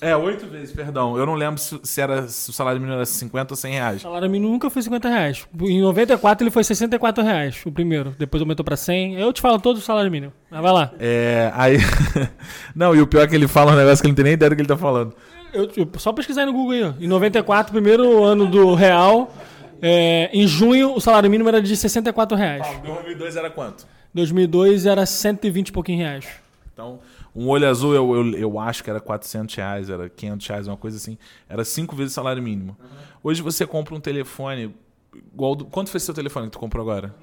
É, oito vezes, perdão. Eu não lembro se, se era, se o salário mínimo era 50 ou 100 reais. O salário mínimo nunca foi 50 reais. Em 94 ele foi 64 reais, o primeiro. Depois aumentou pra 100. Eu te falo todo o salário mínimo. Mas vai lá. É, aí... [LAUGHS] não, e o pior é que ele fala um negócio que ele não tem nem ideia do que ele tá falando. Eu, eu- só pesquisar aí no Google aí. ó. Em 94, primeiro ano do real. é, em junho, o salário mínimo era de 64 reais. Em 2002 era quanto? 2002 era 120 e pouquinho reais. Então, um olho azul eu, eu, eu acho que era 400 reais, era 500 reais, uma coisa assim. Era cinco vezes o salário mínimo. Hoje você compra um telefone igual... Do, quanto foi seu telefone que tu comprou agora?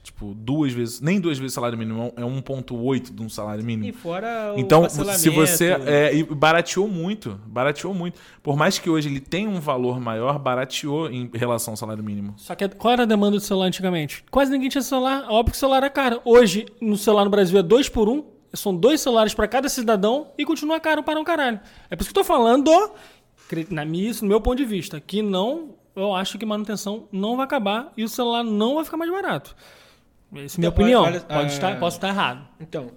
Tipo, duas vezes... Nem duas vezes o salário mínimo, é 1.8 de um salário E mínimo. fora o Então, se você... É, e barateou muito, barateou muito. Por mais que hoje ele tenha um valor maior, barateou em relação ao salário mínimo. Só que qual era a demanda do celular antigamente? Quase ninguém tinha celular. Óbvio que o celular era caro. Hoje, no celular no Brasil é dois por um. São dois celulares para cada cidadão e continua caro para um caralho. É por isso que eu tô falando, na minha, isso no meu ponto de vista, que não, eu acho que manutenção não vai acabar e o celular não vai ficar mais barato. Essa é a minha Então, opinião. olha- Pode ah, estar, posso estar errado. Então,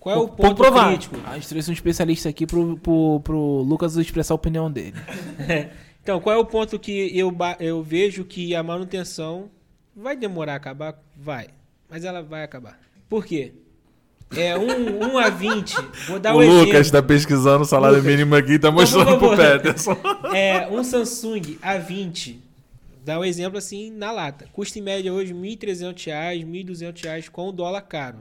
qual é o ponto provável. crítico? A gente trouxe um especialista aqui pro, pro, pro Lucas expressar a opinião dele. [LAUGHS] Então, qual é o ponto que eu, eu vejo que a manutenção vai demorar a acabar? Vai. Mas ela vai acabar. Por quê? É um, um a 20. Vou dar o um Lucas exemplo. tá pesquisando o salário Lucas. mínimo aqui e tá mostrando Por pro. Peterson. [LAUGHS] É um Samsung A20. Dá um exemplo assim na lata. Custa em média hoje R$ 1.300, R$ 1.200 com o dólar caro.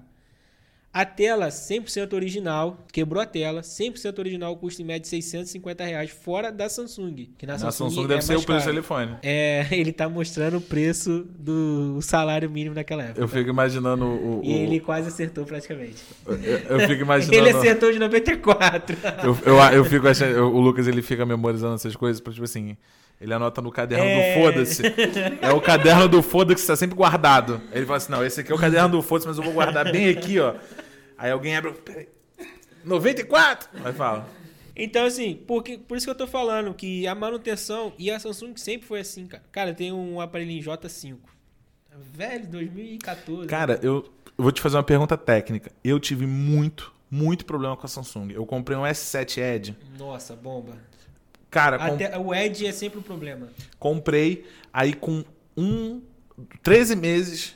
A tela 100% original, quebrou a tela, 100% original, custa em média 650 reais, fora da Samsung. Que na, Na Samsung, Samsung é deve ser mais o preço do caro. telefone. É, [LAUGHS] ele tá mostrando o preço do salário mínimo naquela época. Eu fico imaginando o. o- E ele quase acertou praticamente. eu, eu fico [LAUGHS] imaginando. Ele acertou de 94. Eu, eu, eu fico achando. eu- o Lucas ele fica memorizando essas coisas, pra, tipo assim. Ele anota no caderno É. do foda-se. É o caderno do foda-se que tá sempre guardado. Ele fala assim: não, esse aqui é o caderno do foda-se, mas eu vou guardar bem aqui, ó. Aí alguém abre. Peraí. 94! Aí fala. Então, assim, porque, por isso que eu tô falando que a manutenção e a Samsung sempre foi assim, cara. Cara, tem um aparelhinho J5. Velho, 2014. Cara, eu, eu vou te fazer uma pergunta técnica. Eu tive muito, muito problema com a Samsung. Eu comprei um S7 Edge. Nossa, bomba. Cara, com- Até, o Edge é sempre o problema. comprei. Aí com um. 13 meses.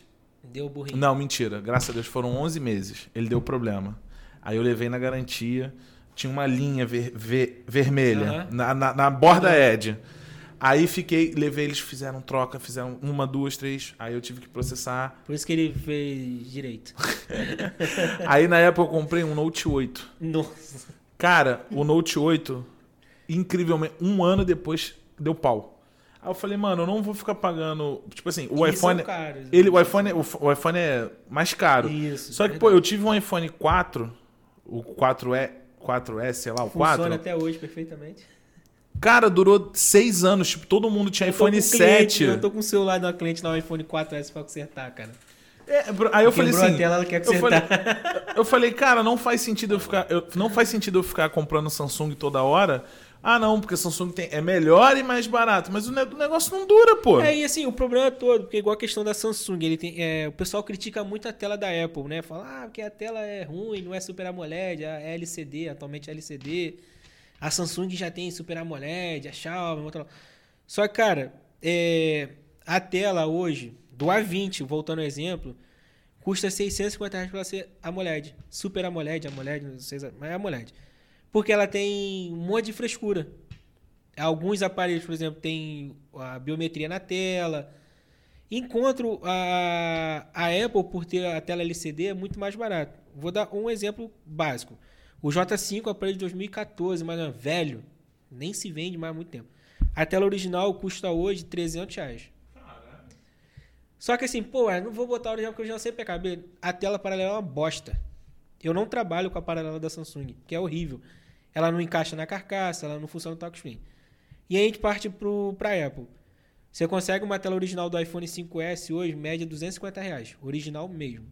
Deu burrinho. Não, mentira. Graças a Deus foram 11 meses. Ele deu problema. Aí eu levei na garantia. Tinha uma linha ver- ver- vermelha Aham. na, na, na borda Edge. Aí fiquei, levei, eles fizeram troca, fizeram uma, duas, três. Aí eu tive que processar. Por isso que ele fez direito. [LAUGHS] Aí na época eu comprei um Note 8. Nossa. Cara, o Note 8, incrivelmente, um ano depois deu pau. Aí eu falei, mano, eu não vou ficar pagando. Tipo assim, o iPhone. são caros. Ele, o, iPhone o, o iPhone é mais caro. Isso. Só que, pô, eu tive um iPhone 4, o 4E, 4S, sei lá, o Funciona 4. até hoje perfeitamente. Cara, durou seis anos. Tipo, todo mundo tinha iPhone com um cliente, 7. Eu tô com o celular uma cliente lá, iPhone 4S pra consertar, cara. É, aí eu falei assim. a tela, ela quer eu falei, consertar. [LAUGHS] eu falei, cara, não faz sentido eu ficar. eu- não faz sentido eu ficar comprando Samsung toda hora. Ah, não, porque Samsung tem, é melhor e mais barato. Mas o, ne- o negócio não dura, pô. É, e assim, o problema todo, porque igual a questão da Samsung, ele tem, é, o pessoal critica muito a tela da Apple, né? Fala, ah, porque a tela é ruim, não é Super AMOLED, é LCD, atualmente é LCD. A Samsung já tem Super AMOLED, a Xiaomi, outra... Só que, cara, é, a tela hoje, do A20, voltando ao exemplo, custa 650 reais pra ser AMOLED. Super AMOLED, AMOLED, não sei, mas é AMOLED. Porque ela tem um monte de frescura. Alguns aparelhos, por exemplo, tem a biometria na tela. Enquanto a, a Apple, por ter a tela LCD, é muito mais barato. Vou dar um exemplo básico. O J5 é um aparelho de 2014, mas é velho. Nem se vende mais há muito tempo. A tela original custa hoje 300 reais. Só que assim, pô, eu não vou botar a original porque original sempre é cabelo. A tela paralela é uma bosta. Eu não trabalho com a paralela da Samsung, que é horrível. Ela não encaixa na carcaça, ela não funciona no touchscreen. E aí a gente parte pro, pra Apple. Você consegue uma tela original do iPhone 5S hoje, média 250 reais. Original mesmo.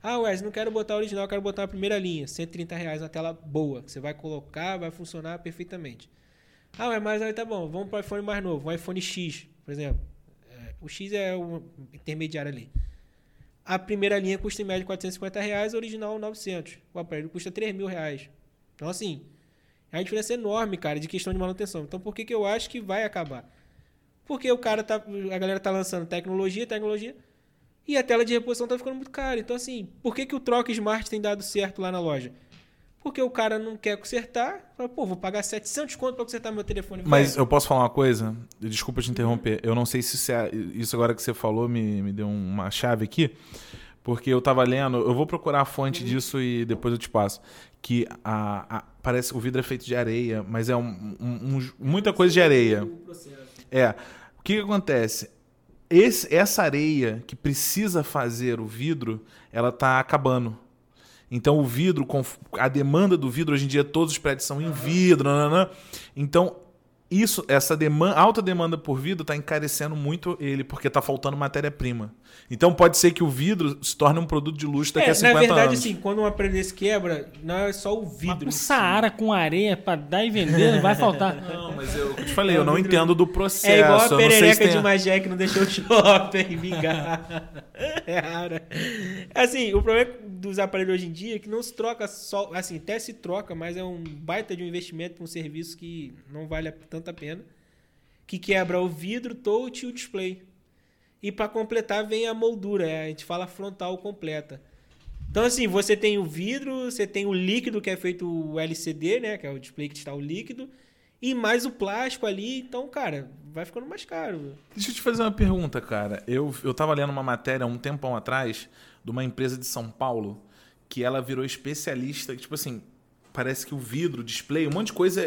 Ah, Wes, não quero botar original, quero botar a primeira linha. 130 reais uma tela boa. que Você vai colocar, vai funcionar perfeitamente. Ah, ué, mas aí tá bom. Vamos para o iPhone mais novo. Um iPhone X, por exemplo. É, o X é o intermediário ali. A primeira linha custa em média 450 reais, original 900. O aparelho custa 3 mil reais. Então, assim, é uma diferença enorme, cara, de questão de manutenção. Então, por que, que eu acho que vai acabar? Porque o cara tá. A galera tá lançando tecnologia, tecnologia. E a tela de reposição tá ficando muito cara. Então, assim, por que, que o troca Smart tem dado certo lá na loja? Porque o cara não quer consertar. Fala, pô, vou pagar 700 conto pra consertar meu telefone. Mas eu posso falar uma coisa? Desculpa te interromper. Eu não sei se isso, é- isso agora que você falou me, me deu uma chave aqui. Porque eu tava lendo, eu vou procurar a fonte disso e depois eu te passo. Que a, a- parece que o vidro é feito de areia, mas é um- um- um- muita coisa de areia. É. O que, que acontece? Esse- essa areia que precisa fazer o vidro, ela tá acabando. Então o vidro, a demanda do vidro hoje em dia todos os prédios são em vidro, nananã. então isso, essa demanda, alta demanda por vidro está encarecendo muito ele porque está faltando matéria-prima. Então pode ser que o vidro se torne um produto de luxo daqui É, a 50 na verdade, anos. assim, quando um aparelho desse quebra, não é só o vidro. Um em si. Saara com areia pra dar e vender, não vai faltar. [LAUGHS] Não, mas eu, eu te falei, É, eu não vidro- entendo do processo. É igual a eu não sei se perereca tem de Magé que não deixou o shopping [LAUGHS] vingar. É rara. Assim, o problema dos aparelhos hoje em dia é que não se troca só. Assim, até se troca, mas é um baita de um investimento para um serviço que não vale a- tanto a pena. Que quebra o vidro, touch e o display. E para completar vem a moldura, é, a gente fala frontal completa. Então, assim, você tem o vidro, você tem o líquido que é feito o LCD, né? Que é o display que está o líquido. E mais o plástico ali. Então, cara, vai ficando mais caro. Deixa eu te fazer uma pergunta, cara. Eu, eu tava lendo uma matéria um tempão atrás de uma empresa de São Paulo que ela virou especialista, tipo assim, parece que o vidro, o display, um monte de coisa,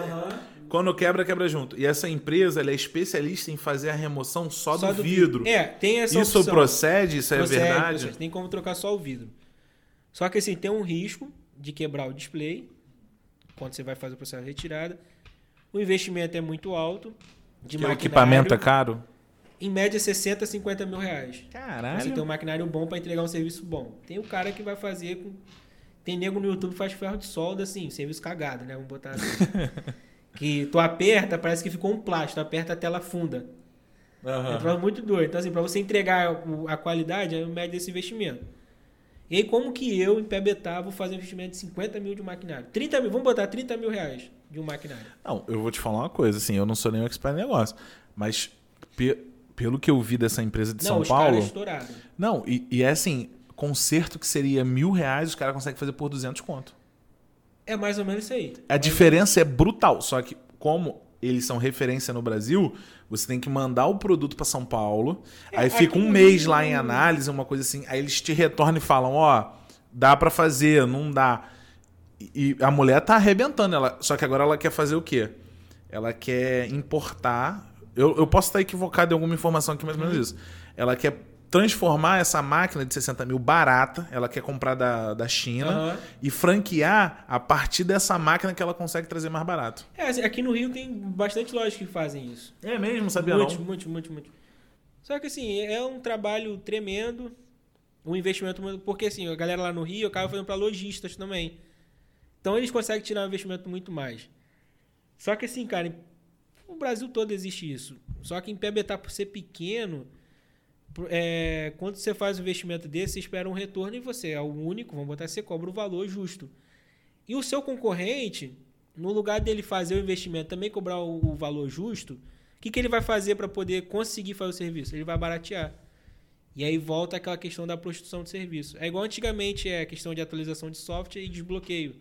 quando quebra, quebra junto. E essa empresa, ela é especialista em fazer a remoção só, Só do, vidro. É, tem essa Isso opção. procede? Isso Procede, é verdade? procede. Tem como trocar só o vidro. Só que assim, tem um risco de quebrar o display quando você vai fazer o processo de retirada. O investimento é muito alto. De o equipamento é caro? Em média, 60, 50 mil reais. Caralho. Você tem um maquinário bom para entregar um serviço bom. Tem o cara que vai fazer com. Tem nego no YouTube que faz ferro de solda, assim, serviço cagado, né? Vamos botar assim. [LAUGHS] que tu aperta, parece que ficou um plástico, tu aperta a tela funda. É um troço muito doido. Então, assim, pra você entregar a qualidade, é o médio desse investimento. E aí, como que eu, em pé betá, vou fazer um investimento de 50 mil de um maquinário? 30 mil, vamos botar 30 mil reais de um maquinário. Não, eu vou te falar uma coisa, assim, eu não sou nenhum expert em negócio, mas pe- pelo que eu vi dessa empresa de Não, São Paulo... estouraram. Não, e, e é assim, conserto que seria mil reais, os caras conseguem fazer por 200 conto. É mais ou menos isso aí. A diferença é brutal, só que como eles são referência no Brasil, você tem que mandar o produto para São Paulo, É, aí fica aqui um mês lá em análise, uma coisa assim, aí eles te retornam e falam, ó, dá para fazer, não dá. E e a mulher tá arrebentando, ela, só que agora ela quer fazer o quê? Ela quer importar. Eu, eu posso estar equivocado em alguma informação aqui, mais ou menos isso. Ela quer transformar essa máquina de 60 mil barata, ela quer comprar da, da China Aham. e franquear a partir dessa máquina que ela consegue trazer mais barato. É, aqui no Rio tem bastante lojas que fazem isso. É mesmo, sabia Muito, não? muito, muito, muito. Só que assim, é um trabalho tremendo, um investimento, muito- porque assim, a galera lá no Rio acaba fazendo para lojistas também. Então eles conseguem tirar um investimento muito mais. Só que assim, cara, no Brasil todo existe isso. Só que em PBTA, por ser pequeno, é, quando você faz um investimento desse, você espera um retorno e você é o único, vamos botar, você cobra o valor justo. E o seu concorrente, no lugar dele fazer o investimento também cobrar o, o valor justo, o que, que ele vai fazer para poder conseguir fazer o serviço? Ele vai baratear. E aí volta aquela questão da prostituição de serviço. É igual antigamente é a questão de atualização de software e desbloqueio.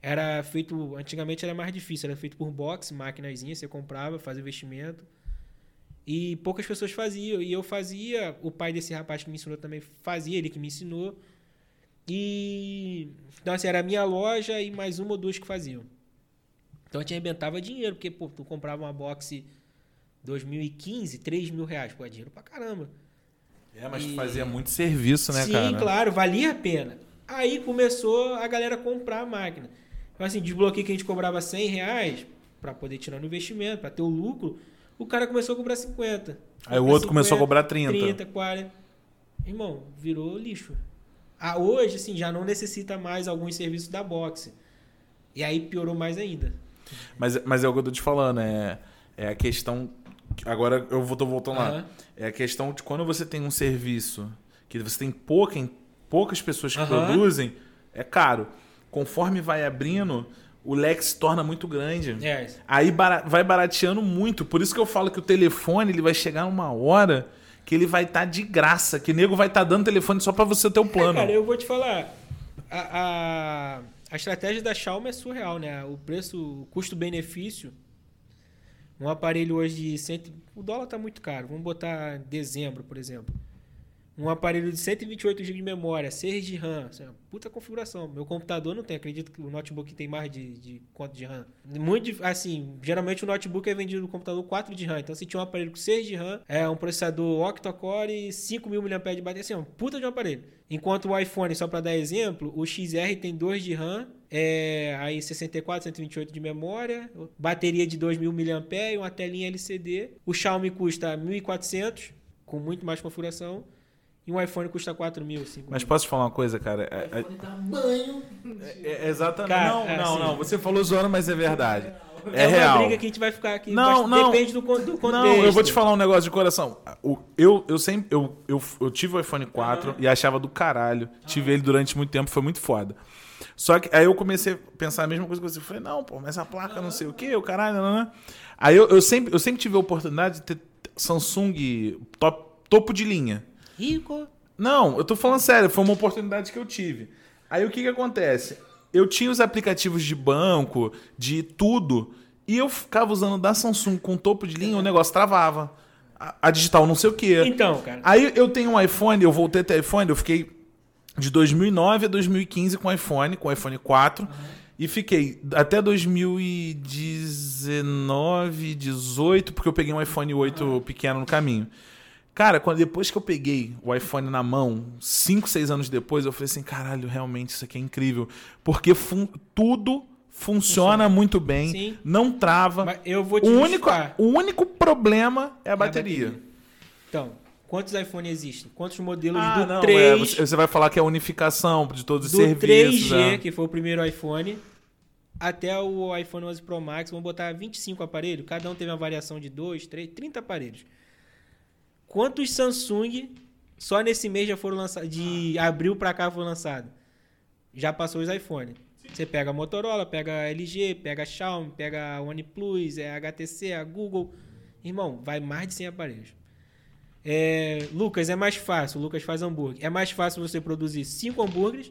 Era feito, antigamente era mais difícil, era feito por box, maquinazinha, você comprava, fazia investimento. E poucas pessoas faziam. E eu fazia, o pai desse rapaz que me ensinou também fazia, ele que me ensinou. E então assim, era a minha loja e mais uma ou duas que faziam. Então a gente arrebentava dinheiro, porque pô, tu comprava uma box 2015, 3 mil reais, pô, é dinheiro pra caramba. É, mas E- fazia muito serviço, né, Sim, cara? claro, valia a pena. Aí começou a galera comprar a máquina. Então, assim, desbloqueio que a gente cobrava 100 reais para poder tirar no investimento, para ter o lucro, o cara começou a cobrar 50. Aí o outro começou a cobrar 30. 30, 40. Irmão, virou lixo. Ah, hoje, assim, já não necessita mais alguns serviços da boxe. E aí piorou mais ainda. Mas, mas é o que eu tô te falando, é, é a questão. Agora eu vou, tô voltando lá. Aham. É a questão de quando você tem um serviço que você tem pouca, poucas pessoas que Aham. produzem, é caro. Conforme vai abrindo, o leque se torna muito grande. É, Aí bara- vai barateando muito. Por isso que eu falo que o telefone ele vai chegar numa hora que ele vai estar de graça. Que nego vai estar dando telefone só pra você ter o plano. Cara, eu vou te falar. A, a, a estratégia da Xiaomi é surreal, né? O preço, o custo-benefício. Um aparelho hoje de. Cento, o dólar tá muito caro. Vamos botar dezembro, por exemplo. Um aparelho de 128 GB de memória, 6 de RAM. É puta configuração. Meu computador não tem. Acredito que o notebook tem mais de, de quanto de RAM. Muito, assim, geralmente o notebook é vendido no computador 4 de RAM. Então, se tinha um aparelho com 6 de RAM, é um processador octa-core e 5.000 mAh de bateria. Assim, é um puta de um aparelho. Enquanto o iPhone, só para dar exemplo, o XR tem 2 de RAM, é, aí 64, 128 de memória, bateria de 2.000 mAh, uma telinha LCD. O Xiaomi custa 1.400, com muito mais configuração. E um iPhone custa 4 mil, 5 Mas mil. posso te falar uma coisa, cara? É- é- tamanho. é- é exatamente. Cara, não, é não, assim. não. Você falou zoando, mas é verdade. É, É, uma real. briga que a gente vai ficar aqui. Não, não. Depende do, do contexto. Não, eu vou te falar um negócio de coração. O, eu, eu sempre. Eu, eu, eu tive o iPhone 4 e achava do caralho. Tive ele durante muito tempo, foi muito foda. Só que aí eu comecei a pensar a mesma coisa que você. Falei, não, pô, mas essa placa não sei o quê, o caralho, não, não. Aí eu, eu, sempre, eu sempre tive a oportunidade de ter Samsung top, topo de linha. Rico. Não, eu tô falando sério, foi uma oportunidade que eu tive. Aí o que que acontece? Eu tinha os aplicativos de banco, de tudo, e eu ficava usando da Samsung com topo de linha, o negócio travava. A, a digital não sei o quê. Então, cara. Aí eu tenho um iPhone, eu voltei a ter iPhone, eu fiquei de 2009 a 2015 com iPhone, com iPhone 4. E fiquei até 2019, 18, porque eu peguei um iPhone 8 pequeno no caminho. Cara, quando, depois que eu peguei o iPhone na mão, 5, 6 anos depois, eu falei assim: caralho, realmente isso aqui é incrível. Porque fun- tudo funciona muito bem, Sim. não trava. Mas eu vou te O único, o único problema é a É a bateria. bateria. Então, quantos iPhones existem? Quantos modelos Ah, do não, 3, é, você, vai falar que é a unificação de todos os do serviços. 3G, é. que foi o primeiro iPhone, até o iPhone 11 Pro Max, vamos botar 25 aparelhos, cada um teve uma variação de 2, 3, 30 aparelhos. Quantos Samsung só nesse mês já foram lançados, de abril pra cá foram lançados? Já passou os iPhone. Você pega a Motorola, pega a LG, pega a Xiaomi, pega a OnePlus, é a HTC, a Google. Irmão, vai mais de 100 aparelhos. É, Lucas, é mais fácil. O Lucas faz hambúrguer. É mais fácil você produzir 5 hambúrgueres,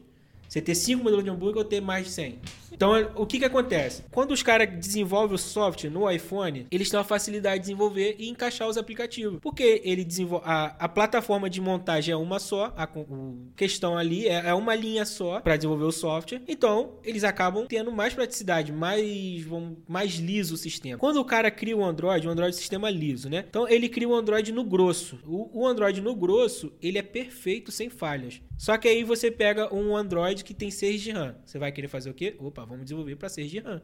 você ter 5 modelos de hambúrguer ou ter mais de 100. Então, o que que acontece? Quando os caras desenvolvem o software no iPhone, eles têm a facilidade de desenvolver e encaixar os aplicativos. Porque ele desenvolve a, a plataforma de montagem é uma só, a questão ali é, é uma linha só para desenvolver o software. Então, eles acabam tendo mais praticidade, mais vão, mais liso o sistema. Quando o cara cria o Android, o Android é um sistema liso, né? Então, ele cria o Android no grosso. O, o Android no grosso, ele é perfeito sem falhas. Só que aí você pega um Android que tem 6 de RAM. Você vai querer fazer o quê? Opa, vamos desenvolver para 6 de RAM.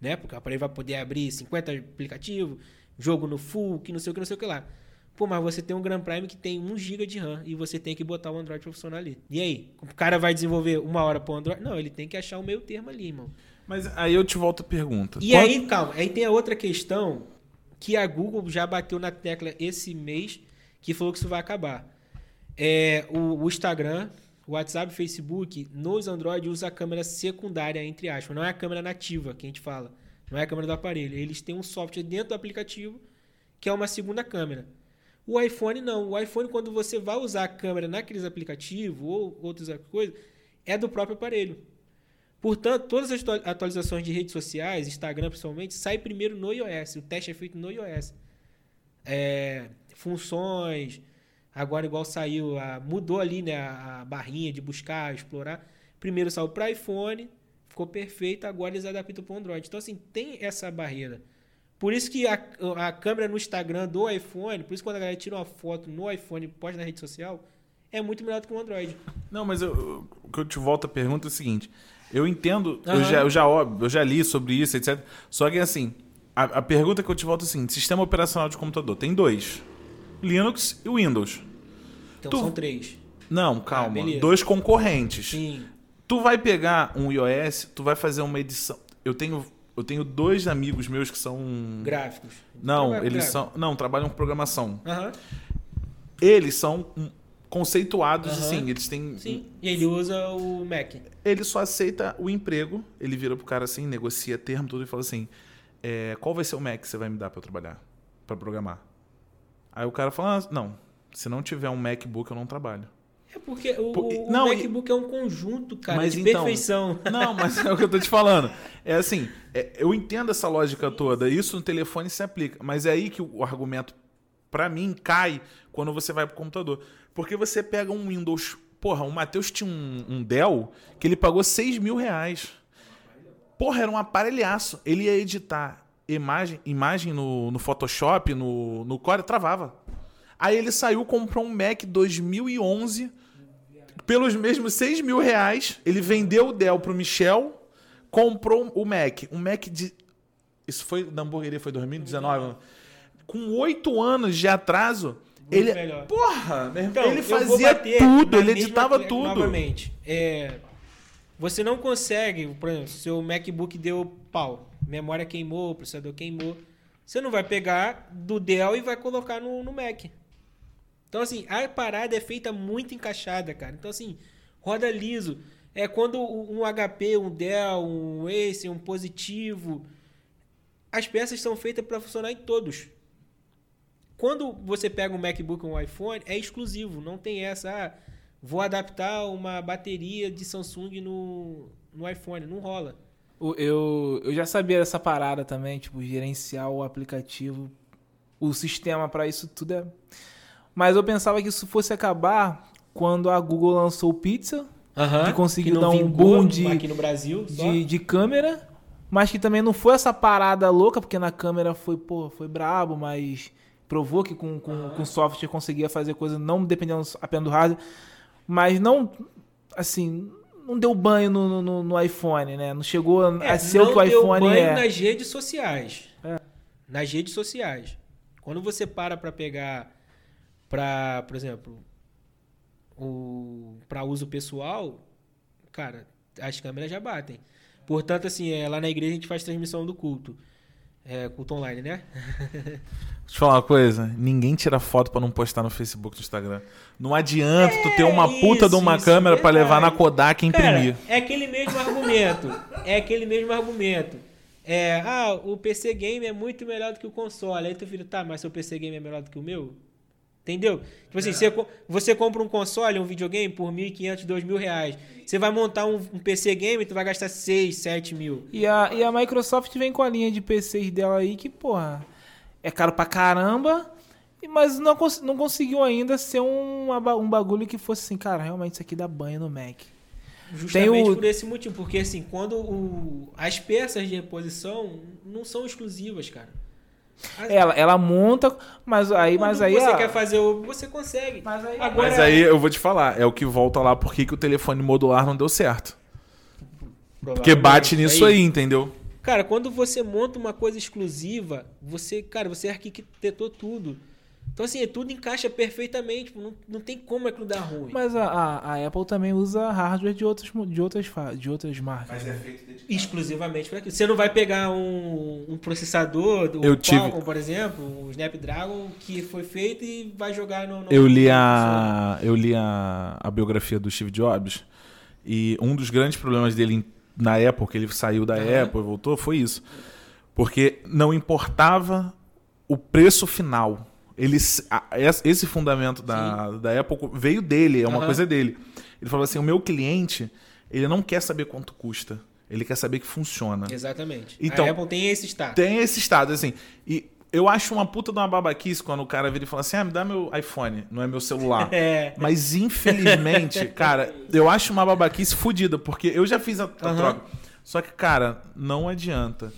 Né? Porque o aparelho vai poder abrir 50 aplicativos, jogo no full, que não sei o que, não sei o que lá. Pô, mas você tem um Grand Prime que tem 1 GB de RAM e você tem que botar o Android pra funcionar ali. E aí? O cara vai desenvolver uma hora pro Android? Não, ele tem que achar o meio termo ali, irmão. Mas aí eu te volto a pergunta. E aí, calma, aí tem a outra questão que a Google já bateu na tecla esse mês que falou que isso vai acabar. É, o, o Instagram, o WhatsApp, Facebook, nos Android usa a câmera secundária, entre aspas. Não é a câmera nativa que a gente fala. Não é a câmera do aparelho. Eles têm um software dentro do aplicativo que é uma segunda câmera. O iPhone não. O iPhone, quando você vai usar a câmera naqueles aplicativos ou outras coisas, é do próprio aparelho. Portanto, todas as atu- atualizações de redes sociais, Instagram principalmente, sai primeiro no iOS. O teste é feito no iOS. É, funções, agora igual saiu, a- mudou ali né, a, a barrinha de buscar, explorar. Primeiro saiu para iPhone, ficou perfeito, agora eles adaptam para Android. Então, assim, tem essa barreira. Por isso que a, a câmera no Instagram do iPhone, por isso que quando a galera tira uma foto no iPhone e posta na rede social, é muito melhor do que o Android. Não, mas eu- eu- o que eu te volto a pergunta é o seguinte. Eu entendo, eu Aham. já, eu, já, eu já li sobre isso, etc. Só que assim, a, a pergunta que eu te volto é o seguinte: sistema operacional de computador tem dois: Linux e Windows. Então Tu- são três. Não, calma. Ah, dois concorrentes. Sim. Tu vai pegar um iOS, tu vai fazer uma edição. Eu tenho, eu tenho dois amigos meus que são. Gráficos. Não, Trabalho eles gráfico. são. Não, trabalham com programação. Aham. Eles são conceituados, assim. Eles têm. Sim. E ele usa o Mac. Ele só aceita o emprego. Ele vira pro cara assim, negocia termo, tudo e fala assim: é, qual vai ser o Mac que você vai me dar pra eu trabalhar? Pra programar? Aí o cara fala: ah, não, se não tiver um MacBook, eu não trabalho. É porque o, Pô, o não, MacBook é um conjunto, cara, Mas de então- perfeição. [LAUGHS] Não, mas é o que eu tô te falando. É assim, é, eu entendo essa lógica toda. Isso no telefone se aplica. Mas é aí que o argumento, pra mim, cai quando você vai pro computador. Porque você pega um Windows. Porra, o Matheus tinha um, um Dell que ele pagou 6 mil reais. Porra, era um aparelhaço. Ele ia editar imagem, imagem no, no Photoshop, no, no Core, travava. Aí ele saiu, comprou um Mac 2011 pelos mesmos 6 mil reais. Ele vendeu o Dell pro Michel, comprou o Mac. Um Mac de. Isso foi da hamburgueria, foi 2019. Com 8 anos de atraso. ele. melhor. Porra, Então, ele fazia tudo, na ele mesma editava tecla tudo. Novamente, é, você não consegue, por exemplo, seu MacBook deu pau, memória queimou, processador queimou, você não vai pegar do Dell e vai colocar no, no Mac. Então, assim, a parada é feita muito encaixada, cara. Então, assim, roda liso. É quando um HP, um Dell, um Acer, um positivo, as peças são feitas para funcionar em todos. Quando você pega um MacBook ou um iPhone, é exclusivo. Não tem essa, ah, vou adaptar uma bateria de Samsung no, no iPhone. Não rola. Eu, eu já sabia dessa parada também, tipo, gerenciar o aplicativo, o sistema pra isso tudo é. Mas eu pensava que isso fosse acabar quando a Google lançou o Pixel, Aham, que conseguiu não dar um boom de- aqui no Brasil. de, de câmera, mas que também não foi essa parada louca, porque na câmera foi, pô, foi brabo, mas provou que com, com, com software conseguia fazer coisa não dependendo apenas do hardware, mas não, assim, não deu banho no, no, no iPhone, né? Não chegou É, a ser o não que o deu iPhone banho é. nas redes sociais. É. Nas redes sociais. Quando você para pra pegar, pra, por exemplo, o para uso pessoal, cara, as câmeras já batem. Portanto, assim, é, lá na igreja a gente faz transmissão do culto. É, culto online, né? [LAUGHS] Deixa eu te falar uma coisa. Ninguém tira foto pra não postar no Facebook no Instagram. Não adianta tu ter uma É puta de uma isso, câmera pra levar na. Kodak e imprimir. Cara, é aquele mesmo argumento. É aquele mesmo argumento. É, ah, o PC game é muito melhor do que o console. Aí tu vira, tá, mas seu PC game é melhor do que o meu? Entendeu? Tipo assim, você, co- você compra um console, um videogame por 1.500, 2.000 reais. Você vai montar um, um PC game, tu vai gastar 6, 7 mil. E a, e a Microsoft vem com a linha de PCs dela aí que, porra, é caro pra caramba, mas não, cons- não conseguiu ainda ser um, um bagulho que fosse assim, cara, realmente isso aqui dá banho no Mac. Justamente o- por esse motivo. Porque assim, quando o, as peças de reposição não são exclusivas, cara. Ela, ela monta, mas aí, mas aí você a- quer fazer o. Você consegue. Mas aí- Agora, Mas aí eu vou te falar, é o que volta lá porque que o telefone modular não deu certo. Porque bate nisso aí, entendeu? Cara, quando você monta uma coisa exclusiva, você, cara, você arquitetou tudo. Então, assim, tudo encaixa perfeitamente. tipo, Não, não tem como aquilo dar ruim. Mas a, a, a Apple também usa hardware de outras, de outras, de outras marcas. né? Exclusivamente para aquilo. Você não vai pegar um, um processador, o Eu tive- Qualcomm, por exemplo, o Snapdragon, que foi feito e vai jogar no. no Eu li a eu li a, a biografia do Steve Jobs e um dos grandes problemas dele em- na Apple, que ele saiu da Aham. Apple e voltou, foi isso. Porque não importava o preço final. Ele, esse fundamento da, da Apple veio dele, é uma Aham. coisa dele. Ele falou assim: o meu cliente, ele não quer saber quanto custa. Ele quer saber que funciona. Exatamente. Então, a Apple tem esse status. Tem esse estado, assim. E eu acho uma puta de uma babaquice quando o cara vira e fala assim: ah, me dá meu iPhone, não é meu celular. [LAUGHS] É. Mas infelizmente, [LAUGHS] cara, eu acho uma babaquice fodida, porque eu já fiz a, a Aham. troca. Só que, cara, não adianta.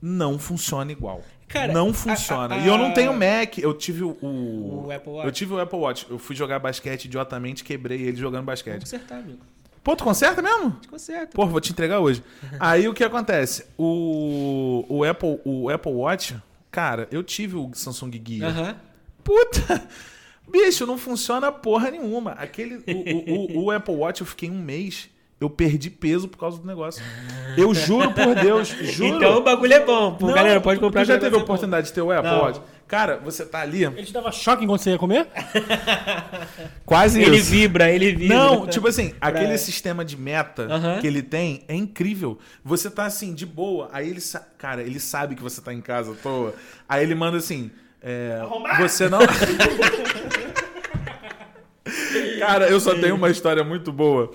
Não funciona igual. Cara, não a- funciona. a- E eu não a- tenho Mac, eu tive o. o- O Apple Watch. Eu tive o Apple Watch. Eu fui jogar basquete idiotamente, quebrei ele jogando basquete. consertar, amigo. Pô, tu conserta mesmo? Conserta. Porra, vou te entregar hoje. Aí o que acontece? O, o, Apple, o Apple Watch, cara, eu tive o Samsung Gear. Aham. Puta! Bicho, não funciona porra nenhuma. Aquele, o, o, o- o Apple Watch, eu fiquei um mês, eu perdi peso por causa do negócio. Eu juro por Deus, [LAUGHS] juro. Então o bagulho é bom. Pô, Não, galera, pode comprar. Tu já teve a oportunidade de ter o Apple Não. Watch? Cara, você tá ali, Ele te dava choque enquanto você ia comer? [LAUGHS] quase Ele isso. vibra, ele vibra. Não, tipo assim, aquele sistema de meta Aham. que ele tem é incrível. Você tá assim, de boa, aí ele, sa- cara, ele sabe que você tá em casa à toa. Aí ele manda assim, é, você não... [LAUGHS] cara, eu só tenho uma história muito boa.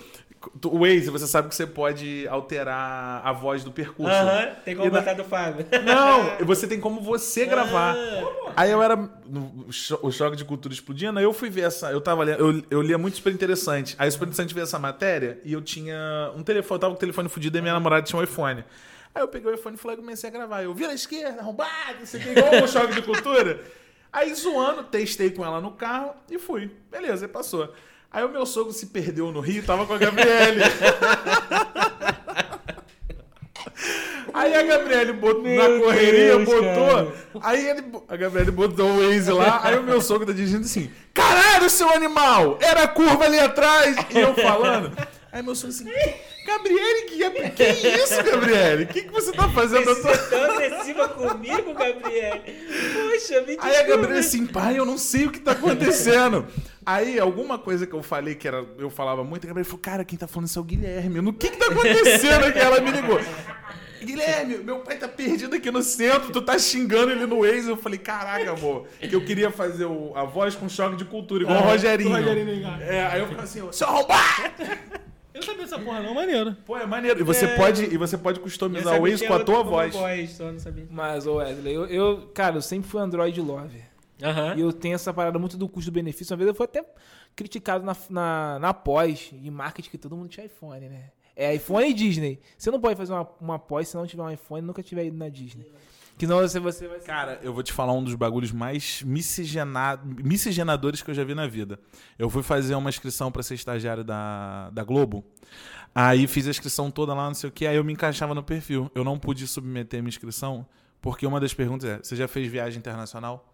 O Waze, você sabe que você pode alterar a voz do percurso. Aham, tem como E na- botar do Fábio. Não, você tem como você gravar. Ah. Aí eu era. no O choque de cultura explodindo, aí eu fui ver essa. Eu tava lendo, eu, eu lia muito super interessante. Aí super interessante ver essa matéria e eu tinha um telefone, eu tava com o telefone fudido e minha namorada tinha um iPhone. Aí eu peguei o iPhone e falei, comecei a gravar. Eu vira à esquerda, arrombado, o que, igual o choque de cultura. Aí zoando, testei com ela no carro e fui. Beleza, passou. Aí o meu sogro se perdeu no Rio, tava com a Gabriele. [LAUGHS] Aí a Gabriele botou Meu na correria, Deus, botou. Aí ele, a Gabriele botou o Waze lá. Aí o meu sogro tá dirigindo assim: Caralho, seu animal! Era a curva ali atrás! E eu falando. Aí meu sogro assim: Gabriele, que, é- que isso, Gabriele? O que, que você tá fazendo? Você tão agressiva comigo, Gabriel. Poxa, me Aí a Gabriele desculpa. assim, pai, eu não sei o que tá acontecendo. Aí, alguma coisa que eu falei que era, eu falava muito, a Gabriele falou, cara, quem tá falando isso é o Guilherme. No que que tá acontecendo aqui? Ela me ligou. Guilherme, meu pai tá perdido aqui no centro, tu tá xingando ele no Waze. Eu falei, caraca, amor, que eu queria fazer o- a voz com choque de cultura, igual o Rogerinho. o Rogerinho. É, aí eu falei assim, seu arrombado! Eu não sabia dessa porra não, maneiro. Pô, é maneiro. E você, É. pode, e você pode customizar sabia o Waze que com a tua voz. voz. Só não sabia. Mas, ô Wesley, eu, eu, cara, eu sempre fui Android Lover. Aham. E eu tenho essa parada muito do custo-benefício. Uma vez eu fui até criticado na, na, na pós, em marketing, que todo mundo tinha iPhone, né? É iPhone e Disney. Você não pode fazer uma, uma pós se não tiver um iPhone e nunca tiver ido na Disney. Que não você, você vai ser. Cara, eu vou te falar um dos bagulhos mais miscigena- miscigenadores que eu já vi na vida. Eu fui fazer uma inscrição pra ser estagiário da, da Globo. Aí fiz a inscrição toda lá, não sei o que, aí eu me encaixava no perfil. Eu não pude submeter minha inscrição, porque uma das perguntas é: você já fez viagem internacional?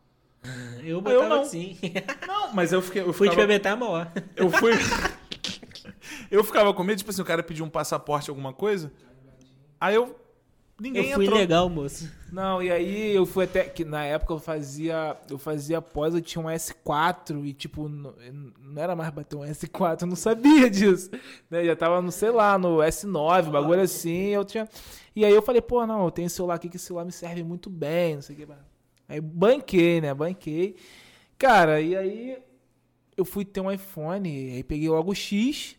Eu Eu botava não. assim. [LAUGHS] Não, mas eu fiquei. Eu Fui ficava, experimentar a maior. eu fui. [LAUGHS] eu ficava com medo, tipo assim, o cara pediu um passaporte, alguma coisa. Aí eu. Ninguém Eu fui entrou. legal, moço. Não, e aí eu fui até. que Na época eu fazia. Eu fazia pós, eu tinha um S4 e, tipo, não, não era mais bater um S4, eu não sabia [LAUGHS] disso. Né? Já tava, no, sei lá, no S9, bagulho assim. Eu tinha. E aí eu falei, pô, não, eu tenho esse celular aqui que esse celular me serve muito bem, não sei o que. Aí banquei, né? Banquei. Cara, e aí eu fui ter um iPhone, aí peguei logo o X.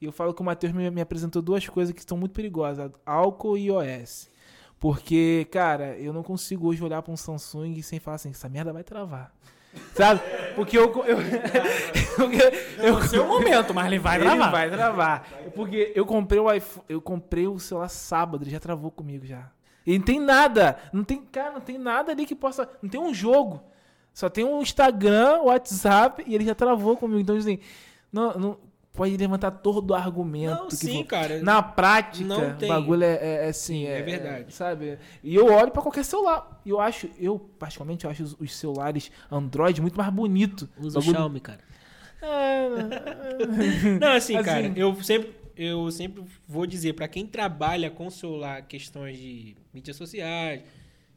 E eu falo que o Matheus me, me apresentou duas coisas que estão muito perigosas: álcool e iOS. Porque, cara, eu não consigo hoje olhar pra um Samsung sem falar assim, essa merda vai travar. Sabe? Porque eu. eu, [LAUGHS] eu No seu momento, mas ele vai ele gravar. vai travar. Porque eu comprei o iPhone, eu comprei o celular sábado, ele já travou comigo já. E não tem nada, não tem, cara, não tem nada ali que possa, não tem um jogo. Só tem um Instagram, WhatsApp e ele já travou comigo. Então assim, não, não pode levantar todo o argumento Não, que sim, for. cara. Na prática, o bagulho é, é, é assim, Sim, é, é verdade. sabe? E eu olho pra qualquer celular. E eu acho, eu particularmente eu acho os, os celulares Android muito mais bonito. Usa o Bagulho- Xiaomi, cara. É, [LAUGHS] Não, assim, Assim. cara, eu sempre, eu sempre vou dizer, pra quem trabalha com celular, questões de mídias sociais,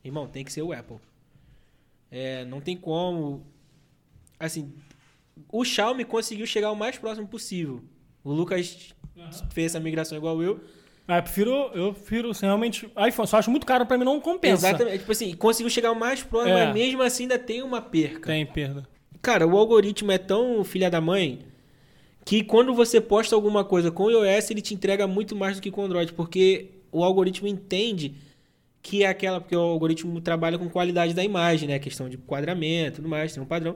irmão, tem que ser o Apple. É, não tem como. Assim, o Xiaomi conseguiu chegar o mais próximo possível. O Lucas fez essa migração igual eu. Ah, eu prefiro, eu prefiro assim, realmente. iPhone, só acho muito caro pra mim, não compensa. Exatamente. Tipo assim, conseguiu chegar o mais próximo, É. mas mesmo assim ainda tem uma perca. Tem perda. Cara, o algoritmo é tão filha da mãe que quando você posta alguma coisa com o iOS, ele te entrega muito mais do que com o Android, porque o algoritmo entende que é aquela, porque o algoritmo trabalha com qualidade da imagem, né? Questão de enquadramento, tudo mais, tem um padrão.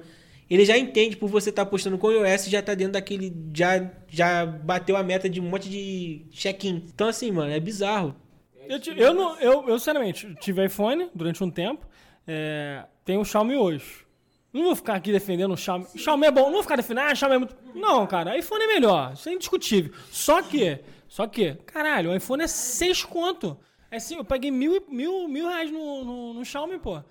Ele já entende por você estar postando com o iOS, já tá dentro daquele já já bateu a meta de um monte de check-in. Então assim, mano, é bizarro. Eu, eu, não, eu, eu, sinceramente, tive iPhone durante um tempo. É, tenho o Xiaomi hoje. Não vou ficar aqui defendendo o Xiaomi. Xiaomi é bom. Não vou ficar defendendo, ah, Xiaomi é muito. Não, cara, iPhone é melhor. Isso é indiscutível. Só que, só que, caralho, o iPhone é 6 conto. É assim, eu paguei mil, mil, mil reais no, no, no Xiaomi, pô.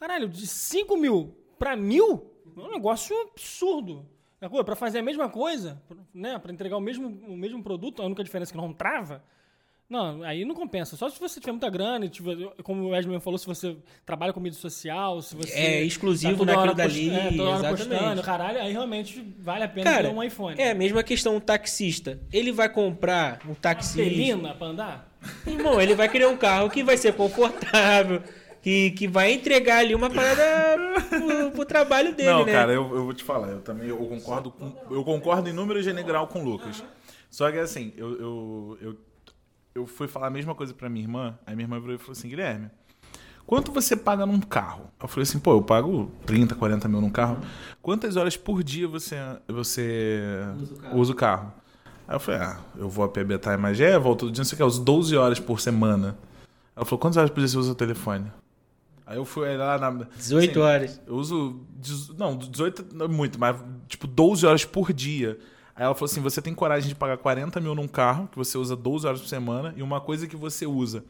Caralho, de 5 mil pra mil é um negócio absurdo. Sacou? Pra fazer a mesma coisa, né? Pra entregar o mesmo, o mesmo produto, a única diferença é que não trava. Não, aí não compensa. Só se você tiver muita grana, tiver, como o Wesley falou, se você trabalha com mídia social, se você. É exclusivo toda naquilo hora dali, é, toda hora exatamente. postando, caralho, aí realmente vale a pena Cara, ter um iPhone. é a mesma questão um taxista. Ele vai comprar um taxista. Pelina pra andar? Irmão, ele vai criar um carro que vai ser confortável, que, que vai entregar ali uma parada pro, pro trabalho dele, Não, né? cara, eu, eu vou te falar, eu também eu concordo com, eu concordo em número general com o Lucas. Só que assim, eu, eu, eu, eu fui falar a mesma coisa pra minha irmã, aí minha irmã virou e falou assim, Guilherme, quanto você paga num carro? Eu falei assim, pô, eu pago 30, 40 mil num carro. Quantas horas por dia você, você Usa o carro. usa o carro? Aí eu falei, ah, eu vou a PBTA em Magé, volto todo dia, não sei o que, eu uso 12 horas por semana. Ela falou, quantas horas por dia você usa o telefone? Aí eu fui lá na... 18 assim, horas. eu uso. Não, 18 não é muito, mas tipo 12 horas por dia. Aí ela falou assim: você tem coragem de pagar 40 mil num carro, que você usa 12 horas por semana, e uma coisa que você usa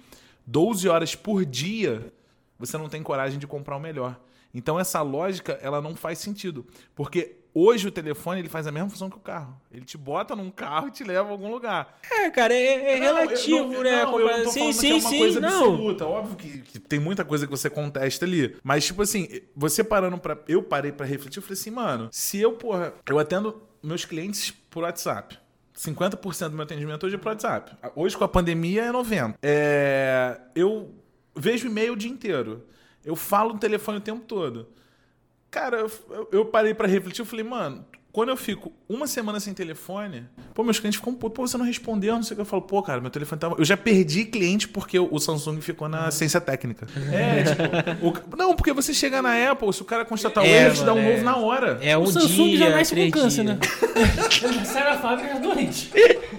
12 horas por dia, você não tem coragem de comprar o melhor. Então essa lógica, ela não faz sentido. Porque hoje o telefone ele faz a mesma função que o carro. Ele te bota num carro e te leva a algum lugar. É, cara, é, é Não, relativo, não- né? Não, eu não tô sim, falando sim, é uma sim, coisa não. absoluta. Óbvio que, que tem muita coisa que você contesta ali. Mas, tipo assim, você parando pra. Eu parei pra refletir, eu falei assim, mano, se eu, porra, eu atendo meus clientes por WhatsApp. 50% do meu atendimento hoje é por WhatsApp. Hoje, com a pandemia, é 90%. É, eu vejo e-mail o dia inteiro. Eu falo no telefone o tempo todo. Cara, eu, eu- parei pra refletir, eu falei, mano, quando eu fico uma semana sem telefone, pô, meus clientes ficam putos, pô, você não respondeu, não sei o que. Eu falo, pô, cara, meu telefone tava. Eu já perdi cliente porque o o Samsung ficou na ciência técnica. É, tipo. o Não, porque você chega na Apple, se o cara constatar o É, erro, te dá um mano, novo é. na hora. É um o Samsung dia, já nasce com câncer, né? Ele já sai da fábrica já doente.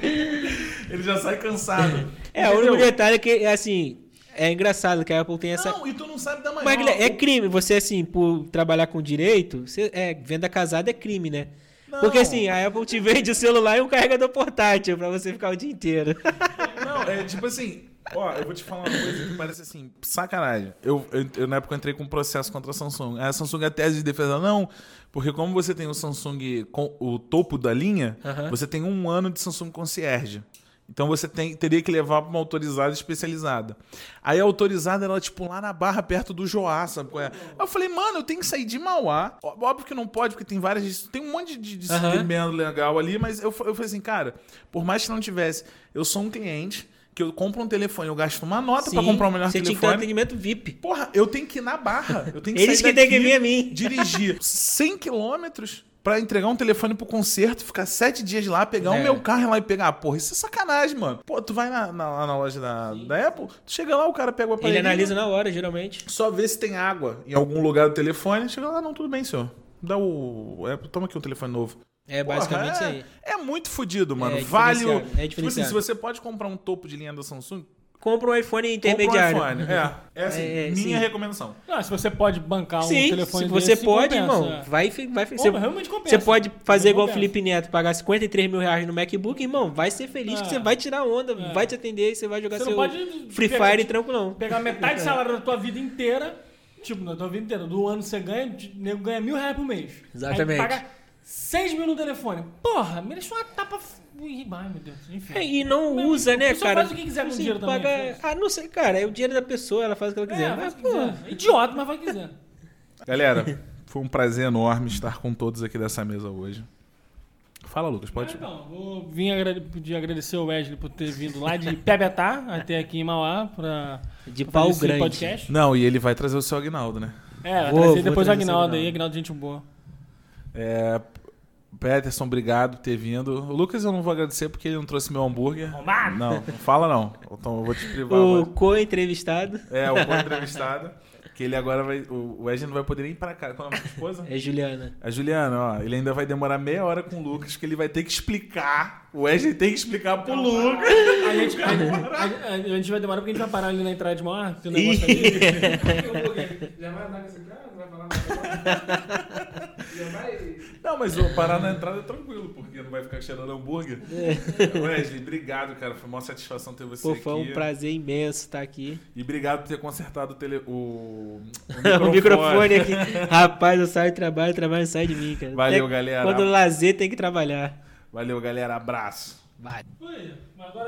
Ele já sai cansado. É, o Entendeu? único detalhe é que, assim, é engraçado que a Apple tem essa... Não, e tu não sabe da manhã. Mas, é crime. Você, assim, por trabalhar com direito, você, é, venda casada é crime, né? Não. Porque, assim, a Apple te vende o celular e um carregador portátil pra você ficar o dia inteiro. [LAUGHS] Não, é tipo assim. Ó, eu vou te falar uma coisa que parece assim, sacanagem. Eu, eu, eu, na época entrei com um processo contra a Samsung. A Samsung a tese de defesa, não, porque como você tem o Samsung com o topo da linha, Aham. você tem um ano de Samsung Concierge. Então você tem, teria que levar para uma autorizada especializada. Aí a autorizada era tipo lá na barra perto do Joá, sabe qual é? Eu falei, mano, eu tenho que sair de Mauá. Óbvio que não pode, porque tem várias. Tem um monte de, de segmento legal ali, mas eu, eu falei assim, cara, por mais que não tivesse, eu sou um cliente que eu compro um telefone, eu gasto uma nota Sim, comprar o melhor Você tinha que ter um telefone. atendimento VIP. Porra, eu tenho que ir na barra. Eu tenho que Eles que têm que vir a mim. Dirigir [LAUGHS] 100 quilômetros pra entregar um telefone pro concerto, ficar sete dias lá, pegar É. o meu carro lá e pegar. Porra, isso é sacanagem, mano. Pô, tu vai na, na, na loja da, da Apple, tu chega lá, o cara pega o aparelho. Ele analisa na hora, geralmente. Só vê se tem água em algum lugar do telefone. Chega lá, não, tudo bem, senhor. Dá o. Apple, toma aqui um telefone novo. É Porra, basicamente isso é- aí. É muito fodido, mano. É vale o. diferenciado, é tipo assim, se você pode comprar um topo de linha da Samsung, Compra um iPhone compra um intermediário. iPhone. É, é assim, É, é, minha sim. recomendação. Ah, se você pode bancar um Sim, telefone se você desse, pode, compensa, irmão, é. vai, vai, Pô, você, realmente compensa. você pode fazer igual o. Felipe Neto, pagar 53 mil reais no MacBook, irmão, vai ser feliz que É. você vai tirar onda, É. vai te atender e você vai jogar Você não seu pode Free pegar- Fire tranquilão. Pegar metade [LAUGHS] do salário da tua vida inteira, tipo, da tua vida inteira, do ano que você ganha, o nego ganha mil reais por mês. Exatamente. Aí paga 6 mil no telefone. Porra, merece uma tapa. Ih, Ai, meu Deus, enfim. É, e não Meu, usa, né, cara? faz o que quiser com o Assim, dinheiro também, paga- foda-se. Ah, não sei, cara, é o dinheiro da pessoa, ela faz o que ela quiser. É, mas, pô, quiser. Idiota, mas que quiser. [LAUGHS] Galera, foi um prazer enorme estar com todos aqui dessa mesa hoje. Fala, Lucas, pode. Então, vou vir agrade- pedir agradecer ao Wesley por ter vindo lá de Pebetá [LAUGHS] até aqui em Mauá pra de pra pau grande. podcast. Não, e ele vai trazer o seu Agnaldo, né? É, vai Vou- trazer vou depois o Agnaldo aí, Agnaldo. Agnaldo, gente boa. É, Peterson, obrigado por ter vindo. O Lucas eu não vou agradecer porque ele não trouxe meu hambúrguer. Romário. Não, não fala não. Então eu vou te privar. O co-entrevistado É, o bom entrevistado. Que ele agora vai. O Wesley não vai poder nem ir pra cá. Qual é a esposa? é Juliana. A Juliana, ó, ele ainda vai demorar meia hora com o Lucas, que ele vai ter que explicar. O Wesley tem que explicar pro Lucas. A gente, a, a- a- gente vai demorar porque a gente vai parar ali na entrada de Mauá, [LAUGHS] tem um negócio ali. Já vai andar com esse cara? Vai mais [LAUGHS] Já vai. Não, mas o parar na entrada é tranquilo, porque não vai ficar cheirando hambúrguer. Wesley, obrigado, cara. Foi uma satisfação ter você Pô, aqui. foi um prazer imenso estar aqui. E obrigado por ter consertado o, tele... o... o [LAUGHS] microfone aqui. Rapaz, eu saio do trabalho, o trabalho sai de mim, cara. Valeu, Até galera. Quando lazer tem que trabalhar. Valeu, galera. Abraço. Vai. Foi, mas agora